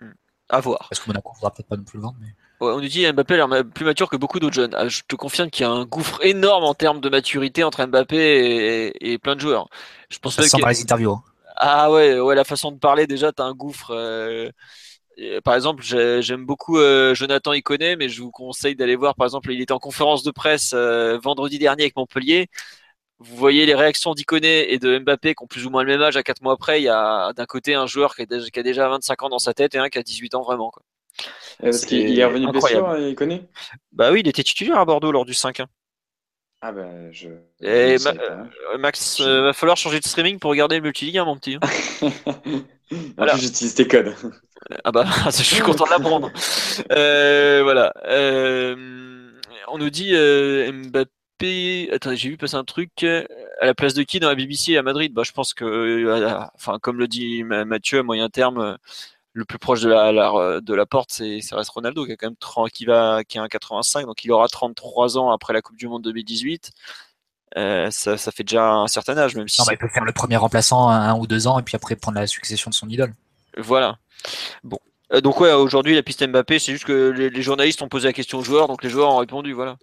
Hmm. À voir. Parce que Monaco ne voudra peut-être pas non plus le vendre. Mais... on nous dit Mbappé a l'air plus mature que beaucoup d'autres jeunes. Ah, je te confirme qu'il y a un gouffre énorme en termes de maturité entre Mbappé et, plein de joueurs. Je pense Ça sent par les interviews. Hein. Ah ouais, ouais, la façon de parler déjà, t'as un gouffre. Euh, par exemple, j'aime beaucoup euh, Jonathan Iconé, mais je vous conseille d'aller voir. Par exemple, il était en conférence de presse euh, vendredi dernier avec Montpellier. Vous voyez les réactions d'Iconé et de Mbappé qui ont plus ou moins le même âge à 4 mois après. Il y a d'un côté un joueur qui a, déjà 25 ans dans sa tête et un qui a 18 ans vraiment. Quoi. Parce qu'il est revenu blessure, Iconé Bah oui, il était titulaire à Bordeaux lors du 5 1 Ah bah je. Et Max, il va falloir changer de streaming pour regarder le multiligue, hein, mon petit. Hein. Alors, j'utilise tes codes. Ah bah, je suis content de l'apprendre. euh, voilà. Euh, on nous dit euh, Mbappé. J'ai vu passer un truc. À la place de qui dans la BBC à Madrid? Bah, je pense que, euh, enfin, comme le dit Mathieu, à moyen terme, le plus proche de la, de la porte, c'est ça reste Ronaldo qui a quand même 30, qui va, qui a un 85, donc il aura 33 ans après la Coupe du Monde 2018. Euh, ça, ça, fait déjà un certain âge, même si. Non, bah, il peut faire le premier remplaçant un, ou deux ans et puis après prendre la succession de son idole. Voilà. Bon. Euh, donc ouais, aujourd'hui la piste Mbappé, c'est juste que les, journalistes ont posé la question aux joueurs, donc les joueurs ont répondu, voilà.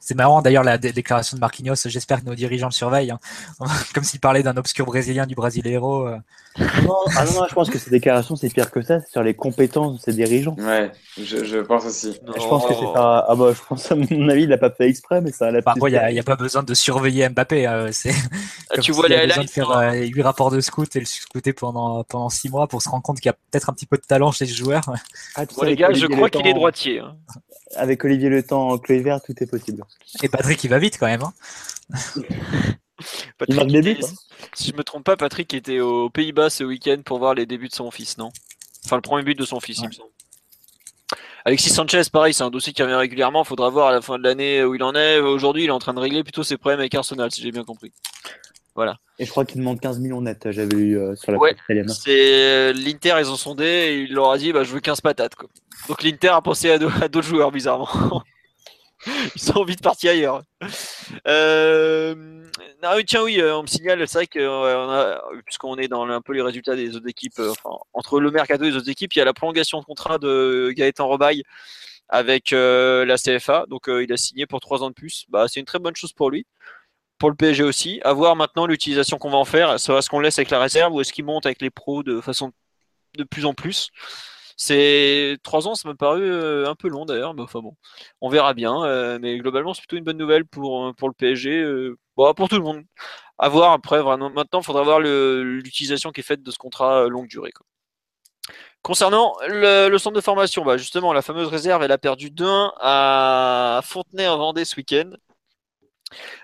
C'est marrant d'ailleurs la déclaration de Marquinhos. J'espère que nos dirigeants le surveillent. Hein. Comme s'il parlait d'un obscur brésilien du Brasileiro. Euh. Non, ah non, je pense que ces déclarations, c'est pire que ça. C'est sur les compétences de ses dirigeants. Ouais, je, pense aussi. Je pense que c'est pas. Ah bah, je pense à mon avis, il n'a pas fait exprès, mais ça a la. il n'y a, pas besoin de surveiller Mbappé. Hein, c'est. Ah, tu vois les besoin de faire euh, 8 rapports de scout et le scouter pendant pendant 6 mois pour se rendre compte qu'il y a peut-être un petit peu de talent chez ce joueur. Ah, les gars, je crois qu'il est droitier. Hein avec Olivier Le Temps en clé vert, tout est possible. Et Patrick, il va vite quand même. Hein. Patrick si je me trompe pas, Patrick était aux Pays-Bas ce week-end pour voir les débuts de son fils, non? Enfin, le premier but de son fils, il me semble. Alexis Sanchez, pareil, c'est un dossier qui revient régulièrement. Il faudra voir à la fin de l'année où il en est. Aujourd'hui, il est en train de régler plutôt ses problèmes avec Arsenal, si j'ai bien compris. Voilà. Et je crois qu'il demande 15 millions net, j'avais eu euh, sur la ouais, C'est euh, l'Inter, ils ont sondé et il leur a dit bah, je veux 15 patates. Quoi. Donc l'Inter a pensé à d'autres joueurs, bizarrement. ils ont envie de partir ailleurs. Euh... Non, tiens, oui, euh, on me signale, c'est vrai que puisqu'on est dans un peu les résultats des autres équipes, enfin, entre le mercato et les autres équipes, il y a la prolongation de contrat de Gaëtan Robaille avec la CFA. Donc il a signé pour 3 ans de plus. Bah, c'est une très bonne chose pour lui pour le PSG aussi. À voir maintenant l'utilisation qu'on va en faire. Est-ce qu'on laisse avec la réserve ou est-ce qu'il monte avec les pros de façon de plus en plus C'est trois ans, ça m'a paru euh, un peu long d'ailleurs, mais enfin bon, on verra bien. Euh, mais globalement, c'est plutôt une bonne nouvelle pour, euh, le PSG, pour tout le monde. À voir après, maintenant, il faudra voir l'utilisation qui est faite de ce contrat longue durée. Concernant le, centre de formation, bah justement, la fameuse réserve, elle a perdu 2-1 à Fontenay en Vendée ce week-end.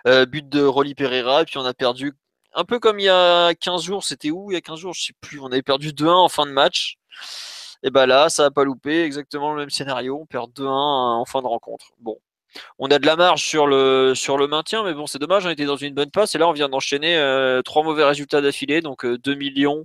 Euh, but de Rolly Pereira, et puis on a perdu un peu comme il y a 15 jours, c'était où il y a 15 jours, je sais plus, on avait perdu 2-1 en fin de match. Et bah là, ça n'a pas loupé, exactement le même scénario, on perd 2-1 en fin de rencontre. Bon, on a de la marge sur le, sur le maintien, mais bon, c'est dommage, on était dans une bonne passe, et là, on vient d'enchaîner euh, mauvais résultats d'affilée, donc 2 euh, millions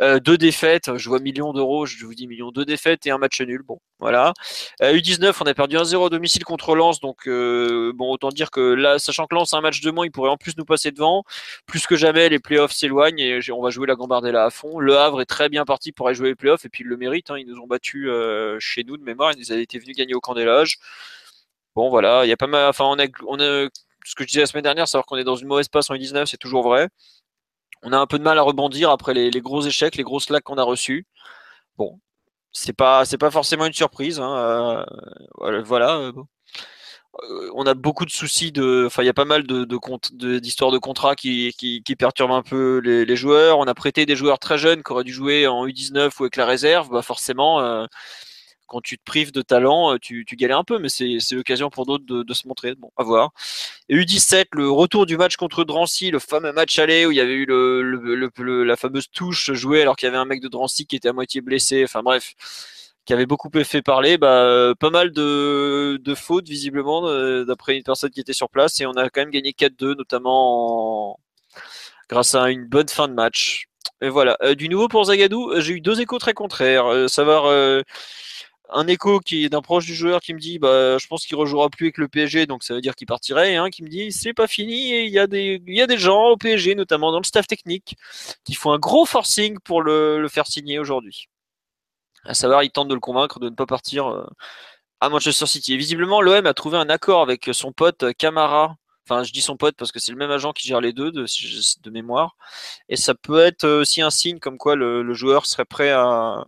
deux défaites, je vois millions d'euros, je vous dis millions, deux défaites et un match nul. Bon, voilà. U19, euh, on a perdu 1-0 à domicile contre Lens, donc euh, bon, autant dire que là, sachant que Lens a un match de moins, il pourrait en plus nous passer devant. Plus que jamais, les playoffs s'éloignent et on va jouer la Gambardella à fond. Le Havre est très bien parti pour aller jouer les playoffs et puis le méritent. Hein. ils nous ont battus chez nous de mémoire, ils avaient été venus gagner au Candélage. Bon, voilà, il y a pas mal. Enfin, on a ce que je disais la semaine dernière, savoir qu'on est dans une mauvaise passe en U19, c'est toujours vrai on a un peu de mal à rebondir après les, gros échecs, les grosses lacs qu'on a reçus. Bon, c'est pas pas forcément une surprise. Hein, euh, voilà. Euh, euh, on a beaucoup de soucis de. Enfin, il y a pas mal d'histoires de, contrats qui, qui, perturbent un peu les, joueurs. On a prêté des joueurs très jeunes qui auraient dû jouer en U19 ou avec la réserve. Bah forcément, quand tu te prives de talent, euh, tu, galères un peu, mais c'est l'occasion pour d'autres de, se montrer. Bon, à voir. Et U17, le retour du match contre Drancy, le fameux match aller où il y avait eu la fameuse touche jouée alors qu'il y avait un mec de Drancy qui était à moitié blessé. Enfin bref, qui avait beaucoup fait parler. Bah, pas mal de, fautes visiblement d'après une personne qui était sur place et on a quand même gagné 4-2, notamment grâce à une bonne fin de match. Et voilà. du nouveau pour Zagadou, j'ai eu deux échos très contraires. savoir un écho qui est d'un proche du joueur qui me dit bah je pense qu'il rejouera plus avec le PSG donc ça veut dire qu'il partirait et un qui me dit c'est pas fini et il y a des gens au PSG notamment dans le staff technique qui font un gros forcing pour le, faire signer aujourd'hui. À savoir il tente de le convaincre de ne pas partir euh, à Manchester City. Et visiblement l'OM a trouvé un accord avec son pote Camara. Enfin, je dis son pote parce que c'est le même agent qui gère les deux de, de mémoire. Et ça peut être aussi un signe comme quoi le joueur serait prêt à,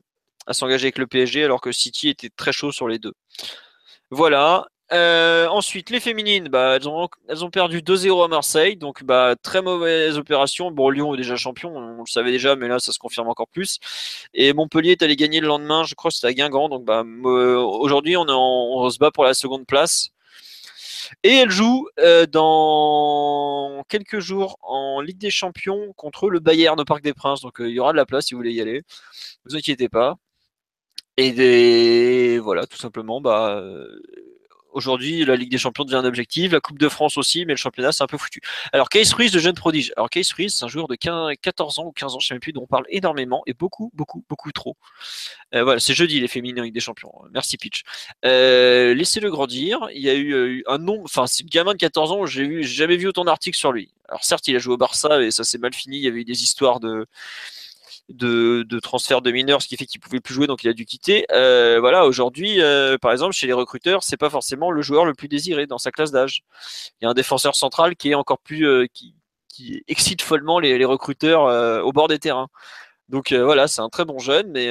à s'engager avec le PSG alors que City était très chaud sur les deux. Voilà. Euh, ensuite, les féminines, bah, elles, ont, perdu 2-0 à Marseille, donc bah, très mauvaise opération. Bon, Lyon est déjà champion, on le savait déjà, mais là, ça se confirme encore plus. Et Montpellier est allé gagner le lendemain, je crois c'était à Guingamp, donc bah, aujourd'hui, on, on, se bat pour la seconde place. Et elle joue euh, dans quelques jours en Ligue des Champions contre le Bayern au Parc des Princes, donc euh, il y aura de la place si vous voulez y aller. Ne vous inquiétez pas. Et voilà, tout simplement, bah, euh, aujourd'hui, la Ligue des Champions devient un objectif, la Coupe de France aussi, mais le championnat, c'est un peu foutu. Alors, Case Ruiz, de jeune prodige. Alors, Case Ruiz, c'est un joueur de 15, 14 ans ou 15 ans, je ne sais même plus, dont on parle énormément et beaucoup, beaucoup, beaucoup trop. Euh, voilà, c'est jeudi, les féminins Ligue des Champions. Merci, Pitch. Euh, laissez-le grandir. Il y a eu, un nombre, enfin, c'est gamin de 14 ans, j'ai jamais vu autant d'articles sur lui. Alors, certes, il a joué au Barça et ça s'est mal fini. Il y avait eu des histoires de, de, transfert de mineurs, ce qui fait qu'il pouvait plus jouer, donc il a dû quitter. Euh, voilà, aujourd'hui, euh, par exemple, chez les recruteurs, c'est pas forcément le joueur le plus désiré dans sa classe d'âge. Il y a un défenseur central qui est encore plus, euh, qui, excite follement les, recruteurs au bord des terrains. Donc voilà, c'est un très bon jeune, mais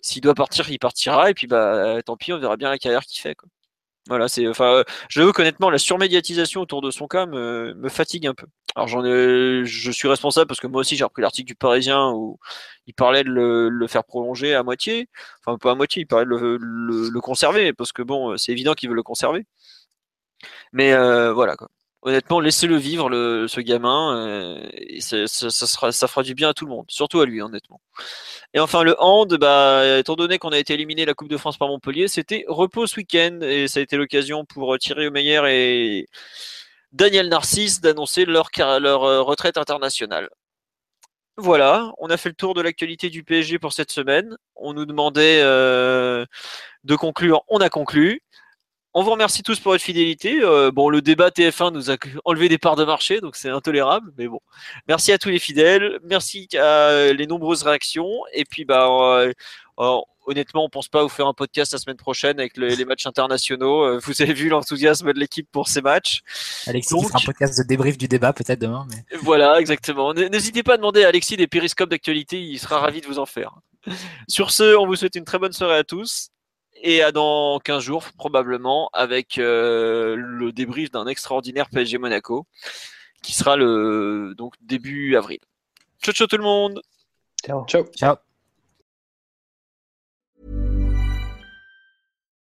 s'il doit partir, il partira, et puis bah tant pis, on verra bien la carrière qu'il fait. Quoi. Voilà, c'est, enfin, je veux honnêtement, la surmédiatisation autour de son cas me, fatigue un peu. Alors j'en ai, je suis responsable parce que moi aussi j'ai repris l'article du Parisien où il parlait de le, faire prolonger à moitié, enfin pas à moitié, il parlait de le, conserver parce que bon, c'est évident qu'il veut le conserver. Mais euh, voilà quoi. Honnêtement, laissez-le vivre, le, ce gamin, euh, et ça, sera, ça fera du bien à tout le monde, surtout à lui, honnêtement. Et enfin, le hand, bah, étant donné qu'on a été éliminé la Coupe de France par Montpellier, c'était repos ce week-end, et ça a été l'occasion pour Thierry Omeyer et Daniel Narcisse d'annoncer leur, leur euh, retraite internationale. Voilà, on a fait le tour de l'actualité du PSG pour cette semaine. On nous demandait euh, de conclure, on a conclu. On vous remercie tous pour votre fidélité. Euh, bon, le débat TF1 nous a enlevé des parts de marché, donc c'est intolérable, mais bon. Merci à tous les fidèles, merci à les nombreuses réactions, et puis bah, euh, euh, honnêtement, on pense pas vous faire un podcast la semaine prochaine avec les matchs internationaux. Vous avez vu l'enthousiasme de l'équipe pour ces matchs. Alexis fera un podcast de débrief du débat peut-être demain. Mais... Voilà, exactement. N'hésitez pas à demander à Alexis des périscopes d'actualité, il sera ravi de vous en faire. Sur ce, on vous souhaite une très bonne soirée à tous et à dans 15 jours probablement avec euh, le débrief d'un extraordinaire PSG Monaco qui sera le donc début avril. Ciao ciao tout le monde. Ciao. Ciao. Ciao.